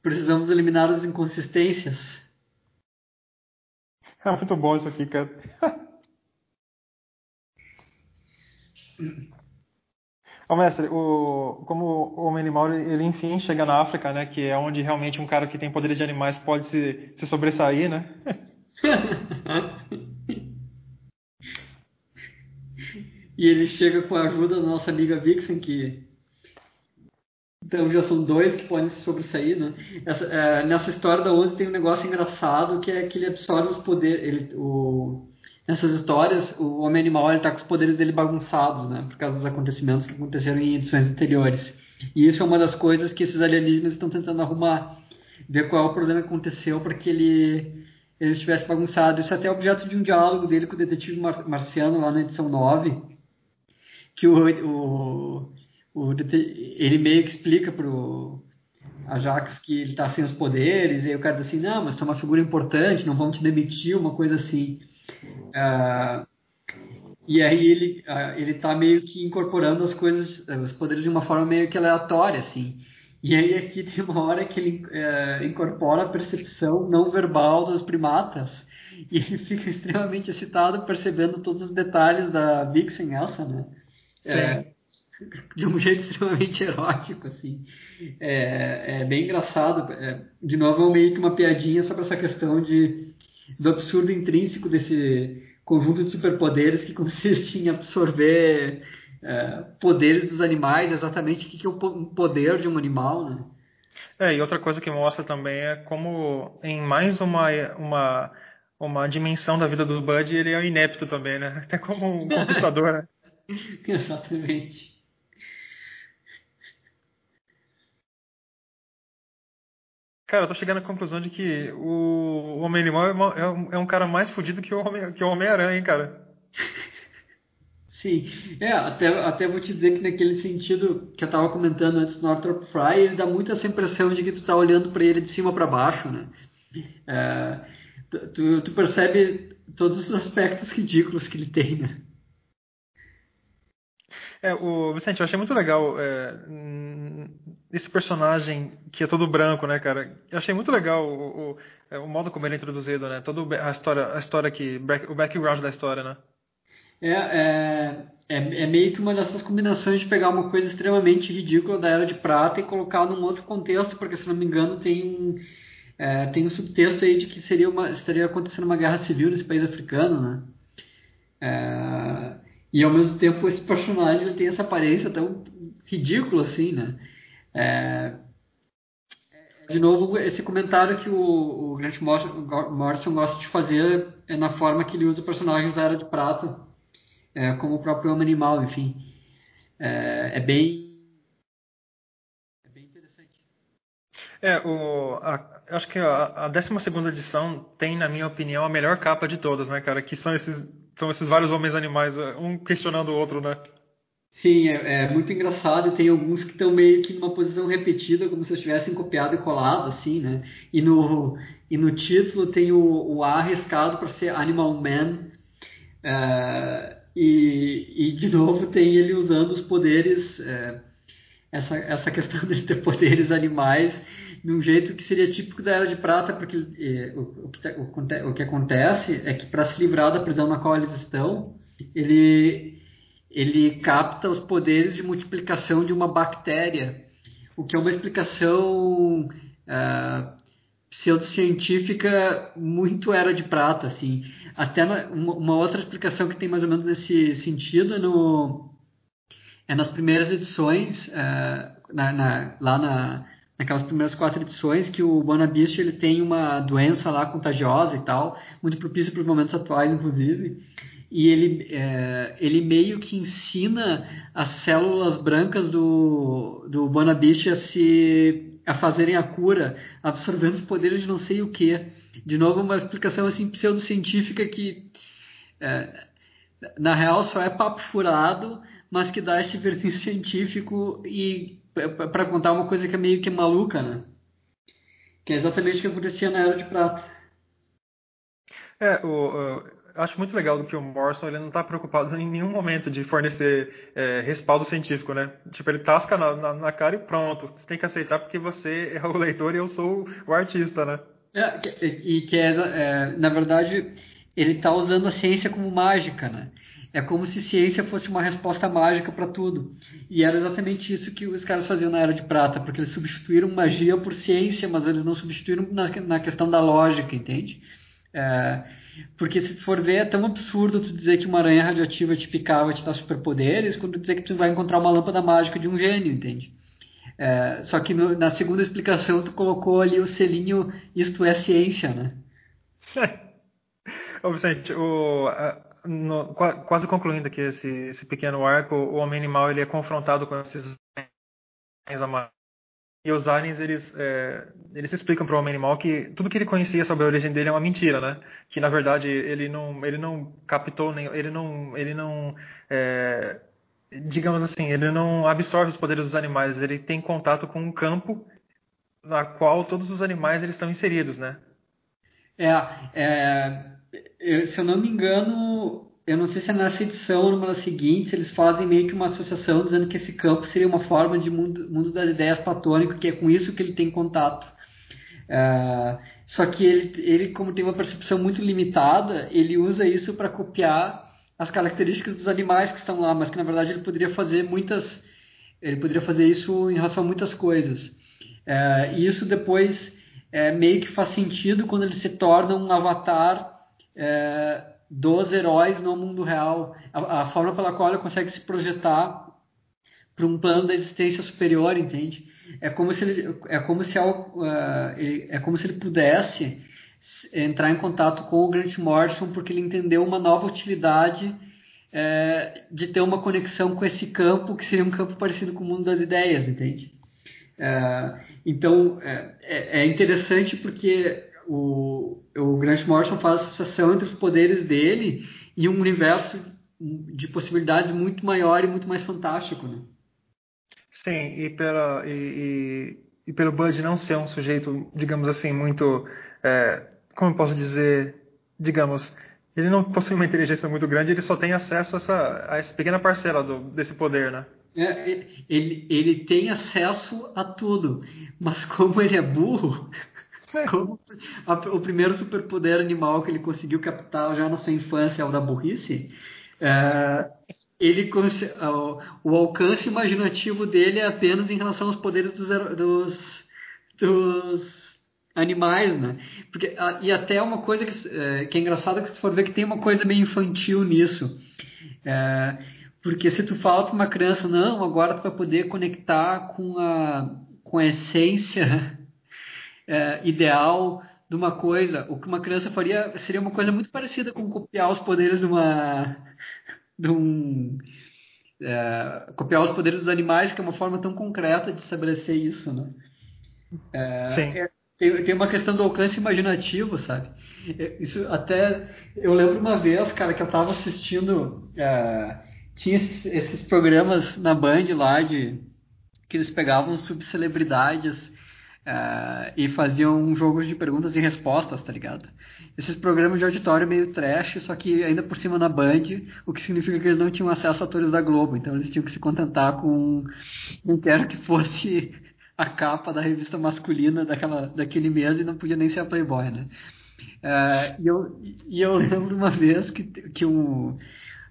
Precisamos eliminar as inconsistências. É muito bom isso aqui, cara. Ô, mestre, o, como o homem animal, ele enfim chega na África, né? Que é onde realmente um cara que tem poderes de animais pode se, se sobressair, né? e ele chega com a ajuda da nossa amiga Vixen, que então já são dois que podem se sobressair, né? Essa, é, nessa história da Onze tem um negócio engraçado que é que ele absorve os poderes, ele, o, nessas histórias, o homem animal está com os poderes dele bagunçados, né? Por causa dos acontecimentos que aconteceram em edições anteriores. E isso é uma das coisas que esses alienígenas estão tentando arrumar, ver qual é o problema que aconteceu para que ele ele estivesse bagunçado. Isso é até objeto de um diálogo dele com o detetive mar marciano lá na edição 9, que o, o, o ele meio que explica pro Ajax que ele está sem os poderes, e aí o cara diz assim, não, mas tu é uma figura importante, não vamos te demitir, uma coisa assim. Uh, e aí ele uh, ele está meio que incorporando as coisas, os poderes de uma forma meio que aleatória, assim. E aí aqui tem uma hora que ele uh, incorpora a percepção não verbal dos primatas e ele fica extremamente excitado percebendo todos os detalhes da Vixen Elsa, né? É, de um jeito extremamente erótico, assim. É, é bem engraçado. É, de novo, é meio que uma piadinha sobre essa questão de do absurdo intrínseco desse conjunto de superpoderes que consiste em absorver é, poderes dos animais, exatamente o que é o poder de um animal, né? É, e outra coisa que mostra também é como em mais uma, uma, uma dimensão da vida do Bud, ele é inepto também, né? Até como um conquistador, né? Exatamente. Cara, eu tô chegando à conclusão de que o, Homem-Animal é, é, um, é um cara mais fodido que o Homem-Aranha, Homem hein, cara? Sim, é, até, até vou te dizer que naquele sentido que eu tava comentando antes do Northrop Fry, ele dá muito essa impressão de que tu tá olhando para ele de cima para baixo, né? É, tu, tu percebe todos os aspectos ridículos que ele tem, né? É, o Vicente, eu achei muito legal é, esse personagem que é todo branco, né, cara? Eu achei muito legal o, o, é, o modo como ele é introduzido, né? Toda a história, a história que, o background da história, né? É, é, é, é, meio que uma dessas combinações de pegar uma coisa extremamente ridícula da Era de Prata e colocar num outro contexto, porque se não me engano tem um, é, tem um subtexto aí de que seria uma, estaria acontecendo uma guerra civil nesse país africano, né? É, e ao mesmo tempo esse personagem ele tem essa aparência tão ridícula assim, né? É... De novo, esse comentário que o, o Grant Morrison gosta de fazer é na forma que ele usa personagens da Era de Prata, é, como o próprio Homem Animal, enfim. É, é bem. É bem interessante. É, o, a, acho que a, a 12 edição tem, na minha opinião, a melhor capa de todas, né, cara? Que são esses são esses vários homens animais, é, um questionando o outro, né? Sim, é, é muito engraçado e tem alguns que estão meio que numa posição repetida, como se eles tivessem copiado e colado, assim, né? E no, e no título tem o, o A arriscado para ser Animal Man. É, e, e, de novo, tem ele usando os poderes, é, essa, essa questão de ter poderes animais de um jeito que seria típico da Era de Prata, porque eh, o, o, que, tá, o, o, que, acontece é que para se livrar da prisão na qual eles estão, ele, ele capta os poderes de multiplicação de uma bactéria, o que é uma explicação uh, pseudocientífica muito Era de Prata. Assim. Até na, uma, uma, outra explicação que tem mais ou menos nesse sentido é, no, é nas primeiras edições, uh, na, na, lá na naquelas primeiras quatro edições, que o Bonabist ele tem uma doença lá contagiosa e tal, muito propícia para os momentos atuais, inclusive. E ele, é, ele meio que ensina as células brancas do, do Bonabist a, se, a fazerem a cura, absorvendo os poderes de não sei o que. De novo, uma explicação assim pseudocientífica que é, na real só é papo furado, mas que dá esse versinho científico e para contar uma coisa que é meio que maluca, né? Que é exatamente o que acontecia na Era de Prata. É, o, acho muito legal do que o Morrison ele não está preocupado em nenhum momento de fornecer é, respaldo científico, né? Tipo, ele tasca na, na, na, cara e pronto. Você tem que aceitar porque você é o leitor e eu sou o artista, né? É, e que é, é, na verdade, ele está usando a ciência como mágica, né? É como se ciência fosse uma resposta mágica para tudo. E era exatamente isso que os caras faziam na Era de Prata, porque eles substituíram magia por ciência, mas eles não substituíram na, na questão da lógica, entende? É, porque se for ver, é tão absurdo tu dizer que uma aranha radioativa te picava te dá superpoderes, quando dizer que tu vai encontrar uma lâmpada mágica de um gênio, entende? É, só que no, na segunda explicação tu colocou ali o selinho isto é ciência, né? Ô Vicente, o, no, quase concluindo aqui esse, esse pequeno arco, o homem animal ele é confrontado com esses amarelos e os aliens, eles, é, eles explicam para o homem animal que tudo que ele conhecia sobre a origem dele é uma mentira, né? Que na verdade ele não, ele não captou nem, ele não, ele não, é, digamos assim, ele não absorve os poderes dos animais. Ele tem contato com um campo na qual todos os animais eles estão inseridos, né? É, é, se eu não me engano, eu não sei se é nessa edição ou numa seguinte, eles fazem meio que uma associação dizendo que esse campo seria uma forma de mundo, mundo das ideias platônico, que é com isso que ele tem contato. Uh, só que ele, ele, como tem uma percepção muito limitada, ele usa isso para copiar as características dos animais que estão lá, mas que na verdade ele poderia fazer muitas, ele poderia fazer isso em relação a muitas coisas. Uh, e isso depois uh, meio que faz sentido quando ele se torna um avatar dos heróis no mundo real, a, a forma pela qual ele consegue se projetar para um plano da existência superior, entende? É como se ele, é como se uh, ele, é como se ele pudesse entrar em contato com o Grant Morrison porque ele entendeu uma nova utilidade é, de ter uma conexão com esse campo que seria um campo parecido com o mundo das ideias, entende? É, então é, é interessante porque o, o Grant Morrison faz associação entre os poderes dele e um universo de possibilidades muito maior e muito mais fantástico, né? Sim, e, pela, e, e, e pelo Bud não ser um sujeito, digamos assim, muito, é, como eu posso dizer, digamos, ele não possui uma inteligência muito grande, ele só tem acesso a essa, a essa pequena parcela do, desse poder, né? É, ele, ele tem acesso a tudo, mas como ele é burro, Como o primeiro superpoder animal que ele conseguiu captar já na sua infância é o da burrice. É, ele o, alcance imaginativo dele é apenas em relação aos poderes dos, dos, dos animais, né? Porque, e até uma coisa que é, que é engraçada que se for ver que tem uma coisa meio infantil nisso. É, porque se tu fala para uma criança, não, agora tu vai poder conectar com a, com a essência é, ideal de uma coisa, o que uma criança faria seria uma coisa muito parecida com copiar os poderes de uma. de um. É, copiar os poderes dos animais, que é uma forma tão concreta de estabelecer isso, né? É, Sim. É, tem, tem uma questão do alcance imaginativo, sabe? É, isso até. Eu lembro uma vez, cara, que eu estava assistindo. É, tinha esses, esses, programas na Band lá de. que eles pegavam subcelebridades Uh, e faziam jogos de perguntas e respostas, tá ligado? Esses programas de auditório meio trash, só que ainda por cima na Band, o que significa que eles não tinham acesso a atores da Globo, então eles tinham que se contentar com não quero que fosse a capa da revista masculina daquela, daquele mês e não podia nem ser a Playboy, né? Uh, e, eu, e eu lembro uma vez que, que um,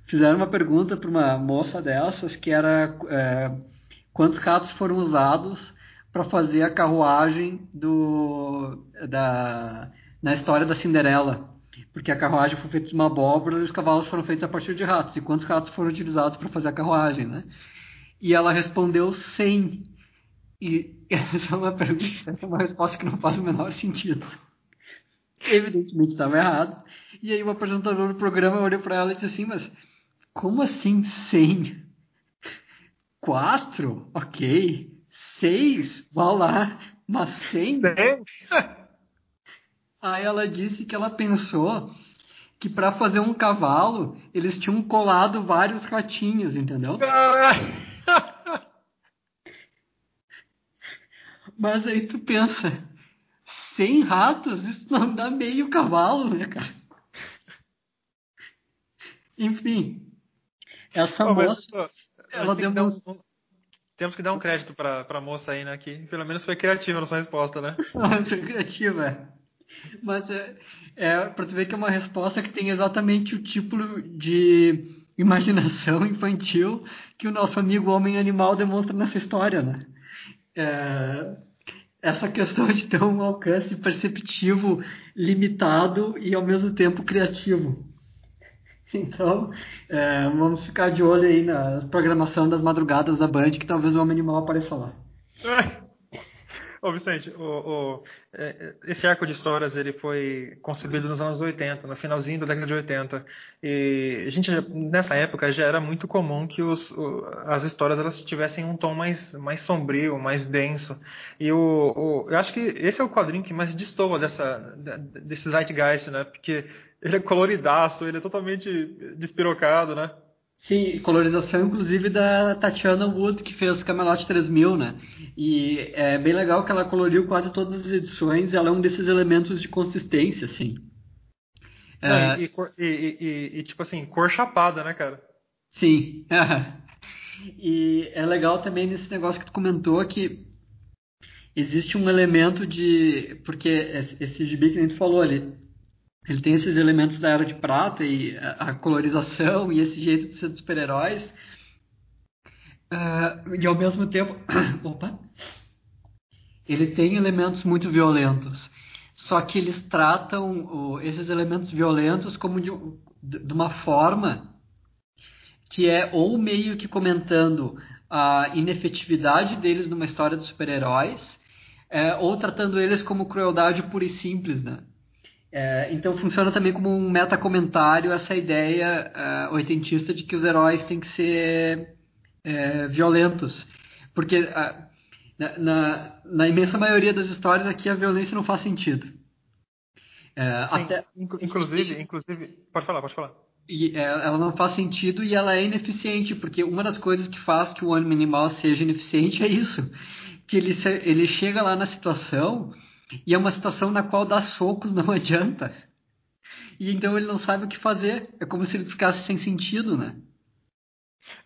fizeram uma pergunta para uma moça dessas que era uh, quantos ratos foram usados para fazer a carruagem do da na história da Cinderela, porque a carruagem foi feita de uma abóbora e os cavalos foram feitos a partir de ratos. E quantos ratos foram utilizados para fazer a carruagem, né? E ela respondeu 100. E essa é uma pergunta, essa é uma resposta que não faz o menor sentido. Evidentemente estava errado. E aí o apresentador do programa olhou para ela e disse assim, mas como assim 100? Quatro? Ok. Seis? Vá lá. Mas cem? Aí ela disse que ela pensou que para fazer um cavalo, eles tinham colado vários ratinhos, entendeu? Mas aí tu pensa, 100 ratos, isso não dá meio cavalo, né, cara? Enfim, essa moça, mas, ela demonstrou... Um, temos que dar um crédito para a moça aí, né, que pelo menos foi criativa na sua resposta, né? foi criativa. Mas é, é para tu ver que é uma resposta que tem exatamente o tipo de imaginação infantil que o nosso amigo homem animal demonstra nessa história, né? É, essa questão de ter um alcance perceptivo limitado e ao mesmo tempo criativo. Então, é, vamos ficar de olho aí na programação das madrugadas da Band, que talvez o Homem Animal apareça lá. Ô Vicente, o, o, é, esse arco de histórias ele foi concebido nos anos 80, no finalzinho da década de 80. E a gente, nessa época já era muito comum que os, as histórias elas tivessem um tom mais, mais sombrio, mais denso. E o, eu acho que esse é o quadrinho que mais destoa dessa, desse zeitgeist, né? Porque ele é coloridaço, ele é totalmente despirocado, né? Sim, colorização inclusive da Tatiana Wood, que fez Camelot 3000, né? E é bem legal que ela coloriu quase todas as edições, ela é um desses elementos de consistência, assim. É... E, e, e, e, tipo assim, cor chapada, né, cara? Sim. e é legal também nesse negócio que tu comentou que existe um elemento de. Porque esse gibi que a gente falou ali, ele tem esses elementos da Era de Prata e a, colorização e esse jeito de ser dos super-heróis. Uh, e ao mesmo tempo. opa! Ele tem elementos muito violentos. Só que eles tratam esses elementos violentos como de, de uma forma que é ou meio que comentando a inefetividade deles numa história de super-heróis, é, ou tratando eles como crueldade pura e simples, né? É, então funciona também como um metacomentário essa ideia uh, oitentista de que os heróis têm que ser é, violentos. Porque uh, na, na, na, imensa maioria das histórias aqui a violência não faz sentido. Sim, até, inclusive, e, inclusive, pode falar, pode falar. E ela não faz sentido e ela é ineficiente, porque uma das coisas que faz que o homem animal seja ineficiente é isso. Que ele, ele chega lá na situação e é uma situação na qual dar socos não adianta. E então ele não sabe o que fazer. É como se ele ficasse sem sentido, né?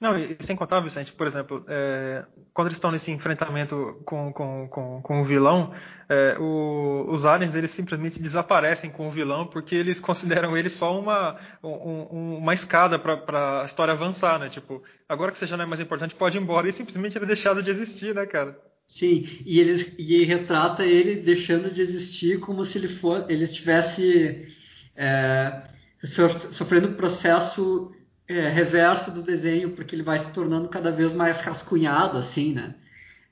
Não, e sem contar, Vicente, por exemplo, é, quando eles estão nesse enfrentamento com, com, com, com o vilão, é, o, os aliens eles simplesmente desaparecem com o vilão porque eles consideram ele só uma, um, uma escada para a história avançar, né? Tipo, agora que você já não é mais importante, pode ir embora. E simplesmente ele é deixado de existir, né, cara? Sim, e ele, e retrata ele deixando de existir como se ele for, ele estivesse é, sofrendo um processo é, reverso do desenho, porque ele vai se tornando cada vez mais rascunhado, assim, né?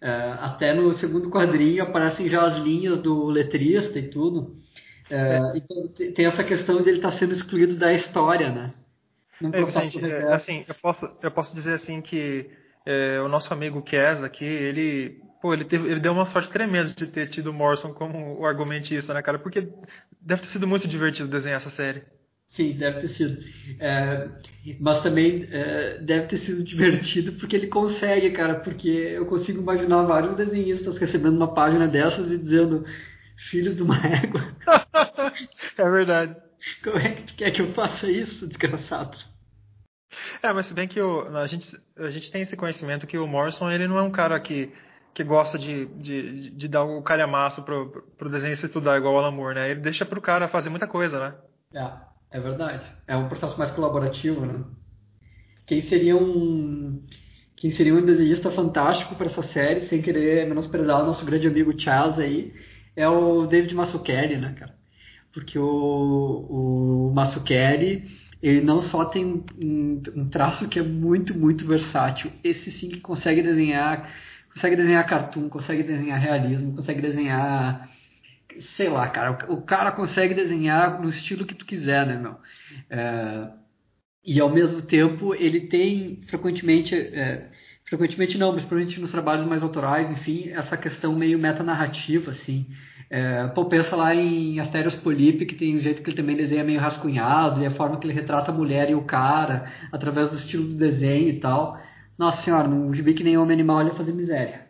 É, até no segundo quadrinho aparecem já as linhas do letrista e tudo. É, é. então tem essa questão de ele estar tá sendo excluído da história, né? É, assim, eu posso, eu posso dizer assim que o nosso amigo Kes aqui, ele Pô, ele, teve, ele deu uma sorte tremenda de ter tido o Morrison como o argumentista, né, cara? Porque deve ter sido muito divertido desenhar essa série. Sim, deve ter sido. É, mas também é, deve ter sido divertido porque ele consegue, cara. Porque eu consigo imaginar vários desenhistas recebendo uma página dessas e dizendo: Filhos de uma égua. é verdade. Como é que tu quer que eu faça isso, desgraçado? É, mas se bem que a, gente, a gente tem esse conhecimento que o Morrison ele não é um cara que que gosta de, de, de dar o calhamaço pro, pro desenhista estudar igual o Alan Moore, né? Ele deixa pro cara fazer muita coisa, né? É, é verdade. É um processo mais colaborativo, né? Quem seria um quem seria um desenhista fantástico para essa série, sem querer menosprezar o nosso grande amigo Chaz aí, é o David Mazzucchelli, né, cara? Porque o, o Mazzucchelli, ele não só tem um, um traço que é muito, muito versátil, esse sim que consegue desenhar consegue desenhar cartoon, consegue desenhar realismo, consegue desenhar. Sei lá, cara. O, cara consegue desenhar no estilo que tu quiser, né, meu? É, e ao mesmo tempo ele tem frequentemente. É, frequentemente não, mas principalmente nos trabalhos mais autorais, enfim, essa questão meio metanarrativa, assim. É, pô, pensa lá em Asterios Polipe, que tem um jeito que ele também desenha meio rascunhado, e a forma que ele retrata a mulher e o cara, através do estilo do desenho e tal. Nossa senhora, num gibi que nem homem animal ele ia fazer miséria.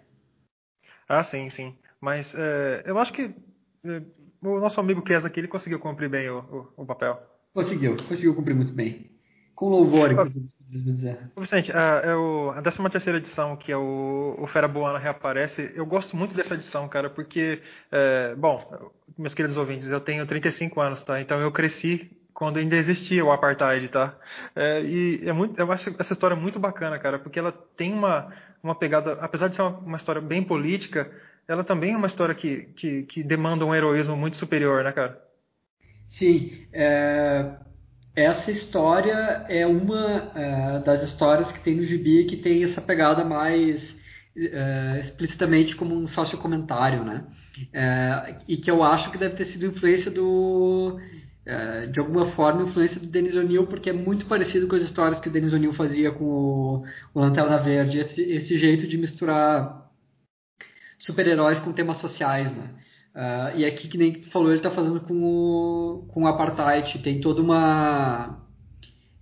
Ah, sim, sim. Mas é, eu acho que é, o nosso amigo Kes aqui, ele conseguiu cumprir bem o, o, o papel. Conseguiu, conseguiu cumprir muito bem. Com louvor, inclusive. Vicente, a, é o, a 13 terceira edição, que é o, o Fera Boana reaparece, eu gosto muito dessa edição, cara, porque, é, bom, meus queridos ouvintes, eu tenho 35 anos, tá? Então eu cresci quando ainda existia o apartheid, tá? É, e é muito, eu acho essa história muito bacana, cara, porque ela tem uma, uma pegada, apesar de ser uma, uma história bem política, ela também é uma história que, que, que demanda um heroísmo muito superior, né, cara? Sim, é, essa história é uma é, das histórias que tem no gibi que tem essa pegada mais é, explicitamente como um sociocomentário, né? É, e que eu acho que deve ter sido influência do é, de alguma forma influência do Denis O'Neill porque é muito parecido com as histórias que o Denis O'Neill fazia com o, o Lanterna Verde esse, esse jeito de misturar super-heróis com temas sociais, né? Uh, e aqui, que nem tu falou, ele está fazendo com o, com o Apartheid. Tem toda uma.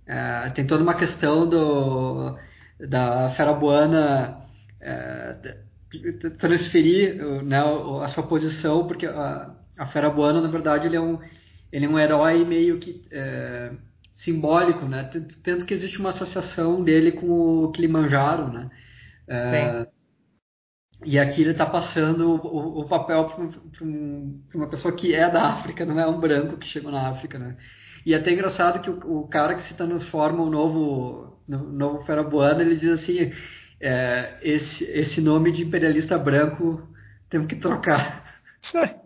Uh, tem toda uma questão do, da Ferabuana uh, transferir né, a sua posição, porque a, a Ferabuana, na verdade, ele é um, ele é um herói meio que uh, simbólico, né? Tanto que existe uma associação dele com o Kilimanjaro, né? Uh, e aqui ele está passando o, o papel para um, uma pessoa que é da África, não é um branco que chegou na África, né? E é até engraçado que o, o cara que se transforma o novo, no, novo Ferabuano, ele diz assim, é, esse, esse nome de imperialista branco temos que trocar.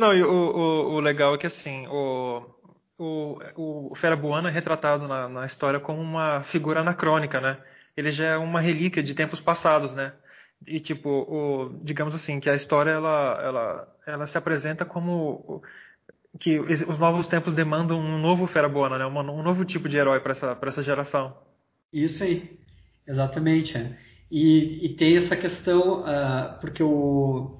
Não, e o, o, o legal é que assim, o, o, o Ferabuano é retratado na, na história como uma figura anacrônica, né? ele já é uma relíquia de tempos passados, né? E tipo, o, digamos assim, que a história ela, ela, ela se apresenta como que os novos tempos demandam um novo Ferabuana, né? Um, novo tipo de herói para essa, essa geração. Isso aí, exatamente. É. E, e tem essa questão, uh, porque o,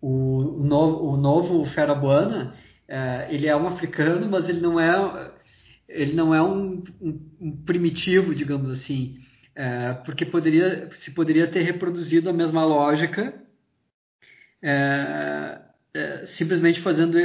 o, o, novo, o novo Ferabuana, uh, ele é um africano, mas ele não é, ele não é um, um, um primitivo, digamos assim. É, porque poderia, se poderia ter reproduzido a mesma lógica, é, é, simplesmente fazendo,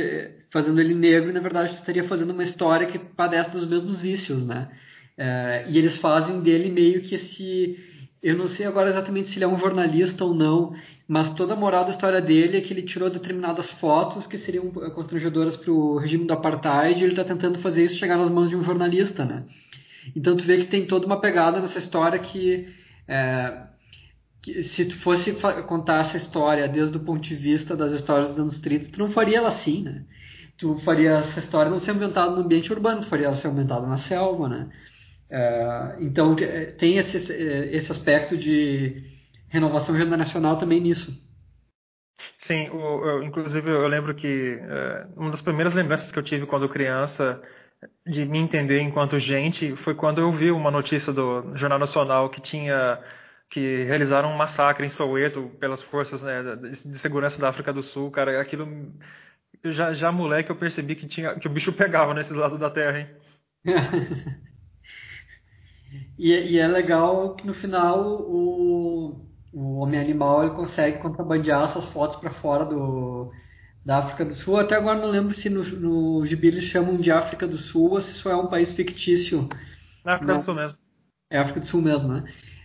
fazendo ele negro, e na verdade estaria fazendo uma história que padece dos mesmos vícios, né? É, e eles fazem dele meio que esse. Eu não sei agora exatamente se ele é um jornalista ou não, mas toda a moral da história dele é que ele tirou determinadas fotos que seriam constrangedoras para o regime do apartheid e ele está tentando fazer isso chegar nas mãos de um jornalista, né? Então tu vê que tem toda uma pegada nessa história que, é, que se tu fosse contar essa história desde o ponto de vista das histórias dos anos 30, tu não faria ela assim, né? Tu faria essa história não ser ambientada no ambiente urbano, tu faria ela ser ambientada na selva, né? É, então tem esse, esse aspecto de renovação generacional também nisso. Sim, eu, inclusive eu lembro que é, uma das primeiras lembranças que eu tive quando criança de me entender enquanto gente foi quando eu vi uma notícia do Jornal Nacional que tinha que realizaram um massacre em Soweto pelas forças né, de segurança da África do Sul, cara, aquilo já já moleque eu percebi que tinha que o bicho pegava nesse lado da terra, hein? e, e, é legal que no final o, o homem animal ele consegue contrabandear essas fotos para fora do da África do Sul. Até agora não lembro se no, no gibi eles chamam de África do Sul ou se isso é um país fictício. Na África não. do Sul mesmo. É África do Sul mesmo, né?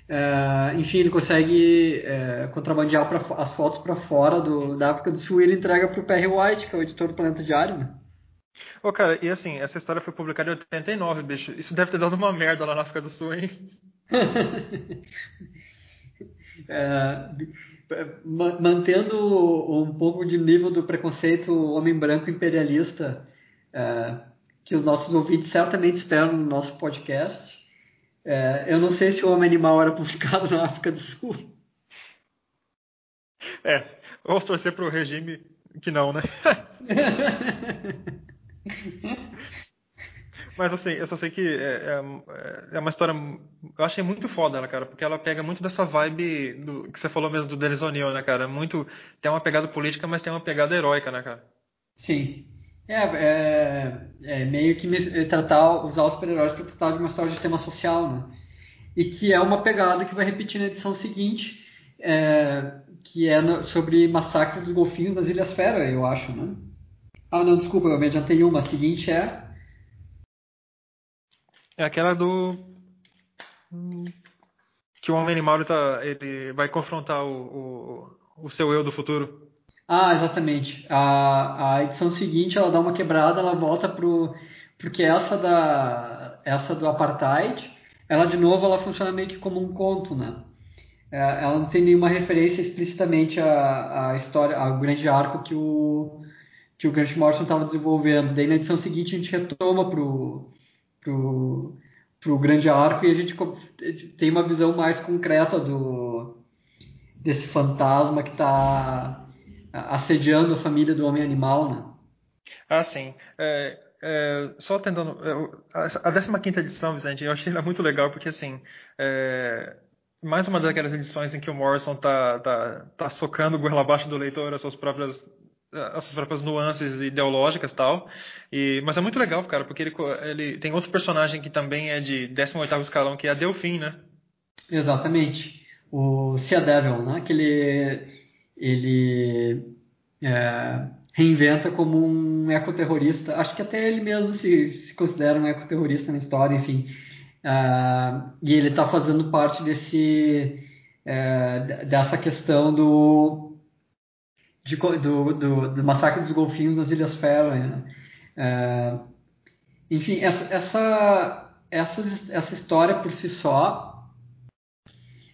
É, enfim, ele consegue é, contrabandear pra, as fotos para fora do, da África do Sul e ele entrega para o Perry White, que é o editor do Planeta Diário, né? Ô, cara, e assim, essa história foi publicada em 89, bicho. Isso deve ter dado uma merda lá na África do Sul, hein? é, mantendo um pouco de nível do preconceito homem branco imperialista é, que os nossos ouvintes certamente esperam no nosso podcast. É, eu não sei se o Homem Animal era publicado na África do Sul. É, vamos torcer para o regime que não, né? Mas assim, eu só sei que é, é, é, uma história. Eu achei muito foda ela, cara, porque ela pega muito dessa vibe do, que você falou mesmo do Denis O'Neill, né, cara? Muito. Tem uma pegada política, mas tem uma pegada heróica, né, cara? Sim. É, é, é meio que tratar, usar os super-heróis para tratar de uma história de tema social, né? E que é uma pegada que vai repetir na edição seguinte, é, que é no, sobre massacre dos golfinhos nas Ilhas Fera, eu acho, né? Ah, não, desculpa, eu me adiantei uma. A seguinte é é aquela do. Que o homem animal ele, tá, ele vai confrontar o, o, o seu eu do futuro. Ah, exatamente. A, a edição seguinte ela dá uma quebrada, ela volta pro. Porque essa da. Essa do apartheid, ela de novo ela funciona meio que como um conto, né? É, ela não tem nenhuma referência explicitamente à, à história, ao grande arco que o, que o Grant Morrison estava desenvolvendo. Daí na edição seguinte a gente retoma pro, pro, pro grande arco e a gente tem uma visão mais concreta do desse fantasma que está assediando a família do homem animal, né? Ah, sim. É, é, só tentando. É, a 15 edição, Vicente, eu achei ela muito legal porque, assim. É, mais uma daquelas edições em que o Morrison tá, tá, tá socando goela abaixo do leitor as suas próprias as suas próprias nuances ideológicas tal. E, mas é muito legal, cara, porque ele, ele tem outro personagem que também é de 18 escalão, que é a Delfim, né? Exatamente. O Cia Devil, né? Que ele, ele é, reinventa como um ecoterrorista. Acho que até ele mesmo se, se considera um ecoterrorista na história, enfim. Uh, e ele está fazendo parte desse, uh, dessa questão do de, do, do, do, massacre dos golfinhos nas Ilhas Faroe. Né? É, enfim, essa, essa, essa, história por si só,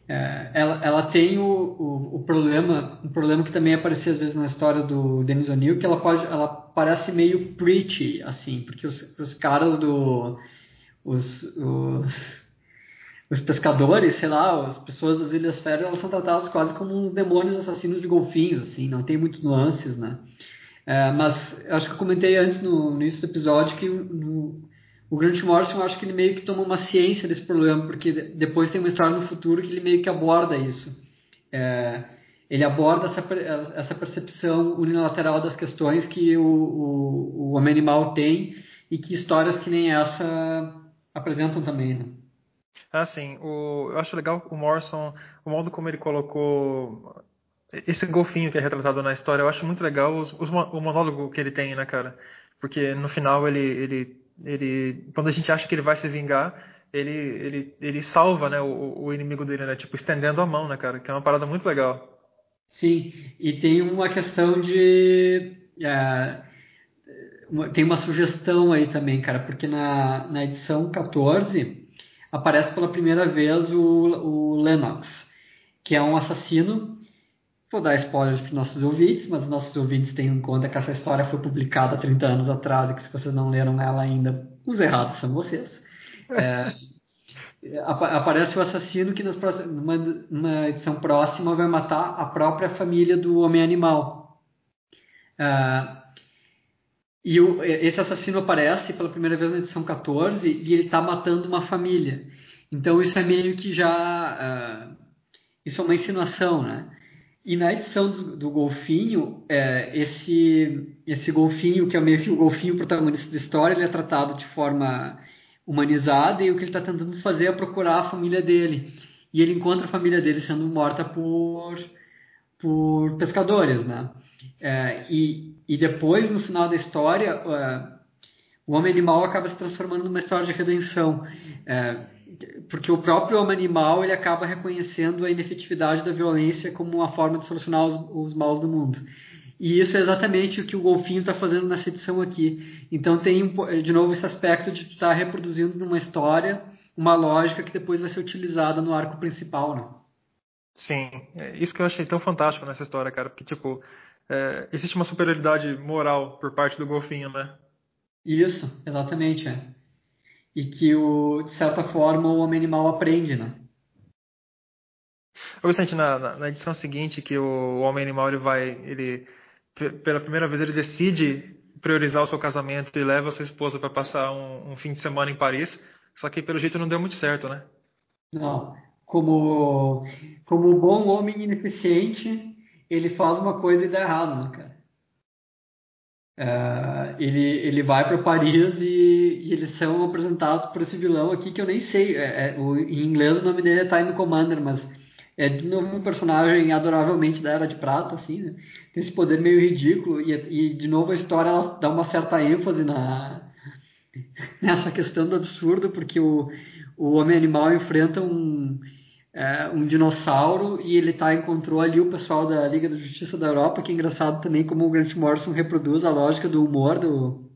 é, ela, ela tem o, o, o, problema, um problema que também aparecia às vezes na história do Dennis O'Neill, que ela pode, ela parece meio preachy, assim, porque os, os caras do, os, os os pescadores, sei lá, as pessoas das Ilhas Férias, elas são tratadas quase como demônios assassinos de golfinhos, assim, não tem muitas nuances, né? É, mas acho que eu comentei antes no, no início do episódio que no, o Grant Morrison, acho que ele meio que toma uma ciência desse problema, porque depois tem uma história no futuro que ele meio que aborda isso. É, ele aborda essa, essa percepção unilateral das questões que o, o, o homem animal tem e que histórias que nem essa apresentam também, né? Assim, o, eu acho legal o Morrison, o modo como ele colocou esse golfinho que é retratado na história, eu acho muito legal os, os, o monólogo que ele tem, né, cara? Porque no final ele, ele, ele, quando a gente acha que ele vai se vingar, ele, ele, ele salva, né, o, o inimigo dele, né? Tipo, estendendo a mão, né, cara? Que é uma parada muito legal. Sim, e tem uma questão de. É, tem uma sugestão aí também, cara, porque na, na edição 14 aparece pela primeira vez o, o Lennox, que é um assassino. Vou dar spoilers para os nossos ouvintes, mas os nossos ouvintes têm em conta que essa história foi publicada há 30 anos atrás e que se vocês não leram ela ainda, os errados são vocês. É, aparece o assassino que nas próximas, numa, numa, edição próxima vai matar a própria família do Homem-Animal. É, e o, esse assassino aparece pela primeira vez na edição 14 e ele está matando uma família. Então isso é meio que já. Uh, isso é uma insinuação, né? E na edição do, do Golfinho, é, esse, esse golfinho, que é meio que o golfinho protagonista da história, ele é tratado de forma humanizada e o que ele está tentando fazer é procurar a família dele. E ele encontra a família dele sendo morta por, por pescadores, né? É, e, e depois, no final da história, uh, o homem animal acaba se transformando numa história de redenção. Uh, porque o próprio homem animal ele acaba reconhecendo a inefetividade da violência como uma forma de solucionar os, os maus do mundo. E isso é exatamente o que o Golfinho está fazendo nessa edição aqui. Então tem, de novo, esse aspecto de estar tá reproduzindo numa história uma lógica que depois vai ser utilizada no arco principal, né? Sim, é isso que eu achei tão fantástico nessa história, cara, porque, tipo, é, existe uma superioridade moral por parte do golfinho, né? Isso, exatamente. É. E que, o, de certa forma, o homem animal aprende, né? Eu Vicente, na, na, na, edição seguinte, que o homem animal ele vai, ele pela primeira vez ele decide priorizar o seu casamento e leva a sua esposa para passar um, um, fim de semana em Paris. Só que pelo jeito não deu muito certo, né? Não. Como, como bom homem ineficiente, ele faz uma coisa e dá errado, né, cara? Uh, ele, ele vai para Paris e, e, eles são apresentados por esse vilão aqui que eu nem sei. É, é, o, em inglês o nome dele é Time Commander, mas é de novo um personagem adoravelmente da Era de Prata, assim, né? Tem esse poder meio ridículo e, e de novo a história dá uma certa ênfase na nessa questão do absurdo, porque o, o homem animal enfrenta um é, um dinossauro e ele tá encontrou ali o pessoal da Liga da Justiça da Europa, que é engraçado também como o Grant Morrison reproduz a lógica do humor do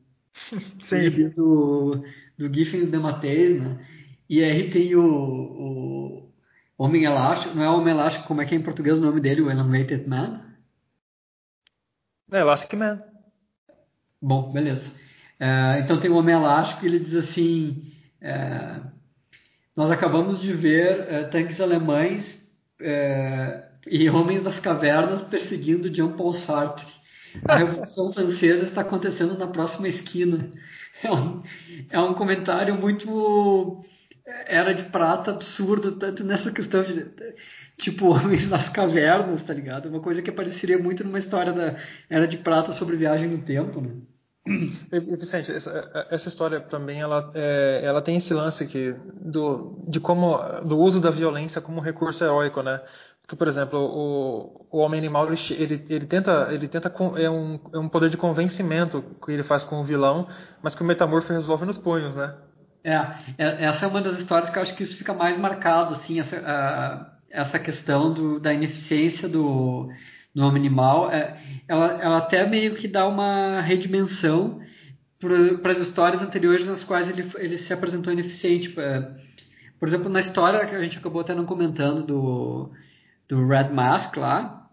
Sim. do, do Giffen de Mateus, né? E aí tem o, o Homem Elástico, não é Homem Elástico, como é que é em português o nome dele, o Elongated Man? É Elastic Man. Bom, beleza. É, então tem o Homem Elástico e ele diz assim... É, nós acabamos de ver é, tanques alemães é, e homens das cavernas perseguindo Jean Paul Sartre. A Revolução Francesa está acontecendo na próxima esquina. É um, é um comentário muito era de prata absurdo, tanto nessa questão de tipo homens nas cavernas, tá ligado? Uma coisa que apareceria muito numa história da era de prata sobre viagem no tempo, né? Vicente, essa, essa, história também ela, é, ela tem esse lance aqui do, de como do uso da violência como recurso heróico, né? Porque, por exemplo, o, o homem animal ele, ele, ele tenta ele tenta é um, é um poder de convencimento que ele faz com o vilão, mas que o metamorfo resolve nos punhos, né? É, é, essa é uma das histórias que eu acho que isso fica mais marcado, assim, essa, a, essa questão do, da ineficiência do no homem animal, é, ela, ela até meio que dá uma redimensão para as histórias anteriores nas quais ele, ele se apresentou ineficiente. É, por exemplo, na história que a gente acabou até não comentando do, do Red Mask lá,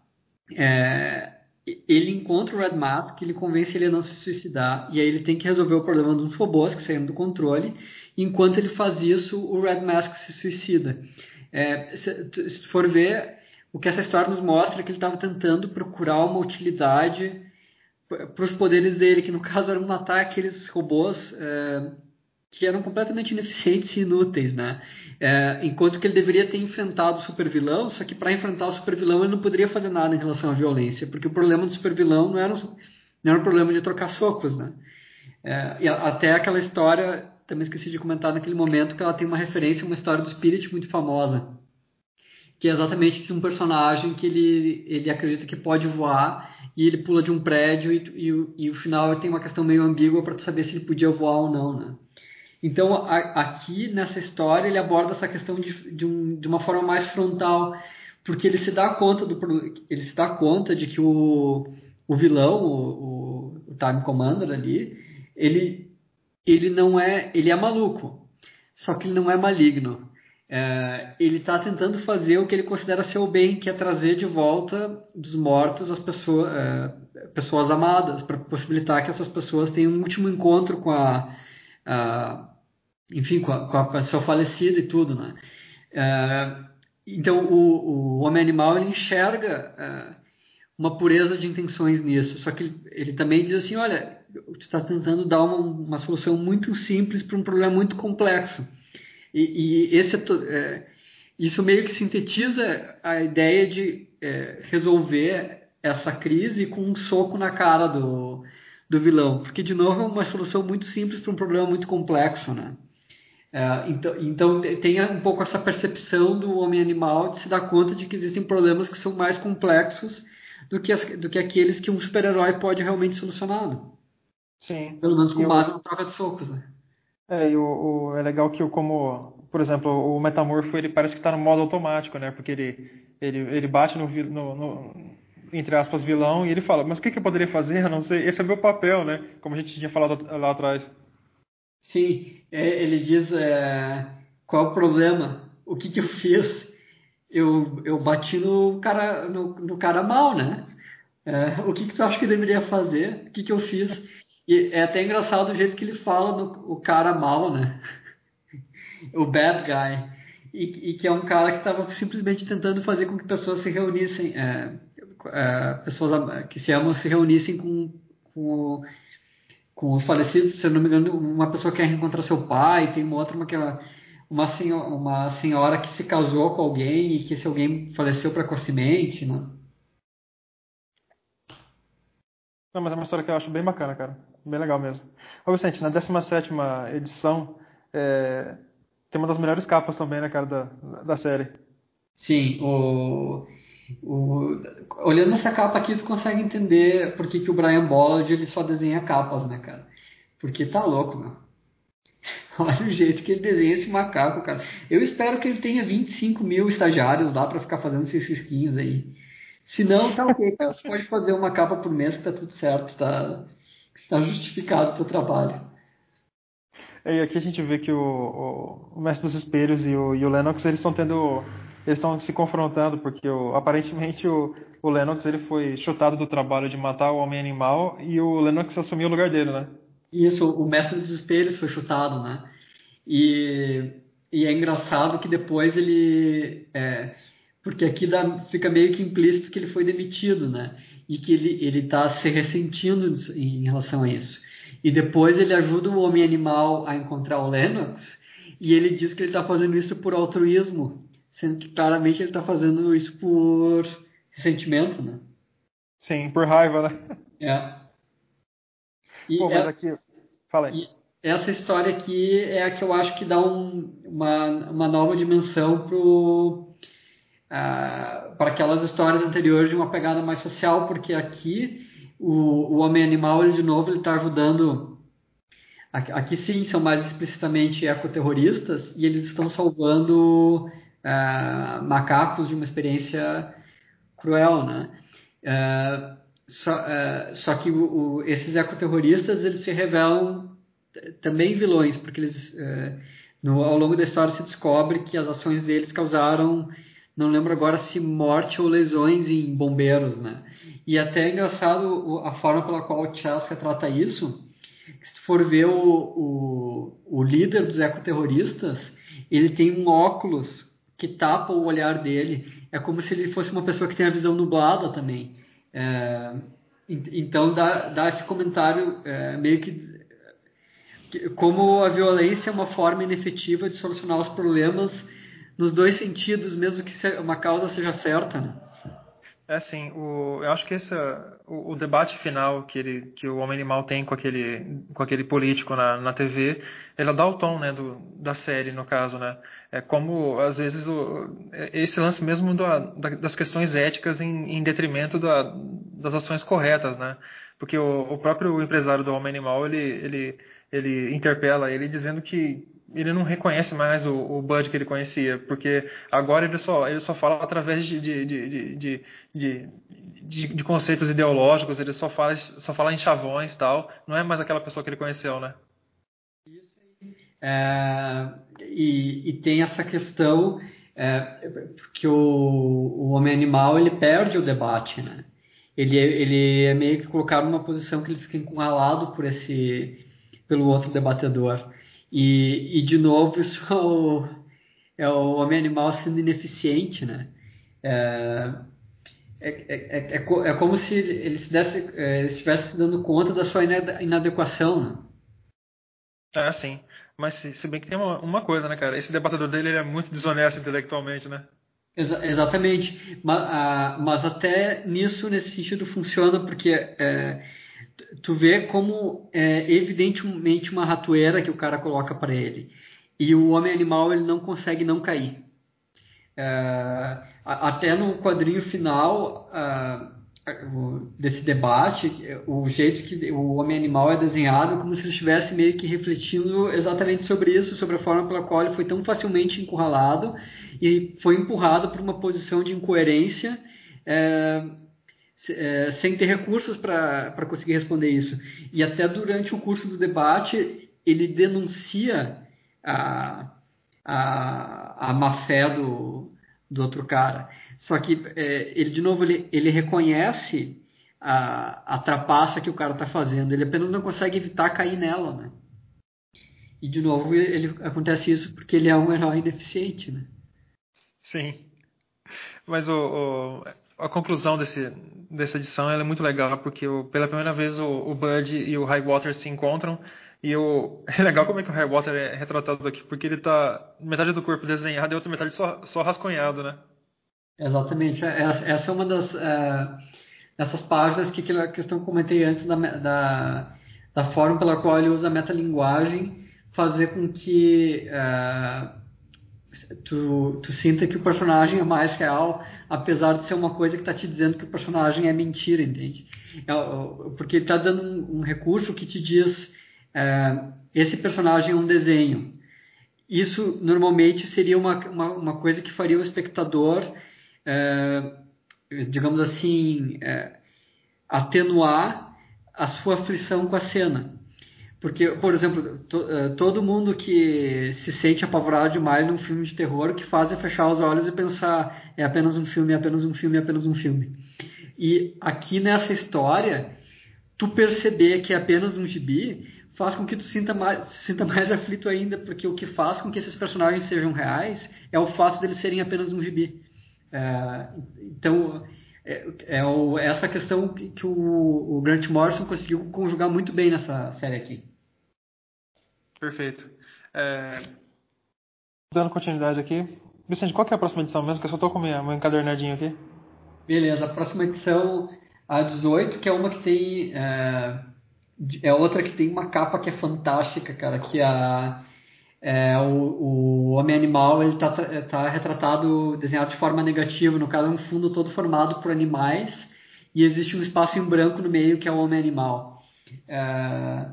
é, ele encontra o Red Mask, ele convence ele a não se suicidar, e aí ele tem que resolver o problema dos robôs que saíram do controle, enquanto ele faz isso, o Red Mask se suicida. É, se, se for ver, o que essa história nos mostra é que ele estava tentando procurar uma utilidade para os poderes dele, que no caso eram matar aqueles robôs é, que eram completamente ineficientes e inúteis, né? É, enquanto que ele deveria ter enfrentado o supervilão, só que para enfrentar o supervilão ele não poderia fazer nada em relação à violência, porque o problema do supervilão não era, não era o problema de trocar socos, né? É, e até aquela história, também esqueci de comentar naquele momento, que ela tem uma referência, uma história do Spirit muito famosa, que é exatamente de um personagem que ele, ele acredita que pode voar e ele pula de um prédio e, e, e o final tem uma questão meio ambígua para saber se ele podia voar ou não, né? Então a, aqui nessa história ele aborda essa questão de, de, um, de, uma forma mais frontal, porque ele se dá conta do ele se dá conta de que o, o vilão, o, o, Time Commander ali, ele ele não é ele é maluco, só que ele não é maligno. É, ele está tentando fazer o que ele considera ser o bem, que é trazer de volta dos mortos as pessoas, é, pessoas amadas, para possibilitar que essas pessoas tenham um último encontro com a, a enfim, com a, com a, pessoa falecida e tudo, né? É, então o, o homem animal ele enxerga é, uma pureza de intenções nisso, só que ele, ele também diz assim, olha, você está tentando dar uma, uma solução muito simples para um problema muito complexo. E, e esse, é, é, isso meio que sintetiza a ideia de é, resolver essa crise com um soco na cara do, do vilão, porque de novo é uma solução muito simples para um problema muito complexo, né? É, então, então tem um pouco essa percepção do homem animal de se dar conta de que existem problemas que são mais complexos do que, as, do que aqueles que um super-herói pode realmente solucionar. Né? Sim. Pelo menos com base na troca de socos, né? É, e o, o, é legal que, como, por exemplo, o metamorfo ele parece que está no modo automático, né? Porque ele, ele, ele bate no, no, no, entre aspas, vilão e ele fala: Mas o que, que eu poderia fazer? Eu não sei. Esse é meu papel, né? Como a gente tinha falado lá atrás. Sim, é, ele diz: é, Qual é o problema? O que, que eu fiz? Eu, eu bati no cara, no, no cara mal, né? É, o que, que tu acha que eu deveria fazer? O que, que eu fiz? E é até engraçado o jeito que ele fala do o cara mal, né? o bad guy. E, e que é um cara que estava simplesmente tentando fazer com que pessoas se reunissem, é, é, pessoas que se amam se reunissem com, com com os falecidos, se eu não me engano, uma pessoa quer reencontrar seu pai, tem uma outra uma que é uma senhora, uma senhora que se casou com alguém e que esse alguém faleceu precocemente, né? Não, mas é uma história que eu acho bem bacana, cara. Bem legal mesmo. Ô Vicente, na 17 edição, é, tem uma das melhores capas também, né, cara, da, da série. Sim, o, o, olhando essa capa aqui, tu consegue entender por que, que o Brian Bollard ele só desenha capas, né, cara? Porque tá louco, meu. Olha o jeito que ele desenha esse macaco, cara. Eu espero que ele tenha 25 mil estagiários lá para ficar fazendo esses risquinhos aí. Se não, tá ok. Você pode fazer uma capa por mês que tá tudo certo, tá, tá justificado o teu trabalho. E aqui a gente vê que o, o, o Mestre dos Espelhos e o, e o Lennox, eles estão tendo... Eles estão se confrontando, porque o, aparentemente o, o Lennox ele foi chutado do trabalho de matar o Homem-Animal e o Lennox assumiu o lugar dele, né? Isso, o Mestre dos Espelhos foi chutado, né? E, e é engraçado que depois ele... É, porque aqui dá, fica meio que implícito que ele foi demitido, né? E que ele está se ressentindo em relação a isso. E depois ele ajuda o homem-animal a encontrar o Lennox e ele diz que ele está fazendo isso por altruísmo, sendo que claramente ele está fazendo isso por ressentimento, né? Sim, por raiva, né? É. E Pô, mas aqui... Fala aí. essa história aqui é a que eu acho que dá um, uma, uma nova dimensão pro uh, para aquelas histórias anteriores de uma pegada mais social, porque aqui o, o homem animal, ele, de novo, ele está ajudando. Aqui sim são mais explicitamente ecoterroristas e eles estão salvando uh, macacos de uma experiência cruel, né? Uh, só, uh, só, que o, o, esses ecoterroristas eles se revelam também vilões, porque eles, no, ao longo da história se descobre que as ações deles causaram não lembro agora se morte ou lesões em bombeiros, né? E até é engraçado a forma pela qual o Chelsea trata isso. Se for ver o, o, o líder dos ecoterroristas, ele tem um óculos que tapa o olhar dele. É como se ele fosse uma pessoa que tem a visão nublada também. É, então dá, dá esse comentário é, meio que como a violência é uma forma inefetiva de solucionar os problemas nos dois sentidos, mesmo que uma causa seja certa. Né? É assim, o, eu acho que esse, o, o, debate final que, ele, que o Homem Animal tem com aquele, com aquele político na, na TV, ele dá o tom né, do, da série, no caso. Né? É como, às vezes, o, esse lance mesmo da, das questões éticas em, em detrimento da, das ações corretas. Né? Porque o, o próprio empresário do Homem Animal, ele, ele, ele interpela ele dizendo que ele não reconhece mais o, o Bud que ele conhecia, porque agora ele só, ele só fala através de, de, de, de, de, de conceitos ideológicos, ele só fala, só fala em chavões e tal, não é mais aquela pessoa que ele conheceu, né? É, e, e, tem essa questão é, que o, o homem animal ele perde o debate, né? Ele, ele é meio que colocado numa posição que ele fica encurralado por esse pelo outro debatedor. E, e de novo, isso é o, é o homem animal sendo ineficiente, né? É, é, é, é, é como se ele, se desse, ele estivesse se dando conta da sua inadequação, né? É, sim. Mas se, se, bem que tem uma, uma coisa, né, cara? Esse debatedor dele é muito desonesto intelectualmente, né? Exa exatamente. Mas, a, mas até nisso, nesse sentido, funciona porque é, tu vê como é evidentemente uma ratoeira que o cara coloca para ele. E o homem animal ele não consegue não cair. É, até no quadrinho final desse debate, o jeito que o homem animal é desenhado é como se ele estivesse meio que refletindo exatamente sobre isso, sobre a forma pela qual ele foi tão facilmente encurralado e foi empurrado por uma posição de incoerência. É, é, sem ter recursos para conseguir responder isso. E até durante o curso do debate, ele denuncia a, a, a má fé do, do outro cara. Só que é, ele, de novo, ele, ele reconhece a, a trapaça que o cara está fazendo. Ele apenas não consegue evitar cair nela, né? E, de novo, ele, acontece isso porque ele é um herói deficiente, né? Sim. Mas o, o, a conclusão desse, dessa edição é muito legal, porque pela primeira vez o, o Bud e o Highwater se encontram. E é legal como é que o Highwater é retratado aqui, porque ele tá metade do corpo desenhado e outra metade só, só rascunhado, né? Exatamente. É, é, essa é uma das uh, dessas páginas que, que a questão que comentei antes da, da, da forma pela qual ele usa a metalinguagem fazer com que uh, tu, tu sinta que o personagem é mais real, apesar de ser uma coisa que está te dizendo que o personagem é mentira, entende? É, porque ele está dando um, um, recurso que te diz é, esse personagem é um desenho. Isso normalmente seria uma, uma, uma coisa que faria o espectador, é, digamos assim, é, atenuar a sua aflição com a cena. Porque, por exemplo, to, eh, todo mundo que se sente apavorado demais num filme de terror, o que faz é fechar os olhos e pensar é apenas um filme, é apenas um filme, é apenas um filme. E aqui nessa história, tu perceber que é apenas um gibi faz com que tu sinta mais, sinta mais aflito ainda, porque o que faz com que esses personagens sejam reais é o fato deles serem apenas um gibi. É, então, é, é o, essa questão que, que o, o Grant Morrison conseguiu conjugar muito bem nessa série aqui. Perfeito. É... Dando continuidade aqui. Vicente, qual que é a próxima edição mesmo? Que eu só estou com meu encadernadinho aqui. Beleza, a próxima edição, a 18, que é uma que tem. É, é outra que tem uma capa que é fantástica, cara, que é a. É, o, o homem animal ele está tá retratado, desenhado de forma negativa. No caso, é um fundo todo formado por animais e existe um espaço em branco no meio que é o homem animal. É,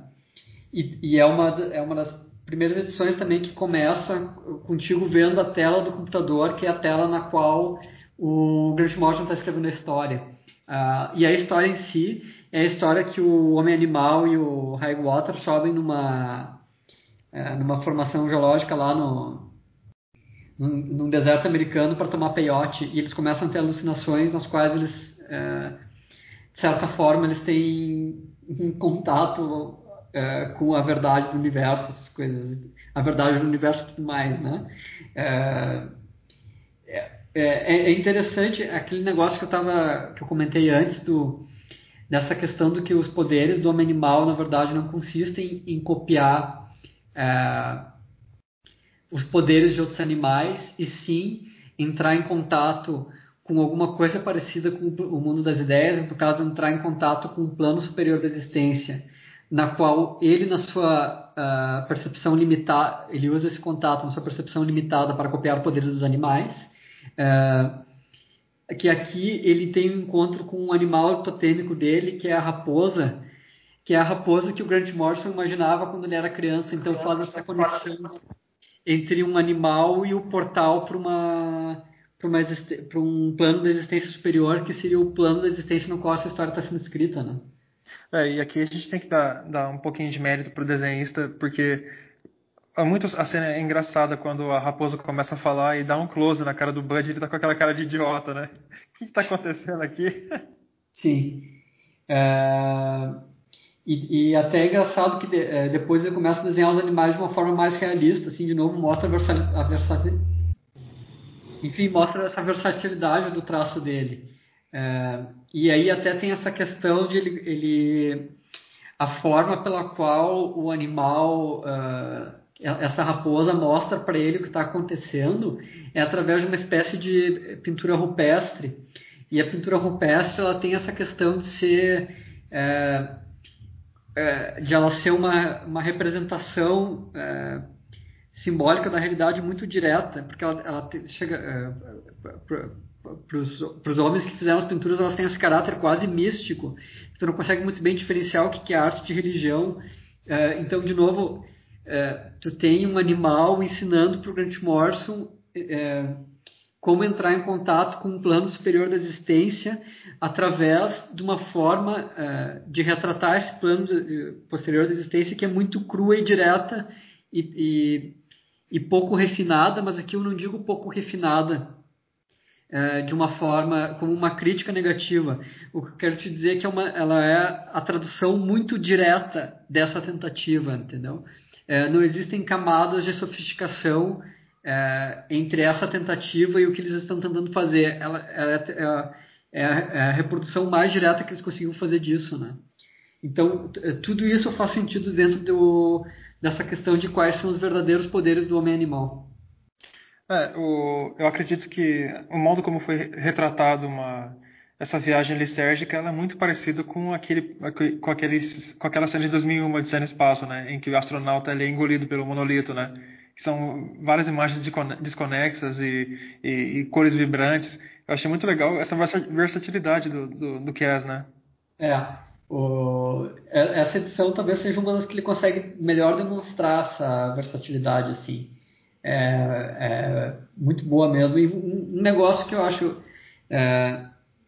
e, e, é, uma, é uma das primeiras edições também que começa contigo vendo a tela do computador, que é a tela na qual o Grant Morrison está escrevendo a história. Uh, e a história em si é a história que o Homem-Animal e o Highwater sobem numa, uh, numa formação geológica lá no, num, num deserto americano para tomar peiote. E eles começam a ter alucinações nas quais eles, uh, de certa forma, eles têm um contato é, com a verdade do universo, essas coisas, a verdade do universo e tudo mais, né? É, é, é, é interessante aquele negócio que eu tava, que eu comentei antes do dessa questão do que os poderes do homem animal na verdade não consistem em copiar é, os poderes de outros animais e sim entrar em contato com alguma coisa parecida com o mundo das ideias, no caso entrar em contato com um plano superior da existência na qual ele, na sua uh, percepção limitada, ele usa esse contato na sua percepção limitada para copiar poderes dos animais. Uh, que aqui ele tem um encontro com um animal totêmico dele, que é a raposa, que é a raposa que o Grant Morrison imaginava quando ele era criança. Então faz essa conexão entre um animal e o portal para uma para um plano da existência superior, que seria o plano da existência no qual essa história está sendo escrita, né? É, e aqui a gente tem que dar, dar um pouquinho de mérito pro desenhista, porque é muito, a cena é engraçada quando a raposa começa a falar e dá um close na cara do Bud e ele tá com aquela cara de idiota, né? O que, que tá acontecendo aqui? Sim. É... E, e, até é engraçado que de, é, depois ele começa a desenhar os animais de uma forma mais realista, assim, de novo mostra a versatilidade. Enfim, mostra essa versatilidade do traço dele. É, e aí até tem essa questão de ele, ele a forma pela qual o animal, uh, essa raposa mostra para ele o que está acontecendo é através de uma espécie de pintura rupestre. E a pintura rupestre ela tem essa questão de ser é, é, de ela ser uma, uma representação é, simbólica da realidade muito direta, porque ela, ela chega é, para os homens que fizeram as pinturas, elas têm esse caráter quase místico. Tu não consegue muito bem diferenciar o que é arte de religião. É, então, de novo, é, tu tem um animal ensinando para o Grant Morrison é, como entrar em contato com um plano superior da existência através de uma forma é, de retratar esse plano de, posterior da existência que é muito crua e direta e, e, e pouco refinada, mas aqui eu não digo pouco refinada é, de uma forma como uma crítica negativa. O que eu quero te dizer é que é uma, ela é a tradução muito direta dessa tentativa, entendeu? É, não existem camadas de sofisticação é, entre essa tentativa e o que eles estão tentando fazer. Ela, ela é, é, é, a reprodução mais direta que eles conseguiram fazer disso, né? Então, tudo isso faz sentido dentro do, dessa questão de quais são os verdadeiros poderes do homem animal. É, o, eu acredito que o modo como foi retratado uma, essa viagem lisérgica ela é muito parecida com aquele com aqueles com aquela cena de 2001 de no espaço, né, em que o astronauta é engolido pelo monolito, né, são várias imagens desconexas e, e, e cores vibrantes. Eu achei muito legal essa versatilidade do do, do Cass, né? É. O, é, essa edição talvez seja uma das que ele consegue melhor demonstrar essa versatilidade assim. É, é muito boa mesmo e um, negócio que eu acho é,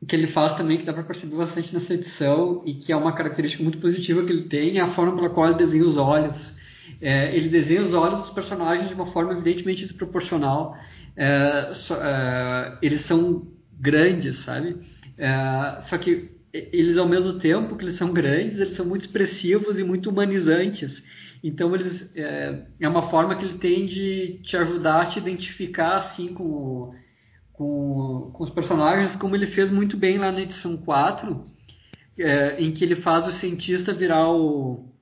que ele faz também, que dá para perceber bastante nessa edição e que é uma característica muito positiva que ele tem, é a forma pela qual ele desenha os olhos. É, ele desenha os olhos dos personagens de uma forma evidentemente desproporcional. É, é, eles são grandes, sabe? É, só que eles, ao mesmo tempo que eles são grandes, eles são muito expressivos e muito humanizantes. Então, eles, é, é uma forma que ele tem de te ajudar a te identificar assim com com, com os personagens, como ele fez muito bem lá na edição 4, é, em que ele faz o cientista virar o,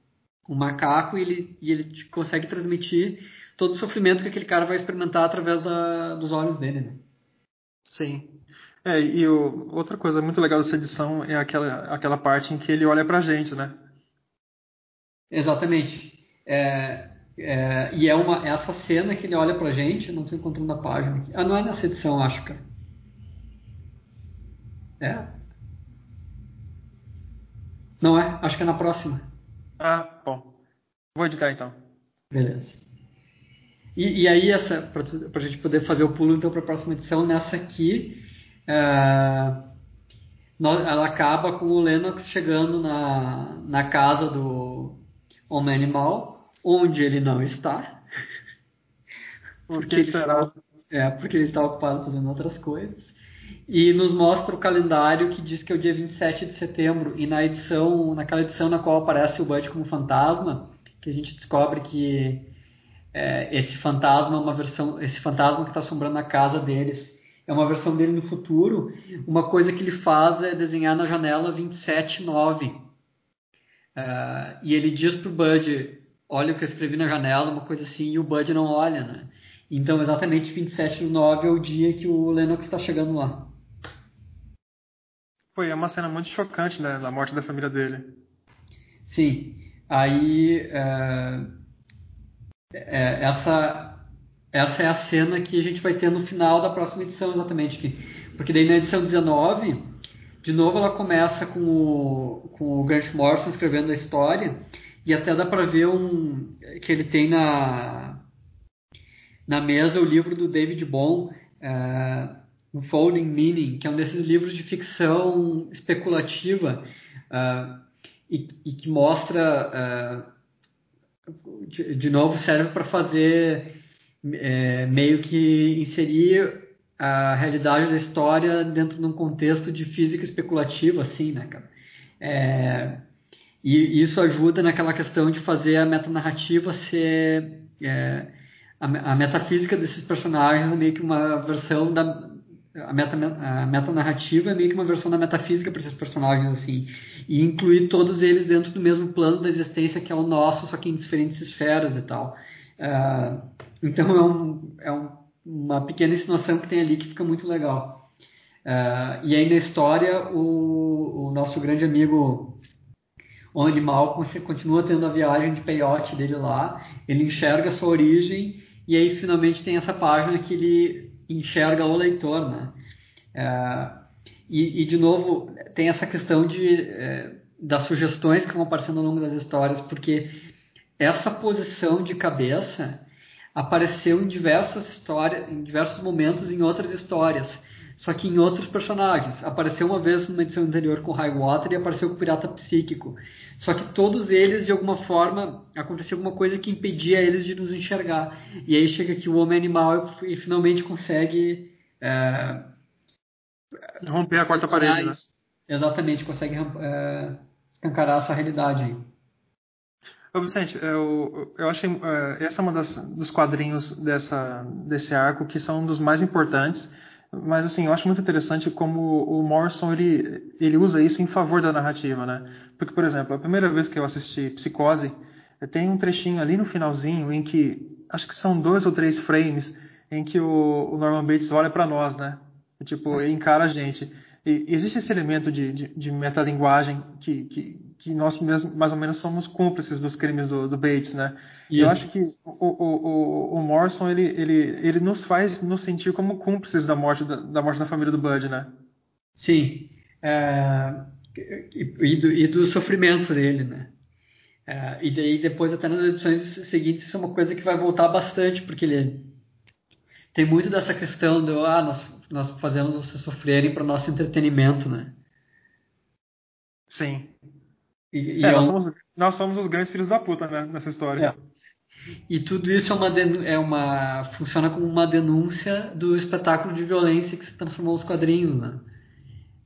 o macaco e ele, e ele consegue transmitir todo o sofrimento que aquele cara vai experimentar através da, dos olhos dele, né? Sim. É, e o, outra coisa muito legal dessa edição é aquela, aquela parte em que ele olha pra gente, né? Exatamente. É, é, e é uma essa cena que ele olha pra gente, não estou encontrando a página aqui. Ah, não é nessa edição, acho, cara. É? Não é? Acho que é na próxima. Ah, bom. Vou editar então. Beleza. E, e aí, essa, pra, pra gente poder fazer o pulo então para a próxima edição, nessa aqui, é, ela acaba com o Lennox chegando na, na casa do Homem Animal onde ele não está. porque ele será? É, porque ele está ocupado fazendo outras coisas. E nos mostra o calendário que diz que é o dia 27 de setembro. E na edição, naquela edição na qual aparece o Bud como fantasma, que a gente descobre que é, esse fantasma é uma versão, esse fantasma que está assombrando a casa deles é uma versão dele no futuro. Uma coisa que ele faz é desenhar na janela 279. Uh, é, e ele diz pro Bud, olha o que eu escrevi na janela, uma coisa assim, e o Bud não olha, né? Então, exatamente 27 do 9 é o dia que o Lennox está chegando lá. Foi uma cena muito chocante, né? Da morte da família dele. Sim. Aí, é, é, essa, essa é a cena que a gente vai ter no final da próxima edição, exatamente. Que, porque daí na edição 19, de novo ela começa com o, com o Grant Morrison escrevendo a história e até dá para ver um que ele tem na na mesa o livro do David uh, Unfolding Meaning, que é um desses livros de ficção especulativa uh, e, e, que mostra uh, de, de, novo serve para fazer é, meio que inserir a realidade da história dentro de um contexto de física especulativa, assim, né, cara? É, e isso ajuda naquela questão de fazer a metanarrativa ser. É, a, a, metafísica desses personagens meio que uma versão da. A, meta, a é meio que uma versão da metafísica para esses personagens, assim. E incluir todos eles dentro do mesmo plano da existência que é o nosso, só que em diferentes esferas e tal. É, então é, um, é um, uma pequena insinuação que tem ali que fica muito legal. É, e aí na história, o, o nosso grande amigo o animal continua tendo a viagem de peiote dele lá, ele enxerga a sua origem e aí finalmente tem essa página que ele enxerga o leitor, né? É, e, e, de novo tem essa questão de é, das sugestões que vão aparecendo ao longo das histórias, porque essa posição de cabeça apareceu em diversas histórias, em diversos momentos em outras histórias só que em outros personagens. Apareceu uma vez numa edição anterior com High Water e apareceu com o Pirata Psíquico. Só que todos eles, de alguma forma, aconteceu alguma coisa que impedia eles de nos enxergar. E aí chega aqui o Homem Animal e finalmente consegue. É, Romper a quarta parede, né? Exatamente, consegue é, escancarar essa realidade aí. Ô Vicente, eu, eu achei uh, essa é uma das, dos quadrinhos dessa, desse arco que são um dos mais importantes, mas assim, eu acho muito interessante como o Morrison ele, ele usa isso em favor da narrativa, né? Porque, por exemplo, a primeira vez que eu assisti Psicose, tem um trechinho ali no finalzinho em que, acho que são dois ou três frames, em que o, o Norman Bates olha para nós, né? Tipo, encara a gente. E existe esse elemento de, de, de metalinguagem que, que, que, nós mesmo, mais ou menos somos cúmplices dos crimes do, do Bates, né? Isso. Eu acho que o, o, o, o, Morrison, ele, ele, ele nos faz nos sentir como cúmplices da morte da, da morte da família do Bud, né? Sim. É, e, do, e do sofrimento dele, né? É, e daí depois até nas edições seguintes isso é uma coisa que vai voltar bastante, porque ele tem muito dessa questão do ah, nós nós fazemos vocês sofrerem para o nosso entretenimento, né? Sim. E, e é, é nós, um... somos, nós, somos, os grandes filhos da puta, né, nessa história. É. E tudo isso é uma, é uma funciona como uma denúncia do espetáculo de violência que se transformou nos quadrinhos, né?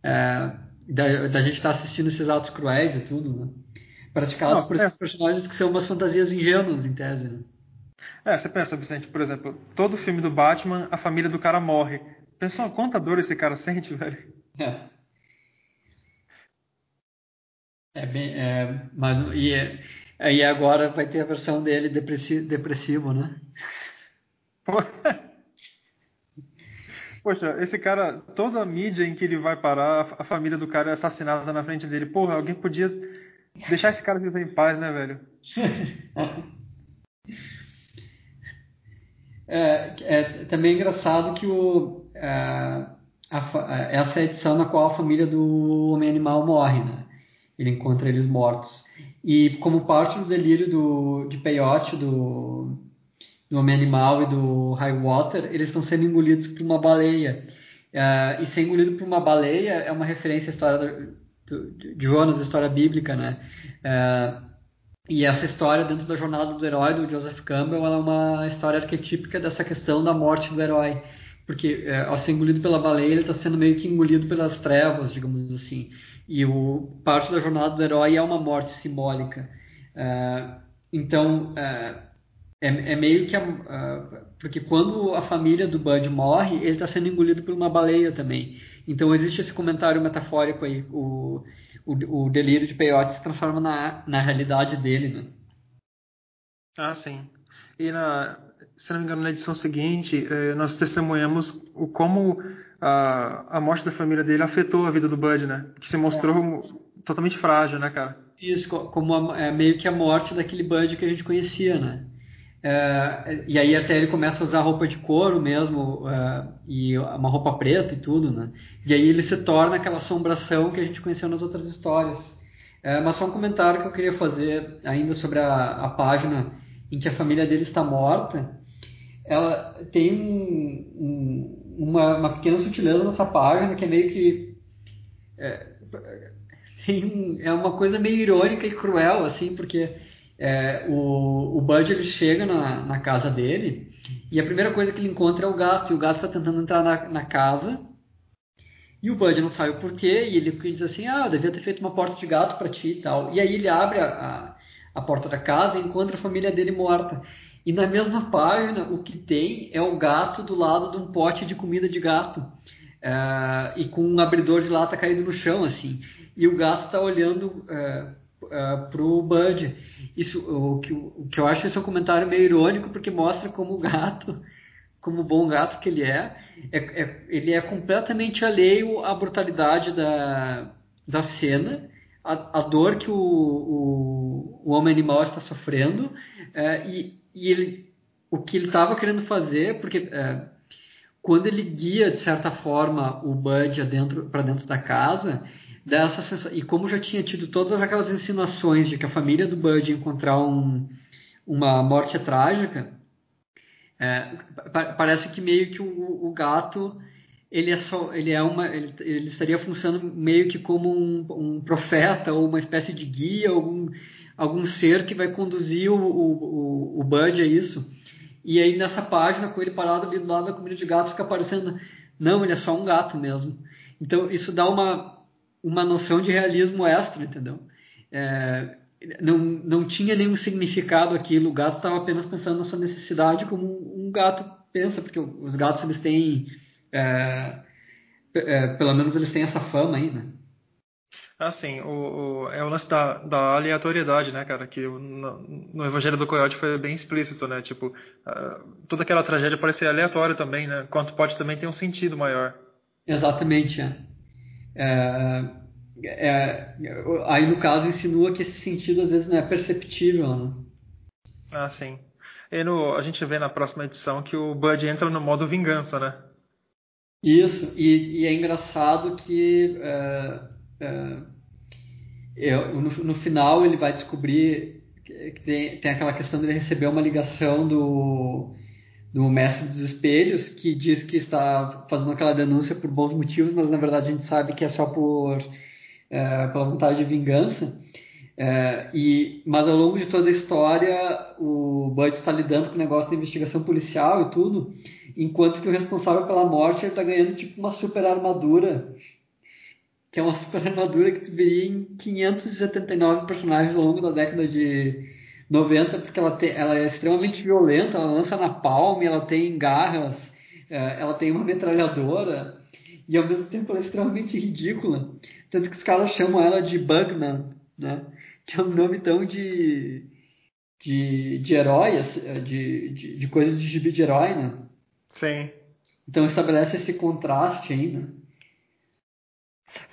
É, da, da, gente estar tá assistindo esses atos cruéis e tudo, né? Praticados Não, por esses é. personagens que são umas fantasias ingênuas, em tese, né? É, você pensa, Vicente, por exemplo, todo filme do Batman, a família do cara morre. Pessoal, quanta dor esse cara sente, velho. É. É bem. É, mas, e, é, e agora vai ter a versão dele depressivo, depressivo né? Poxa, esse cara, toda a mídia em que ele vai parar, a família do cara é assassinada na frente dele. Porra, alguém podia deixar esse cara viver em paz, né, velho? É, é também engraçado que o, é, a, essa é a edição na qual a família do homem animal morre, né? Ele encontra eles mortos. E como parte do delírio do, de peiote do, do homem animal e do high water, eles estão sendo engolidos por uma baleia. Uh, e ser engolido por uma baleia é uma referência à história do, de Jonas, história bíblica, né? Uh, e essa história dentro da jornada do herói do Joseph Campbell é uma história arquetípica dessa questão da morte do herói. Porque é, ao ser engolido pela baleia, ele está sendo meio que engolido pelas trevas, digamos assim. E o parte da jornada do herói é uma morte simbólica. É, então, é, é, é, meio que... A, a, porque quando a família do Bud morre, ele está sendo engolido por uma baleia também. Então existe esse comentário metafórico aí. O, o, o delírio de peyote se transforma na, na realidade dele, né? Ah, sim. E na, se não me engano, na edição seguinte, eh, nós testemunhamos o como a, a morte da família dele afetou a vida do Bud, né? Que se mostrou é. totalmente frágil, né, cara? Isso, como a, é meio que a morte daquele Bud que a gente conhecia, né? É, e aí até ele começa a usar roupa de couro mesmo, é, e uma roupa preta e tudo, né? E aí ele se torna aquela assombração que a gente conheceu nas outras histórias. É, mas só um comentário que eu queria fazer ainda sobre a, a página em que a família dele está morta. Ela tem um, um, uma, uma, pequena sutileza nessa página que é meio que é, tem, é uma coisa meio irônica e cruel assim, porque é, o, o Bud ele chega na, na casa dele e a primeira coisa que ele encontra é o gato, e o gato está tentando entrar na, na casa. E o Bud não sabe o porquê, e ele diz assim: Ah, eu devia ter feito uma porta de gato para ti e tal. E aí ele abre a, a, a, porta da casa e encontra a família dele morta. E na mesma página, o que tem é o gato do lado de um pote de comida de gato. É, e com um abridor de lata caído no chão, assim. E o gato está olhando. É, uh, pro Bud. Isso, o, que, o que eu acho esse é um comentário meio irônico, porque mostra como o gato, como bom gato que ele é, é, é ele é completamente alheio à brutalidade da, da cena, a, a dor que o, o, o homem animal está sofrendo, uh, e, e ele, o que ele estava querendo fazer, porque uh, quando ele guia, de certa forma, o Bud para dentro da casa, dessa. E como já tinha tido todas aquelas insinuações de que a família do Bud ia encontrar um, uma morte trágica, é, parece que meio que o, o, gato ele é só ele é uma ele, ele estaria funcionando meio que como um, um, profeta ou uma espécie de guia algum algum ser que vai conduzir o, o, o Bud a isso e aí nessa página com ele parado ali do lado da comida de gato fica aparecendo não ele é só um gato mesmo então isso dá uma uma noção de realismo extra, entendeu? É, não, não tinha nenhum significado aquilo. O gato estava apenas pensando na sua necessidade como um gato pensa, porque os gatos eles têm, é, é, pelo menos eles têm essa fama aí, né? Ah, sim. O, o, é o lance da, da aleatoriedade, né, cara? Que no, no Evangelho do Coyote foi bem explícito, né? Tipo, uh, toda aquela tragédia parece ser aleatória também, né? Quanto pode também ter um sentido maior. Exatamente, é. é. É, aí no caso insinua que esse sentido às vezes não é perceptível, né? Ah, sim. E no, a gente vê na próxima edição que o Bud entra no modo vingança, né? Isso, e, e é engraçado que é, é, no, no, final ele vai descobrir que tem, tem aquela questão de ele receber uma ligação do, do mestre dos espelhos que diz que está fazendo aquela denúncia por bons motivos, mas na verdade a gente sabe que é só por é, pela vontade de vingança. É, e, mas ao longo de toda a história, o Bud está lidando com o negócio de investigação policial e tudo, enquanto que o responsável pela morte está ganhando tipo uma super armadura, que é uma super armadura que tu veria em 579 personagens ao longo da década de 90, porque ela, te, ela é extremamente violenta, ela lança na palma, ela tem garras, é, ela tem uma metralhadora, e ao mesmo tempo ela é extremamente ridícula. Tanto que os caras chamam ela de Bugman, né? Que é um nome tão de, de, de herói, de, de, de coisas de gibi de herói, né? Sim. Então estabelece esse contraste aí, né?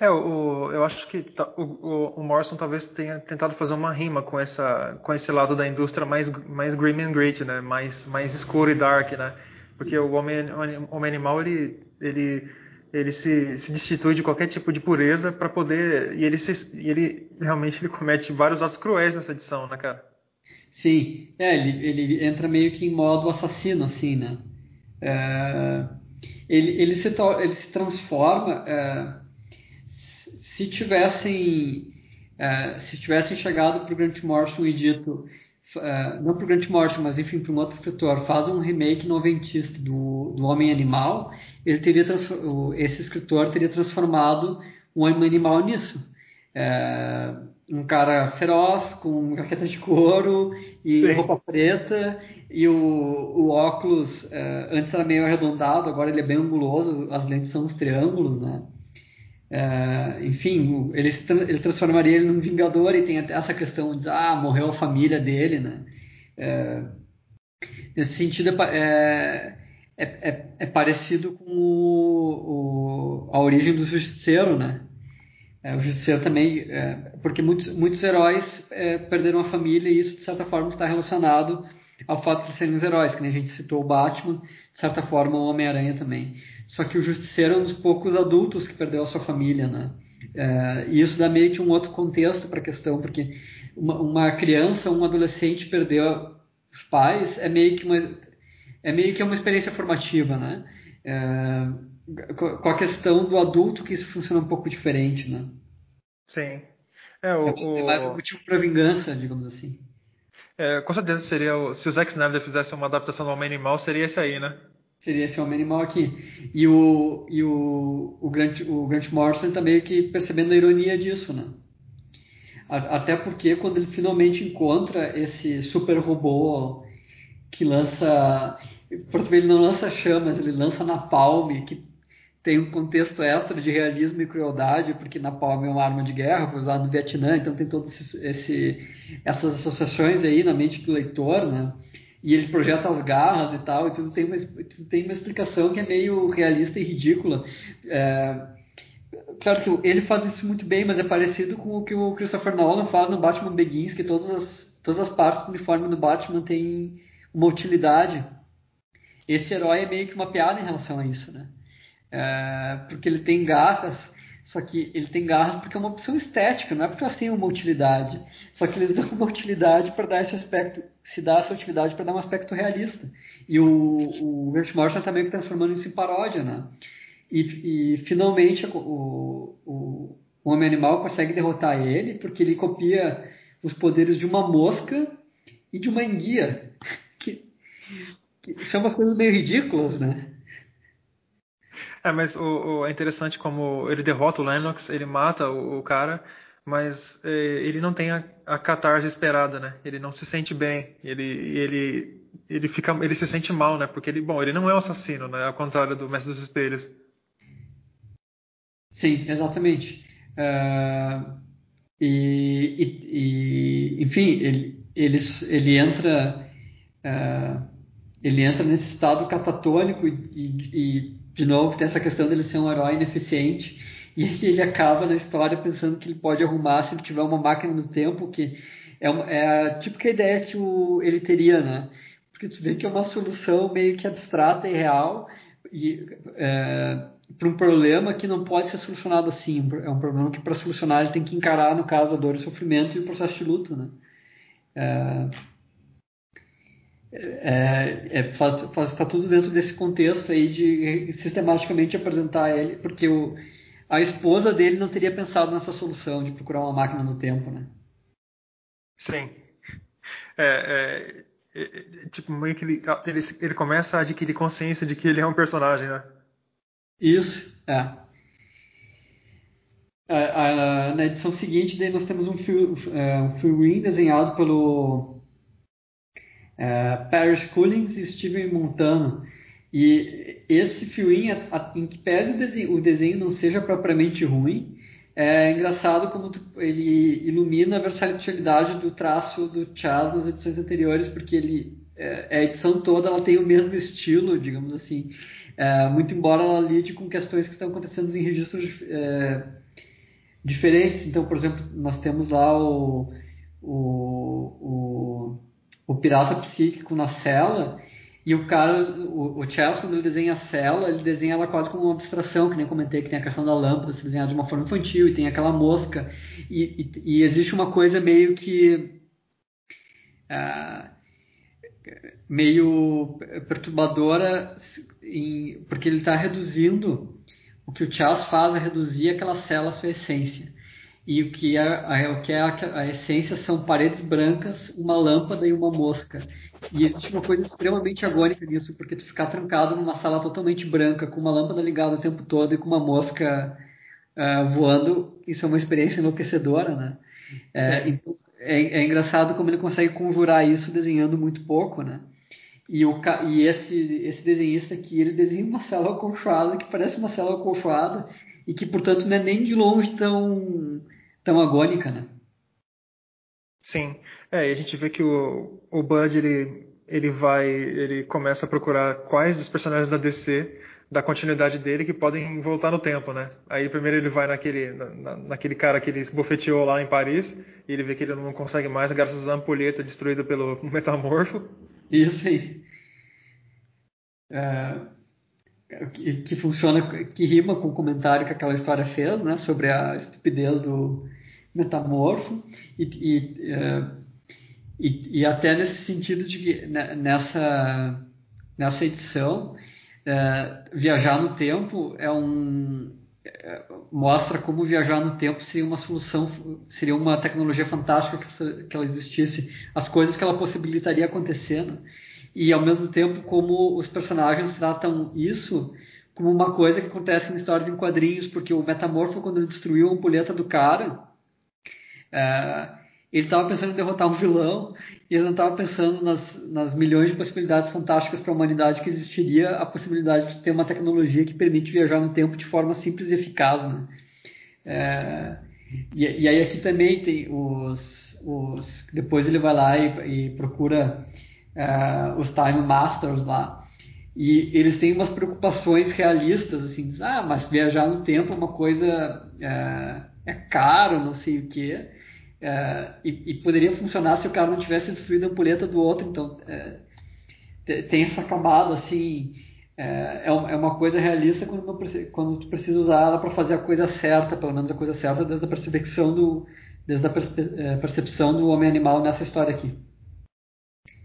É, o, eu acho que o, o, o, Morrison talvez tenha tentado fazer uma rima com essa com esse lado da indústria mais mais grim and gritty, né? Mais mais escuro e dark, né? Porque o homem, homem animal ele ele ele se, se destitui de qualquer tipo de pureza para poder e ele se, e ele realmente ele comete vários atos cruéis nessa edição, né, cara? Sim, é, ele, ele entra meio que em modo assassino, assim, né? É, ele, ele, se, ele se transforma. É, se tivessem é, se tivessem chegado para o Grant Morrison e dito é, não para o Grant Morrison, mas enfim para um outro escritor, faz um remake noventista do, do Homem Animal, ele teria esse escritor teria transformado o Homem Animal nisso. É, um cara feroz, com jaqueta de couro e Sim. roupa preta, e o, o óculos antes era meio arredondado, agora ele é bem anguloso, as lentes são os triângulos, né? É, enfim, ele, ele transformaria ele num vingador e tem até essa questão de ah, morreu a família dele, né? É, nesse sentido, é, é, é, é parecido com o, o, a origem do Justiceiro, né? É, o Justiceiro também, é, porque muitos, muitos heróis perderam a família e isso, de certa forma, está relacionado ao fato de serem os heróis, que nem a gente citou o Batman, de certa forma o Homem-Aranha também. Só que o Justiceiro é um dos poucos adultos que perdeu a sua família, né? É, e isso dá meio que um outro contexto para a questão, porque uma, uma, criança, um adolescente perdeu os pais é meio que uma é meio que uma experiência formativa, né? É, com a questão do adulto que isso funciona um pouco diferente, né? Sim. É, o, é, mais um motivo para vingança, digamos assim. É, com certeza seria o, se o Zack Snyder fizesse uma adaptação do Homem Animal, seria esse aí, né? Seria esse Homem Animal aqui. E o, e o, o, Grant, o Grant Morrison tá meio que percebendo a ironia disso, né? Até porque quando ele finalmente encontra esse super robô que lança. Ele não lança chamas, ele lança na palme, que tem um contexto extra de realismo e crueldade, porque na palme é uma arma de guerra, foi usada no Vietnã, então tem todas essas associações aí na mente do leitor, né? E ele projeta as garras e tal, e tudo tem uma, tudo tem uma explicação que é meio realista e ridícula. É, claro que ele faz isso muito bem, mas é parecido com o que o Christopher Nolan faz no Batman Begins, que todas as, todas as partes do uniforme do Batman têm uma utilidade. Esse herói é meio que uma piada em relação a isso, né? É, porque ele tem garras, só que ele tem garras porque é uma opção estética, não é porque elas têm uma utilidade. Só que eles dão uma utilidade para dar esse aspecto, se dá essa utilidade para dar um aspecto realista. E o, o Grant Morrison está que transformando isso em paródia, né? E, e finalmente o, o, o Homem Animal consegue derrotar ele porque ele copia os poderes de uma mosca e de uma enguia. Que, que são umas coisas meio ridículas, né? É, mas o, o, é interessante como ele derrota o Lennox, ele mata o, o cara, mas é, ele não tem a, a catarse esperada, né? Ele não se sente bem, ele, ele, ele fica, ele se sente mal, né? Porque ele, bom, ele não é um assassino, né? Ao contrário do Mestre dos Espelhos. Sim, exatamente. Uh, e, e, e, enfim, ele, ele, ele entra, uh, ele entra nesse estado catatônico e, e, de novo tem essa questão dele ser um herói ineficiente e ele acaba na história pensando que ele pode arrumar se ele tiver uma máquina do tempo, que é, uma, é a típica ideia que o, ele teria, né? Porque tu vê que é uma solução meio que abstrata e real e, é, para um problema que não pode ser solucionado assim. É um problema que para solucionar ele tem que encarar, no caso, a dor e o sofrimento e o processo de luto, né? É, é, é, faz, faz, tá tudo dentro desse contexto aí de sistematicamente apresentar ele, porque o, a esposa dele não teria pensado nessa solução de procurar uma máquina no tempo, né? Sim. É, é, é, é tipo, meio que ele, ele, ele, começa a adquirir consciência de que ele é um personagem, né? Isso, é. na edição seguinte, daí nós temos um, é, um figurine desenhado pelo é, Paris Cullings e Steven Montano. E esse fioinho, em que pese o desenho, o desenho não seja propriamente ruim, é engraçado como tu, ele ilumina a versatilidade do traço do Chaz nas edições anteriores, porque ele, é, a edição toda ela tem o mesmo estilo, digamos assim, é, muito embora ela lide com questões que estão acontecendo em registros é, diferentes. Então, por exemplo, nós temos lá o, o, o, o Pirata Psíquico na cela, e o cara, o, o Chess, quando ele desenha a cela, ele desenha ela quase como uma abstração, que nem comentei, que tem a questão da lâmpada se desenhar de uma forma infantil, e tem aquela mosca. E, e, e existe uma coisa meio que. Uh, meio perturbadora, em, porque ele está reduzindo. O que o Chess faz é reduzir aquela cela à sua essência. E o que é, o que é a, a essência são paredes brancas, uma lâmpada e uma mosca. E existe uma coisa extremamente agônica nisso, porque tu ficar trancado numa sala totalmente branca, com uma lâmpada ligada o tempo todo e com uma mosca uh, voando, isso é uma experiência enlouquecedora, né? É, então, é, é, engraçado como ele consegue conjurar isso desenhando muito pouco, né? E, o, e esse, esse desenhista aqui, ele desenha uma cela acolchoada que parece uma cela acolchoada e que, portanto, não é nem de longe tão, tão agônica, né? Sim. É, e a gente vê que o, o Bud, ele, ele vai, ele começa a procurar quais dos personagens da DC da continuidade dele que podem voltar no tempo, né? Aí primeiro ele vai naquele, na, naquele cara que ele bofeteou lá em Paris e ele vê que ele não consegue mais graças à ampulheta destruída pelo metamorfo. Isso aí. É, que, que, funciona, que rima com o comentário que aquela história fez, né? Sobre a estupidez do metamorfo e, e, é, e, e até nesse sentido de que né, nessa, nessa edição é, viajar no tempo é um é, mostra como viajar no tempo seria uma solução seria uma tecnologia fantástica que, que ela existisse as coisas que ela possibilitaria acontecendo e ao mesmo tempo como os personagens tratam isso como uma coisa que acontece em histórias em quadrinhos porque o metamorfo quando ele destruiu a ampulheta do cara é, ele estava pensando em derrotar um vilão e ele não estava pensando nas, nas milhões de possibilidades fantásticas para a humanidade que existiria a possibilidade de ter uma tecnologia que permite viajar no tempo de forma simples e eficaz. Né? É, e, e, aí aqui também tem os, os depois ele vai lá e, e procura é, os Time Masters lá e eles têm umas preocupações realistas assim, ah, mas viajar no tempo é uma coisa é, é caro, não sei o quê. É, e, e, poderia funcionar se o cara não tivesse destruído a ampulheta do outro. Então, é, tem essa camada assim. É, é, é uma coisa realista quando, não, quando tu precisa usar ela para fazer a coisa certa, pelo menos a coisa certa, desde a percepção do, desde a é, percepção do homem-animal nessa história aqui.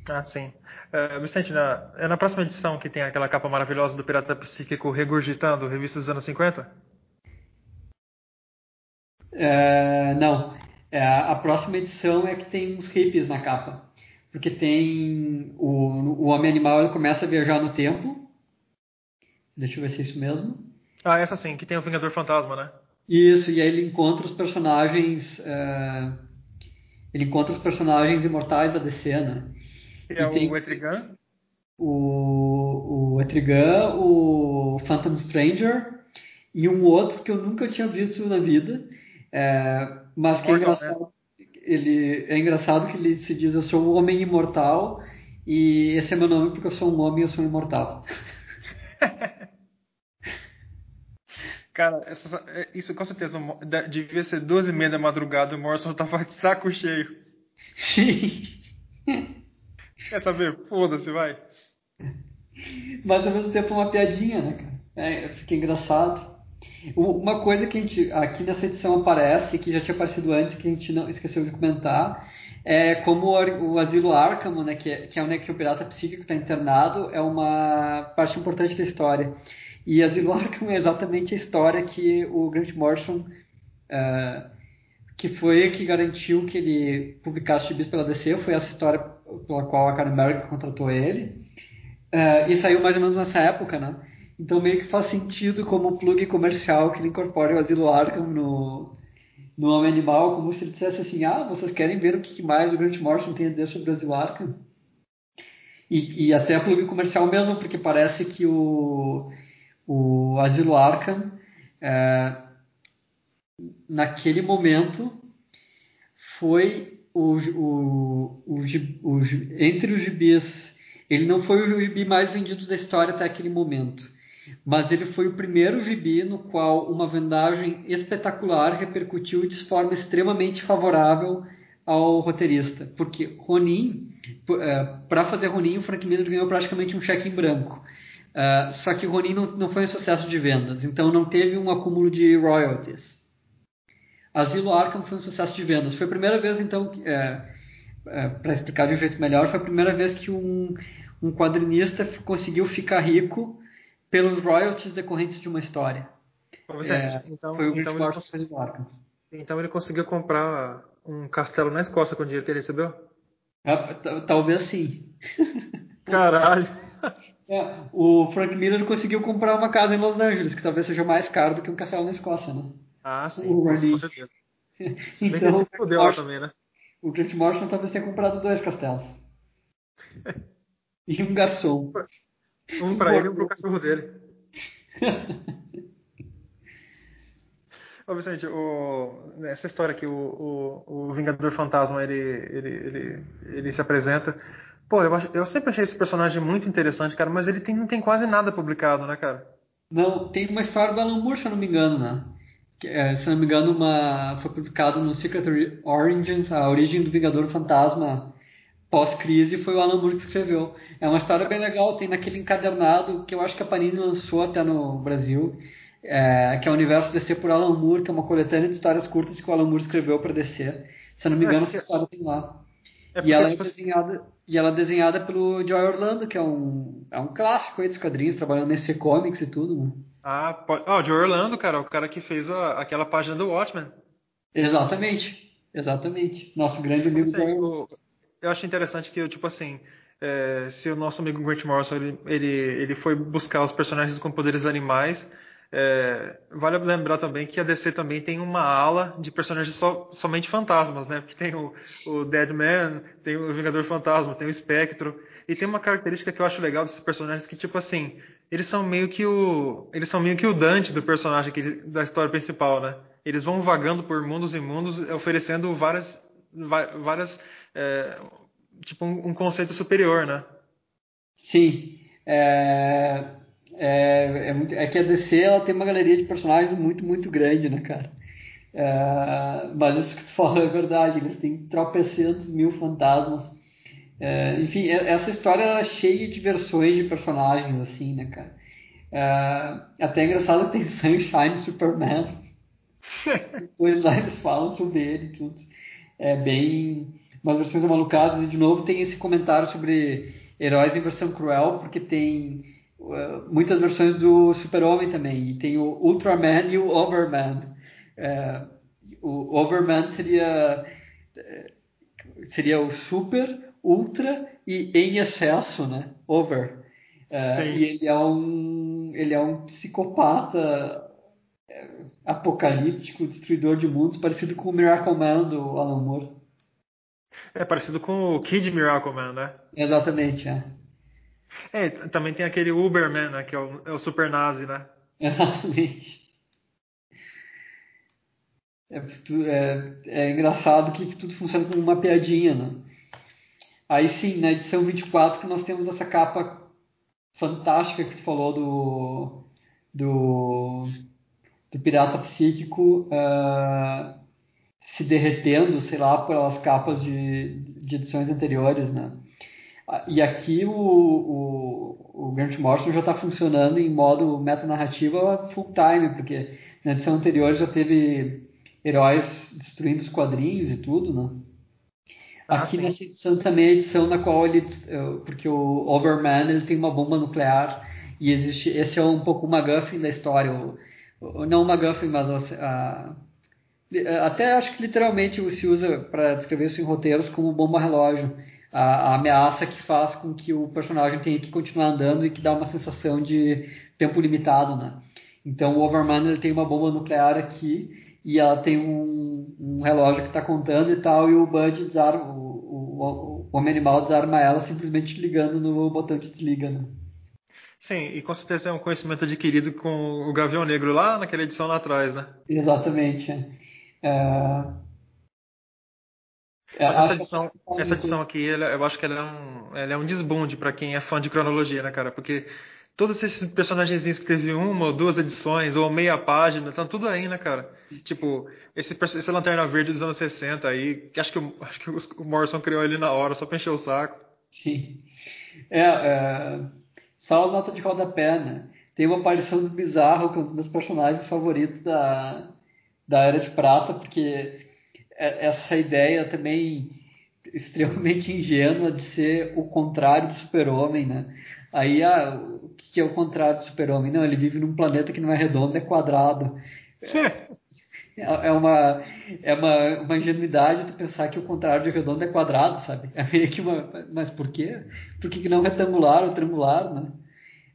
Ah, sim. Uh, Vicente, na, é na próxima edição que tem aquela capa maravilhosa do Pirata Psíquico regurgitando revista dos anos 50? É, não. É, a próxima edição é que tem uns hippies na capa. Porque tem. O, o Homem Animal ele começa a viajar no tempo. Deixa eu ver se é isso mesmo. Ah, essa sim, que tem o Vingador Fantasma, né? Isso, e aí ele encontra os personagens. Uh, ele encontra os personagens imortais da DC, né? Que é o Etrigan? O, o Etrigan, o Phantom Stranger e um outro que eu nunca tinha visto na vida, é, mas que é engraçado. Né? Ele, é engraçado que ele se diz: Eu sou um homem imortal e esse é meu nome porque eu sou um homem e eu sou imortal. Cara, essa, é, isso com certeza devia ser duas e meia da madrugada. O Morrison tava de saco cheio. Quer saber? Foda-se, vai. Mas ao mesmo tempo uma piadinha, né, cara? É, fica engraçado. Uma coisa que a gente, aqui nessa edição aparece, que já tinha aparecido antes, que a gente não esqueceu de comentar, é como o, o Asilo Arkham, né, que, é, que é onde que o pirata psíquico está internado, é uma parte importante da história. E Asilo Arkham é exatamente a história que o Grant Morrison, uh, que foi que garantiu que ele publicasse gibis pela DC, foi essa história pela qual a Karen Merrick contratou ele. Uh, e saiu mais ou menos nessa época, né? Então meio que faz sentido como plug comercial que ele incorpore o Asilo Arkham no, no Homem Animal, como se ele dissesse assim, ah, vocês querem ver o que mais o Grant Morrison tem a dizer sobre o Asilo Arkham? E, e até plug comercial mesmo, porque parece que o, o Asilo Arkham, é, naquele momento, foi o, o, o, o, entre os gibis, ele não foi o gibi mais vendido da história até aquele momento mas ele foi o primeiro gibi no qual uma vendagem espetacular repercutiu de forma extremamente favorável ao roteirista, porque Ronin, para fazer Ronin, o Frank Miller ganhou praticamente um cheque em branco. Uh, só que Ronin não, não foi um sucesso de vendas, então não teve um acúmulo de royalties. Asilo Arkham foi um sucesso de vendas. Foi a primeira vez, então, é, é, para explicar de um jeito melhor, foi a primeira vez que um, um quadrinista conseguiu ficar rico pelos royalties decorrentes de uma história. Você, é, então, foi o então, ele conseguiu, então ele conseguiu comprar um castelo na Escócia com o dinheiro que ele recebeu? É, talvez sim. Caralho. É, o Frank Miller conseguiu comprar uma casa em Los Angeles, que talvez seja mais caro do que um castelo na Escócia, né? Ah, sim, o com certeza. então, o Grant, também, né? o Grant Morrison talvez tenha comprado dois castelos. e um garçom. Um pra ele e um pro cachorro dele. Ô Vicente, o, essa história aqui, o, o, o, Vingador Fantasma, ele, ele, ele, ele se apresenta. Pô, eu, eu sempre achei esse personagem muito interessante, cara, mas ele tem, não tem quase nada publicado, né, cara? Não, tem uma história do Alan Moore, se eu não me engano, né? Que, é, se eu não me engano, uma, foi publicado no Secret Origins, a origem do Vingador Fantasma pós-crise foi o Alan Moore que escreveu. É uma história bem legal, tem naquele encadernado que eu acho que a Panini lançou até no Brasil, é, que é o Universo DC por Alan Moore, que é uma coletânea de histórias curtas que o Alan Moore escreveu para DC. Se eu não me engano, é, essa história tem lá. É e, ela é desenhada, e ela é desenhada pelo Joy Orlando, que é um, é um clássico aí dos quadrinhos, trabalhando nesse comics e tudo. Né? Ah, pode... oh, o Joy Orlando, cara, o cara que fez a, aquela página do Watchmen. Exatamente, exatamente. Nosso grande amigo Joy eu acho interessante que, tipo assim, é, se o nosso amigo Grant Morrison ele, ele, ele foi buscar os personagens com poderes animais, é, vale lembrar também que a DC também tem uma ala de personagens so, somente fantasmas, né? Porque tem o, o Deadman, tem o Vingador Fantasma, tem o Espectro. E tem uma característica que eu acho legal desses personagens que, tipo assim, eles são meio que o. Eles são meio que o Dante do personagem que, da história principal, né? Eles vão vagando por mundos e mundos, oferecendo várias, várias é, tipo um, um, conceito superior, né? Sim. É, é, é, é, que a DC ela tem uma galeria de personagens muito, muito grande, né, cara? É, mas isso que tu fala é verdade, eles têm tropecentos mil fantasmas. É, enfim, é, essa história é cheia de versões de personagens, assim, né, cara? É, até é engraçado que tem Sunshine Superman. Depois lá eles falam sobre ele e tudo. É bem umas versões malucadas, e de novo tem esse comentário sobre heróis em versão cruel, porque tem uh, muitas versões do Super-Homem também, e tem o Ultraman e o Overman. Uh, o Overman seria, uh, seria o super, ultra e em excesso, né? Over. Uh, e ele é um ele é um psicopata apocalíptico, destruidor de mundos, parecido com o Miracle Man do Alan Moore. É parecido com o Kid Miracle Man, né? Exatamente, é. É, também tem aquele Uberman, né? Que é o, é o super nazi, né? Exatamente. É, é, é, engraçado que tudo funciona como uma piadinha, né? Aí sim, na edição 24 que nós temos essa capa fantástica que tu falou do do, do pirata psíquico uh, se derretendo, sei lá, pelas capas de, de edições anteriores, né? E aqui o, o, o Grant Morrison já está funcionando em modo metanarrativa full time, porque na edição anterior já teve heróis destruindo os quadrinhos e tudo, né? Ah, aqui sim. nessa edição também é a edição na qual ele, porque o Overman ele tem uma bomba nuclear e existe, esse é um pouco o MacGuffin da história, o, não o MacGuffin, mas a, a, até acho que literalmente se usa para descrever isso em roteiros como bomba relógio, a, a, ameaça que faz com que o personagem tenha que continuar andando e que dá uma sensação de tempo limitado, né? Então o Overman ele tem uma bomba nuclear aqui e ela tem um, um relógio que está contando e tal, e o Bud desarma, o, o, o, homem animal desarma ela simplesmente ligando no botão de desliga, né? Sim, e com certeza é um conhecimento adquirido com o Gavião Negro lá naquela edição lá atrás, né? Exatamente. É... É, essa edição, essa edição aqui, eu acho que ela é, um, ela é um desbunde para quem é fã de cronologia, né, cara? Porque todos esses personagens que teve uma ou duas edições, ou meia página, estão tudo aí, né, cara? Tipo, esse, esse Lanterna Verde dos anos 60 aí, que acho que, acho que o Morrison criou ele na hora, só pra encher o saco. Sim. É, é só a nota de rodapé, né? Tem uma aparição do Bizarro, que é um dos meus personagens favoritos da, da Era de Prata, porque é, essa ideia também extremamente ingênua de ser o contrário do super-homem, né? Aí, ah, o que é o contrário do super-homem? Não, ele vive num planeta que não é redondo, é quadrado. É, é uma, é uma, uma ingenuidade de pensar que o contrário de redondo é quadrado, sabe? É meio que uma... Mas por quê? Por que não retangular ou triangular, né?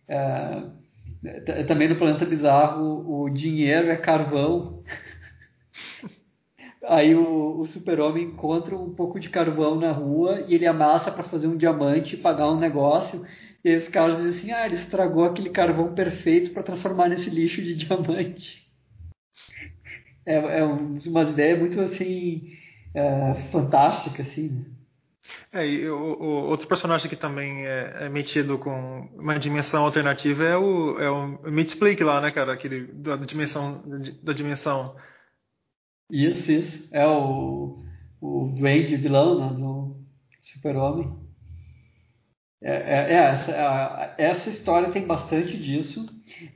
É, também no Planeta Bizarro, o dinheiro é carvão. Aí o, o super-homem encontra um pouco de carvão na rua e ele amassa para fazer um diamante e pagar um negócio. E aí os caras dizem assim, ah, ele estragou aquele carvão perfeito para transformar nesse lixo de diamante. É, é ideia muito assim é, assim. Né? É, e o, o, outro personagem que também é, é, metido com uma dimensão alternativa é o, é o lá, né, cara? Aquele da dimensão, da dimensão isso, isso. É o, o Wade vilão né, do Super-Homem. É, é, é essa, a, essa história tem bastante disso,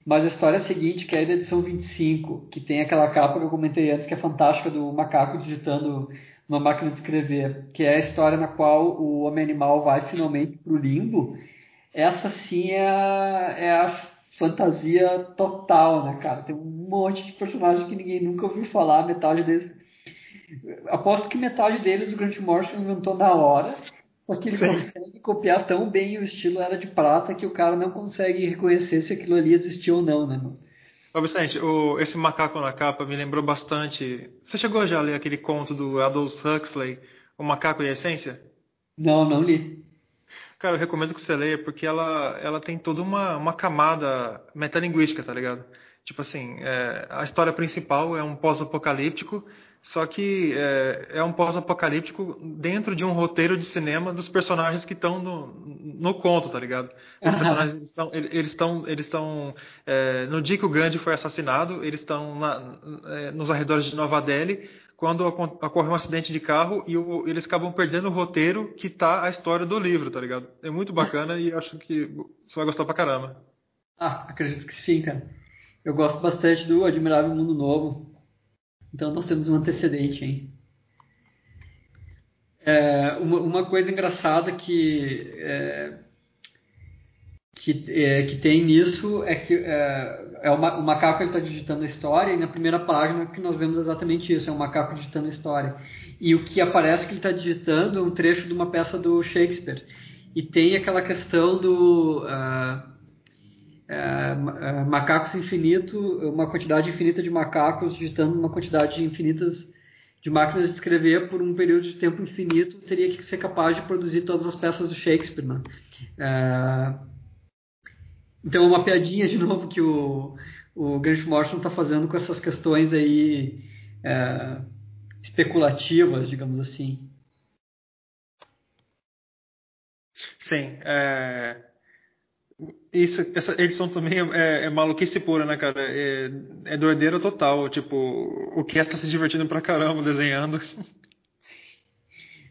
mas a história seguinte, que é da edição 25, que tem aquela capa que eu comentei antes, que é fantástica, do macaco digitando numa máquina de escrever, que é a história na qual o homem-animal vai finalmente para o limbo. Essa sim é, é a fantasia total, né, cara? Tem um monte de personagens que ninguém nunca ouviu falar, metade deles. Aposto que metade deles o Grant Morrison inventou na hora, porque ele Sim. consegue copiar tão bem o estilo Era de Prata que o cara não consegue reconhecer se aquilo ali existiu ou não, né, mano? Ô Vicente, o, esse macaco na capa me lembrou bastante. Você chegou já a ler aquele conto do Aldous Huxley, O Macaco e a Essência? Não, não li. Cara, eu recomendo que você leia, porque ela, ela tem toda uma, uma camada metalinguística, tá ligado? Tipo assim, é, a história principal é um pós-apocalíptico, só que é, é um pós-apocalíptico dentro de um roteiro de cinema dos personagens que estão no, no conto, tá ligado? Os personagens estão, eles estão, eles estão é, no dia que o Gandhi foi assassinado, eles estão é, nos arredores de Nova Delhi, quando ocorre um acidente de carro e o, eles acabam perdendo o roteiro que tá a história do livro, tá ligado? É muito bacana e acho que você vai gostar pra caramba. Ah, acredito que sim, cara. Eu gosto bastante do Admirável Mundo Novo. Então nós temos um antecedente, hein? É, uma, uma, coisa engraçada que é, que, é, que tem nisso é que é, é uma, o macaco está digitando a história e na primeira página que nós vemos exatamente isso, é um macaco digitando a história. E o que aparece que ele está digitando é um trecho de uma peça do Shakespeare. E tem aquela questão do... Uh, é, é, macacos infinito, uma quantidade infinita de macacos digitando uma quantidade infinitas de máquinas de escrever por um período de tempo infinito, teria que ser capaz de produzir todas as peças do Shakespeare. Né? É, então é uma piadinha de novo que o, o Grant Morrison está fazendo com essas questões aí é, especulativas, digamos assim. Sim, é, isso, essa edição também é, é, maluquice pura, né, cara? É, é doideira total. Tipo, o que tá se divertindo pra caramba desenhando.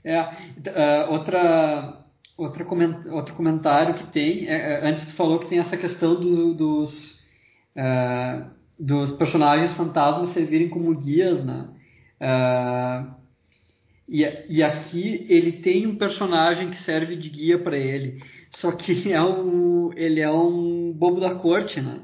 É, uh, outra, outra coment, outro comentário que tem, é, é, antes tu falou que tem essa questão do, dos, uh, dos personagens fantasmas servirem como guias, né? Uh, e, e aqui ele tem um personagem que serve de guia para ele. Só que ele é um, ele é um bobo da corte, né?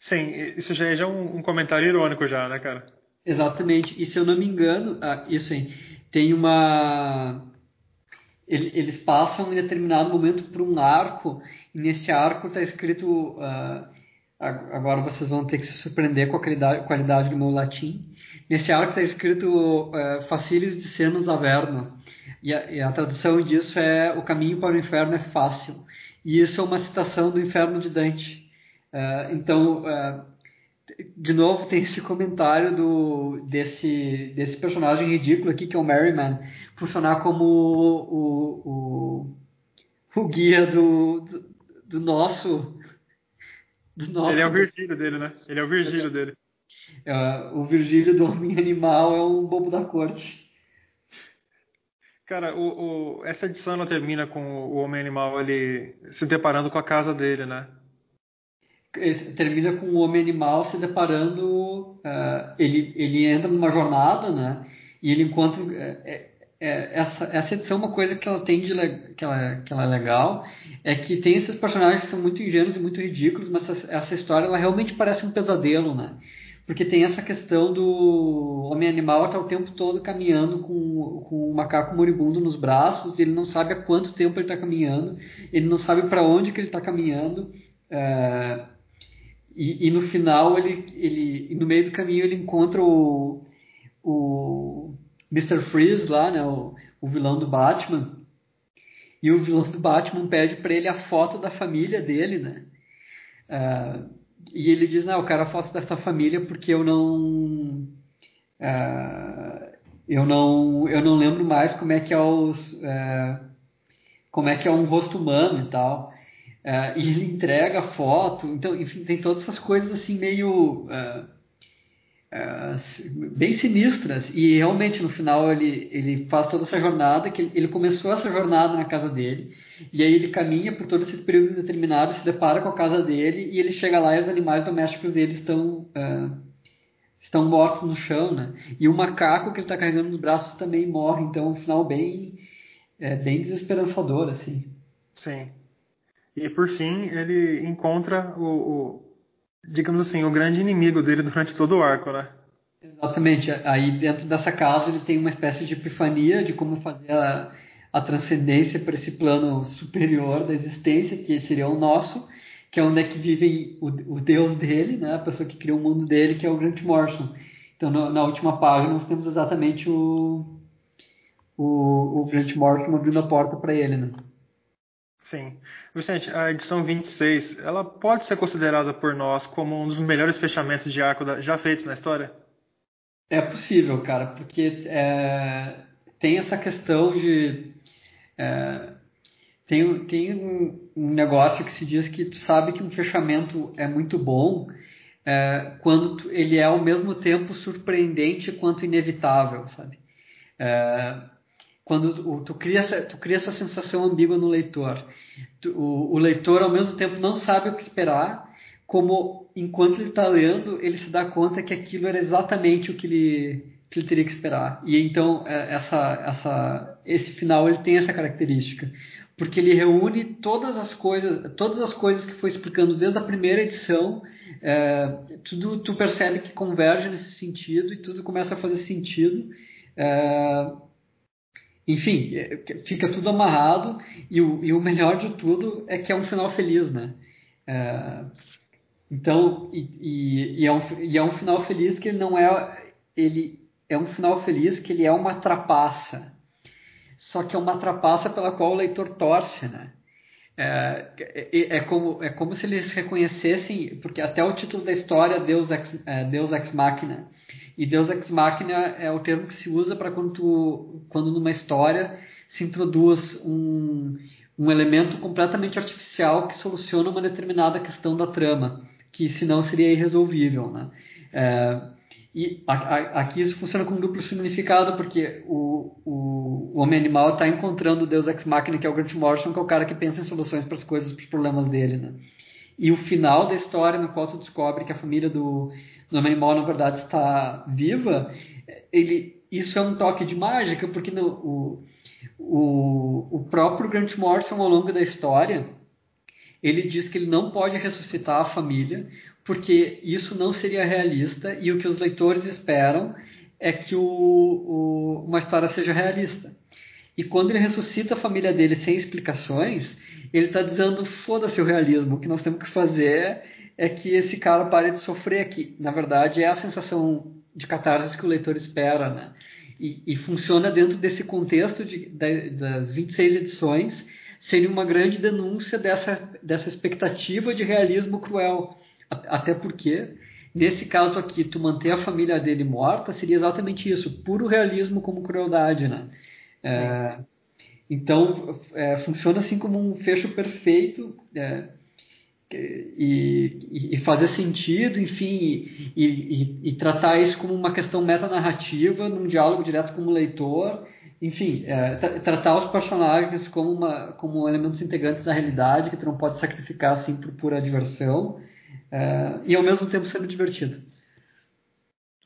Sim, isso já é já um, um comentário irônico já, né, cara? Exatamente. E se eu não me engano, ah, isso aí, tem uma eles passam em determinado momento por um arco e nesse arco está escrito uh, agora vocês vão ter que se surpreender com a qualidade, qualidade do meu latim nesse arco está escrito uh, facilis de senos averno e a, e a, tradução disso é o caminho para o inferno é fácil. E isso é uma citação do Inferno de Dante. Uh, então, uh, de novo, tem esse comentário do, desse, desse personagem ridículo aqui, que é o Merryman, funcionar como o, o, o guia do, do, do nosso, do nosso. Ele é o Virgílio dele, né? Ele é o Virgílio dele. Uh, o Virgílio do Homem Animal é um bobo da corte. Cara, o, o, essa edição ela termina com o Homem Animal ele se deparando com a casa dele, né? Termina com o Homem Animal se deparando. Uh, ele, ele entra numa jornada, né? E ele encontra. É, é, essa, essa edição, uma coisa que ela tem de que ela, que ela é legal é que tem esses personagens que são muito ingênuos e muito ridículos, mas essa, essa história ela realmente parece um pesadelo, né? Porque tem essa questão do homem animal estar tá o tempo todo caminhando com, com um macaco moribundo nos braços, ele não sabe há quanto tempo ele está caminhando, ele não sabe para onde que ele está caminhando, é, e, e, no final ele, ele no meio do caminho ele encontra o, o Mr. Freeze lá, né, o, o vilão do Batman, e o vilão do Batman pede para ele a foto da família dele, né? É, e ele diz, não, eu quero a foto dessa família porque eu não... Uh, eu não eu não lembro mais como é que é os uh, como é que é um rosto humano e tal. Uh, e ele entrega a foto então enfim tem todas essas coisas assim meio bem sinistras. E realmente no final ele ele faz toda essa jornada que ele começou essa jornada na casa dele e aí ele caminha por todo esse período determinado, se depara com a casa dele e ele chega lá e os animais domésticos dele estão uh, estão mortos no chão, né? E o macaco que ele está carregando nos braços também morre. Então, um final bem é, bem desesperançador, assim. Sim. E por fim ele encontra o, o digamos assim o grande inimigo dele durante todo o arco, né? Exatamente. Aí dentro dessa casa ele tem uma espécie de epifania de como fazer a a transcendência para esse plano superior da existência, que seria o nosso, que é onde é que vive o, o Deus dele, né? a pessoa que criou o mundo dele, que é o Grant Morrison. Então, no, na última página, nós temos exatamente o, o, o Grant Morrison abrindo a porta para ele. Né? Sim. Vicente, a edição 26, ela pode ser considerada por nós como um dos melhores fechamentos de arco já feitos na história? É possível, cara, porque é, tem essa questão de é, tem tem um, negócio que se diz que tu sabe que um fechamento é muito bom é, quando tu, ele é ao mesmo tempo surpreendente quanto inevitável, sabe? É, quando tu, tu, cria essa, tu cria essa sensação ambígua no leitor. Tu, o, o, leitor, ao mesmo tempo, não sabe o que esperar, como enquanto ele está lendo, ele se dá conta que aquilo era exatamente o que ele, que ele teria que esperar. E então é, essa, essa, esse final ele tem essa característica, porque ele reúne todas as coisas, todas as coisas que foi explicando desde a primeira edição. É, tudo tu percebe que converge nesse sentido e tudo começa a fazer sentido. É, enfim, é, fica tudo amarrado e o, e o melhor de tudo é que é um final feliz, né? É, então, e, e, e, é um, e é um final feliz que não é ele é um final feliz que ele é uma trapaça, só que é uma trapaça pela qual o leitor torce, né? É, é, é, como, é como se eles reconhecessem, porque até o título da história Deus ex, é, Deus ex machina, e Deus ex machina é o termo que se usa para quando, quando numa história se introduz um, um elemento completamente artificial que soluciona uma determinada questão da trama, que senão seria irresolvível. Né? É, e a, a, aqui isso funciona com duplo significado, porque o, o, o homem animal está encontrando o Deus ex machina, que é o Grant Morrison, que é o cara que pensa em soluções para as coisas, para os problemas dele. Né? E o final da história, no qual tu descobre que a família do, do homem animal, na verdade, está viva, ele, isso é um toque de mágica, porque no, o, o, o próprio Grant Morrison, ao longo da história, ele diz que ele não pode ressuscitar a família, porque isso não seria realista e o que os leitores esperam é que o, o, uma história seja realista. E quando ele ressuscita a família dele sem explicações, ele está dizendo: foda-se o realismo, o que nós temos que fazer é que esse cara pare de sofrer aqui. Na verdade, é a sensação de catarse que o leitor espera, né? E, e funciona dentro desse contexto de, de, das 26 edições, seria uma grande denúncia dessa, dessa expectativa de realismo cruel até porque, nesse caso aqui, tu manter a família dele morta seria exatamente isso, puro realismo como crueldade, né? É, então, é, funciona assim como um fecho perfeito é, e, e, fazer sentido, enfim, e, e, e, tratar isso como uma questão metanarrativa, num diálogo direto com o leitor, enfim, é, tratar os personagens como, uma, como elementos integrantes da realidade que tu não pode sacrificar assim por pura diversão, é, e ao mesmo tempo sendo divertido.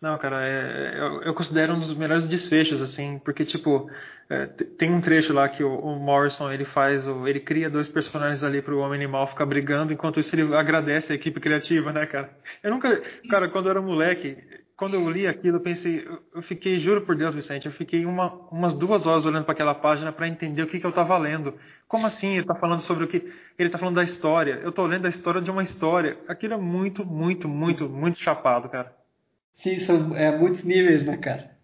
Não, cara, é, eu, eu, considero um dos melhores desfechos, assim, porque, tipo, é, tem um trecho lá que o, o, Morrison, ele faz, o, ele cria dois personagens ali pro Homem Animal ficar brigando, enquanto isso ele agradece a equipe criativa, né, cara? Eu nunca, cara, quando eu era moleque, quando eu li aquilo, eu pensei, eu fiquei, juro por Deus, Vicente, eu fiquei uma, umas duas horas olhando para aquela página para entender o que, que eu estava lendo. Como assim ele está falando sobre o que? Ele está falando da história. Eu estou lendo a história de uma história. Aquilo é muito, muito, muito, muito chapado, cara. Sim, são é, muitos níveis, né, cara?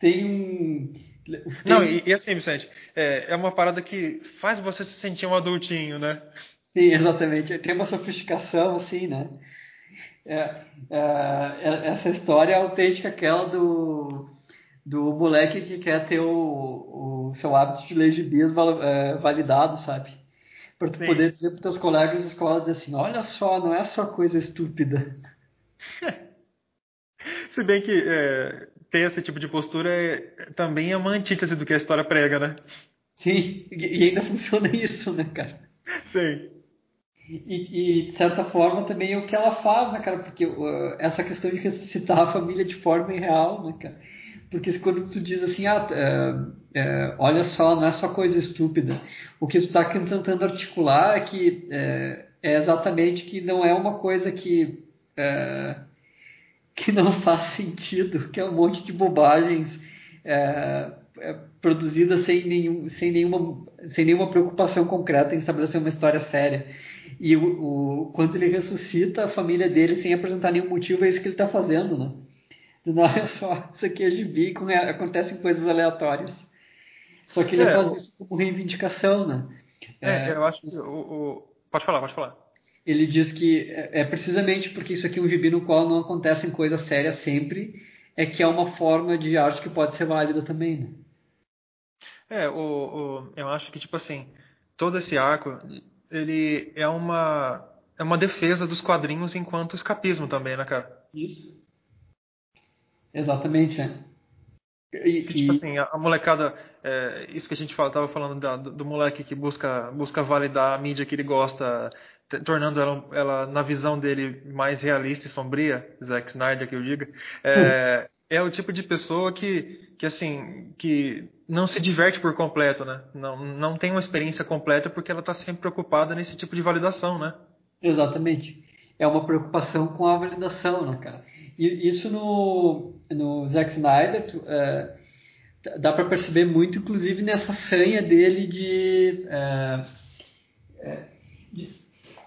Tem um. Tem... Não, e, e, assim, Vicente, é, é uma parada que faz você se sentir um adultinho, né? Sim, exatamente. Tem uma sofisticação, assim, né? É, é, é, essa história é autêntica, aquela do, do moleque que quer ter o, o seu hábito de ler gibis é, validado, sabe? Para tu Sim. poder dizer para teus colegas de escola assim, olha só, não é só coisa estúpida. Se bem que é, ter esse tipo de postura é, também é uma antítese do que a história prega, né? Sim, e ainda funciona isso, né, cara? Sim. E, e, de certa forma também é o que ela faz, né, cara? Porque uh, essa questão de ressuscitar a família de forma irreal, né, cara? Porque quando tu diz assim, ah, é, é, olha só, não é só coisa estúpida. O que tu está tentando articular é que é, é, exatamente que não é uma coisa que que não faz sentido, que é um monte de bobagens produzidas sem, nenhum, sem, nenhuma, sem nenhuma preocupação concreta em estabelecer uma história séria. E o, o, quando ele ressuscita a família dele sem apresentar nenhum motivo, é isso que ele está fazendo, né? Não, é só, isso aqui é gibi, acontecem coisas aleatórias. Só que ele é, faz isso como reivindicação, né? É, é eu acho que o, o, Pode falar, pode falar. Ele diz que é, é precisamente porque isso aqui é um gibi no qual não acontecem coisas sérias sempre, é que é uma forma de arte que pode ser válida também, né? É, o, o, eu acho que, tipo assim, todo esse arco ele é uma é uma defesa dos quadrinhos enquanto escapismo também, né, cara? Isso. Exatamente, é. E, que, tipo e... assim, a, molecada, é, isso que a gente fala, tava falando da, do, moleque que busca, busca validar a mídia que ele gosta, tornando ela, ela, na visão dele, mais realista e sombria, Zack Snyder que eu diga, é, é o tipo de pessoa que, que assim, que não se diverte por completo, né? Não, não tem uma experiência completa porque ela está sempre preocupada nesse tipo de validação, né? Exatamente. É uma preocupação com a validação, né, cara? E isso no, no Zack Snyder, tu, é, dá para perceber muito, inclusive, nessa sanha dele de, é, é, de,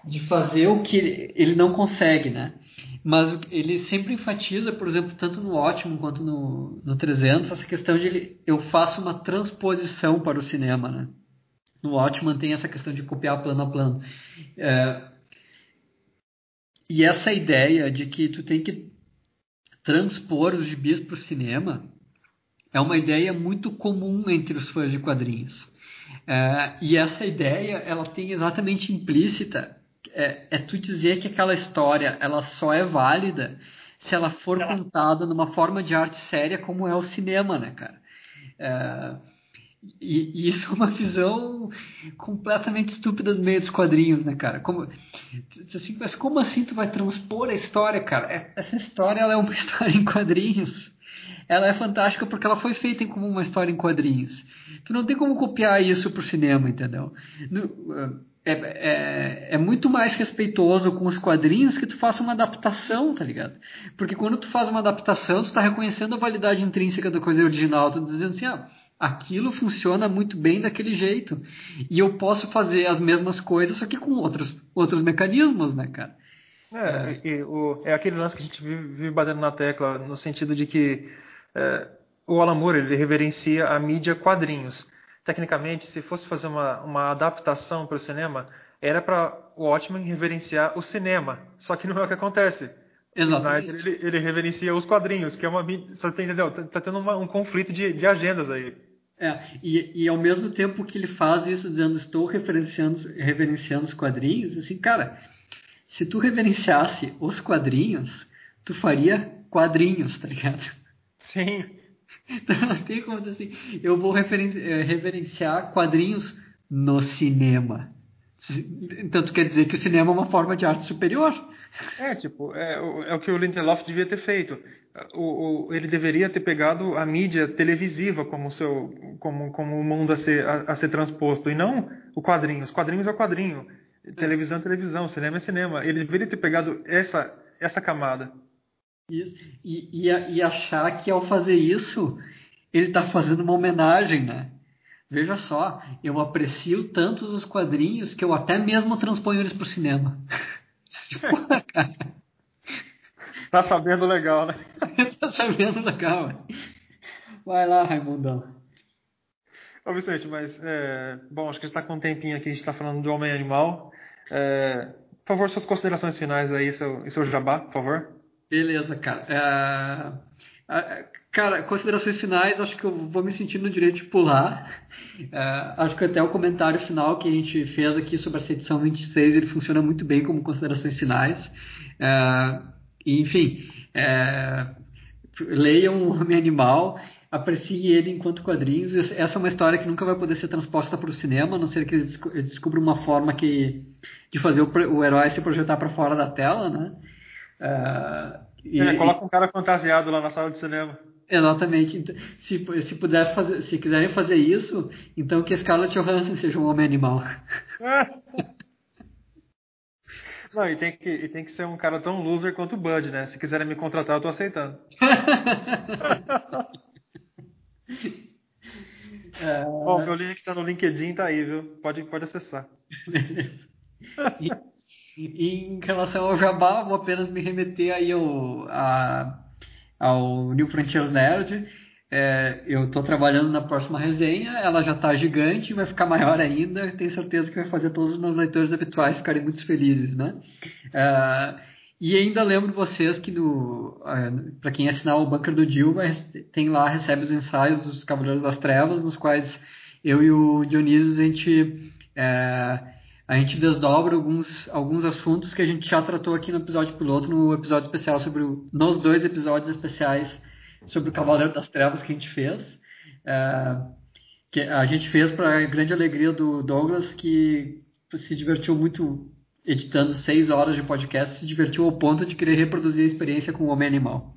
de, fazer o que ele não consegue, né? Mas ele sempre enfatiza, por exemplo, tanto no Ótimo quanto no, no 300, essa questão de ele, eu faço uma transposição para o cinema, né? No Ótimo tem essa questão de copiar plano a plano. É, e essa ideia de que tu tem que transpor os gibis para o cinema é uma ideia muito comum entre os fãs de quadrinhos. É, e essa ideia ela tem exatamente implícita é, é, tu dizer que aquela história ela só é válida se ela for contada numa forma de arte séria como é o cinema, né, cara? É, e, e, isso é uma visão completamente estúpida do meio dos quadrinhos, né, cara? Como, assim, mas como assim tu vai transpor a história, cara? É, essa história ela é uma história em quadrinhos. Ela é fantástica porque ela foi feita como uma história em quadrinhos. Tu não tem como copiar isso pro cinema, entendeu? No, é, é, é, muito mais respeitoso com os quadrinhos que tu faça uma adaptação, tá ligado? Porque quando tu faz uma adaptação, tu tá reconhecendo a validade intrínseca da coisa original, tu tá dizendo assim, ah, aquilo funciona muito bem daquele jeito. E eu posso fazer as mesmas coisas, só que com outros, outros mecanismos, né, cara? É, é. O, é aquele lance que a gente vive, vive, batendo na tecla, no sentido de que é, o Alan Moore ele reverencia a mídia quadrinhos. Tecnicamente, se fosse fazer uma, uma adaptação para o cinema, era para o Watchmen reverenciar o cinema. Só que não é o que acontece. Exatamente. Snyder, ele, ele reverencia os quadrinhos, que é uma. Você tá entendeu? Tá, tá tendo uma, um conflito de, de agendas aí. É, e, e ao mesmo tempo que ele faz isso dizendo estou referenciando, reverenciando os quadrinhos, assim, cara, se tu reverenciasse os quadrinhos, tu faria quadrinhos, tá ligado? Sim. Então não tem como dizer assim, eu vou eh, reverenciar quadrinhos no cinema. Então tu quer dizer que o cinema é uma forma de arte superior? É, tipo, é, é o que o Lindelof devia ter feito o, o, ele deveria ter pegado a mídia televisiva como seu como como o mundo a ser a, a, ser transposto e não o quadrinho. Os quadrinhos é o quadrinho, televisão é televisão, cinema é cinema. Ele deveria ter pegado essa essa camada. Isso. E, e, e achar que ao fazer isso ele está fazendo uma homenagem, né? Veja só, eu aprecio tantos os quadrinhos que eu até mesmo transponho eles para o cinema. Porra, cara. Tá sabendo legal, né? tá sabendo legal. Vai lá, Raimundão. Ô Vicente, mas, é, bom, acho que a gente está com um tempinho aqui, a gente está falando do Homem Animal. É, por favor, suas considerações finais aí, seu, seu jabá, por favor. Beleza, cara. É, cara, considerações finais, acho que eu vou me sentir no direito de pular. É, acho que até o comentário final que a gente fez aqui sobre essa edição 26, ele funciona muito bem como considerações finais. É, enfim, leiam o Homem Animal, apreciem ele enquanto quadrinhos. Essa é uma história que nunca vai poder ser transposta para o cinema, a não ser que eles descubram uma forma que, de fazer o, o herói se projetar para fora da tela, né? Uh, e, é, coloca um cara fantasiado lá na sala de cinema. Exatamente. Se, se, puder fazer, se quiserem fazer isso, então que Scarlett Johansson seja um homem animal. Não, e tem, que, e tem que ser um cara tão loser quanto o Bud, né? Se quiserem me contratar, eu tô aceitando. é... Bom, meu link tá no LinkedIn, tá aí, viu? Pode, pode acessar. e, em relação ao Jabá, vou apenas me remeter aí ao, a, ao New Frontiers Nerd é, eu estou trabalhando na próxima resenha, ela já está gigante, vai ficar maior ainda. Tenho certeza que vai fazer todos os meus leitores habituais ficarem muito felizes, né? É, e ainda lembro vocês que é, para quem assinar o Bunker do Dilma, tem lá, recebe os ensaios dos Cavaleiros das Trevas, nos quais eu e o Dionísio a gente, é, a gente desdobra alguns, alguns assuntos que a gente já tratou aqui no episódio piloto, no episódio especial sobre o, nos dois episódios especiais sobre o Cavaleiro das Trevas que a gente fez. É, que a gente fez para grande alegria do Douglas, que se divertiu muito editando seis horas de podcast, se divertiu ao ponto de querer reproduzir a experiência com o Homem Animal.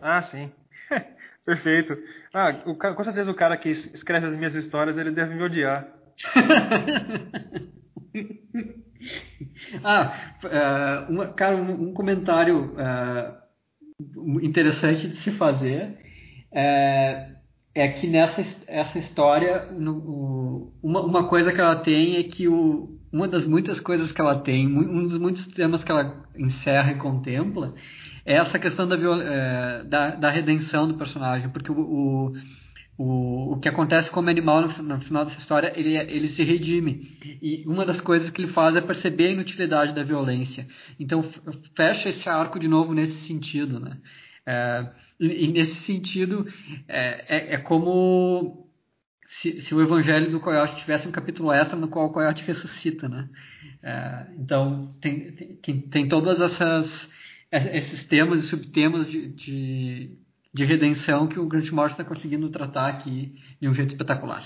Ah, sim. Perfeito. Ah, o, com certeza o cara que escreve as minhas histórias, ele deve me odiar. ah, uh, uma, cara, um, comentário uh, interessante de se fazer é, é que nessa essa história, no, uma, uma coisa que ela tem é que o, uma das muitas coisas que ela tem, um dos muitos temas que ela encerra e contempla, é essa questão da, é, da, da, redenção do personagem, porque o, o, o, o que acontece com o animal no, no, final dessa história, ele, ele se redime. E uma das coisas que ele faz é perceber a inutilidade da violência. Então, fecha esse arco de novo nesse sentido, né? É, e, e, nesse sentido, é, é, é como se, se, o Evangelho do Coyote tivesse um capítulo extra no qual o Coyote ressuscita, né? É, então, tem, tem, tem todas essas esses temas e subtemas de, de, de redenção que o Grant Morrison está conseguindo tratar aqui de um jeito espetacular.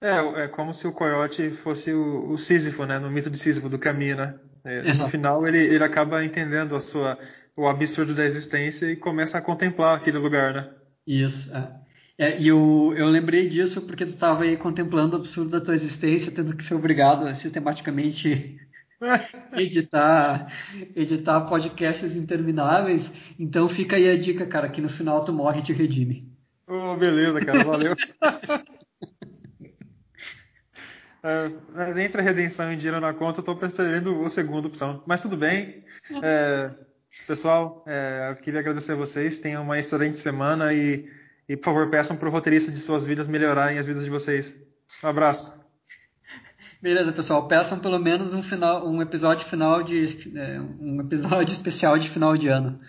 É, é como se o coiote fosse o, o Sísifo, né? No mito de Sísifo, do caminho, né? É, no final, ele, ele acaba entendendo a sua, o absurdo da existência e começa a contemplar aquele lugar, né? Isso, é. é e eu, eu lembrei disso porque tu estava aí contemplando o absurdo da tua existência, tendo que ser obrigado a sistematicamente editar, editar podcasts intermináveis. Então fica aí a dica, cara, que no final tu morre e te redime. Oh, beleza, cara, valeu. é, mas entre a redenção e dinheiro na conta, eu tô preferindo a segunda opção. Mas tudo bem. É, pessoal, é, eu queria agradecer a vocês. Tenham uma excelente semana e, e por favor, peçam para o roteirista de suas vidas melhorarem as vidas de vocês. Um abraço. Beleza, pessoal. Peçam pelo menos um final, um episódio final de é, um episódio especial de final de ano.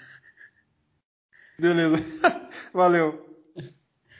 Beleza. Valeu.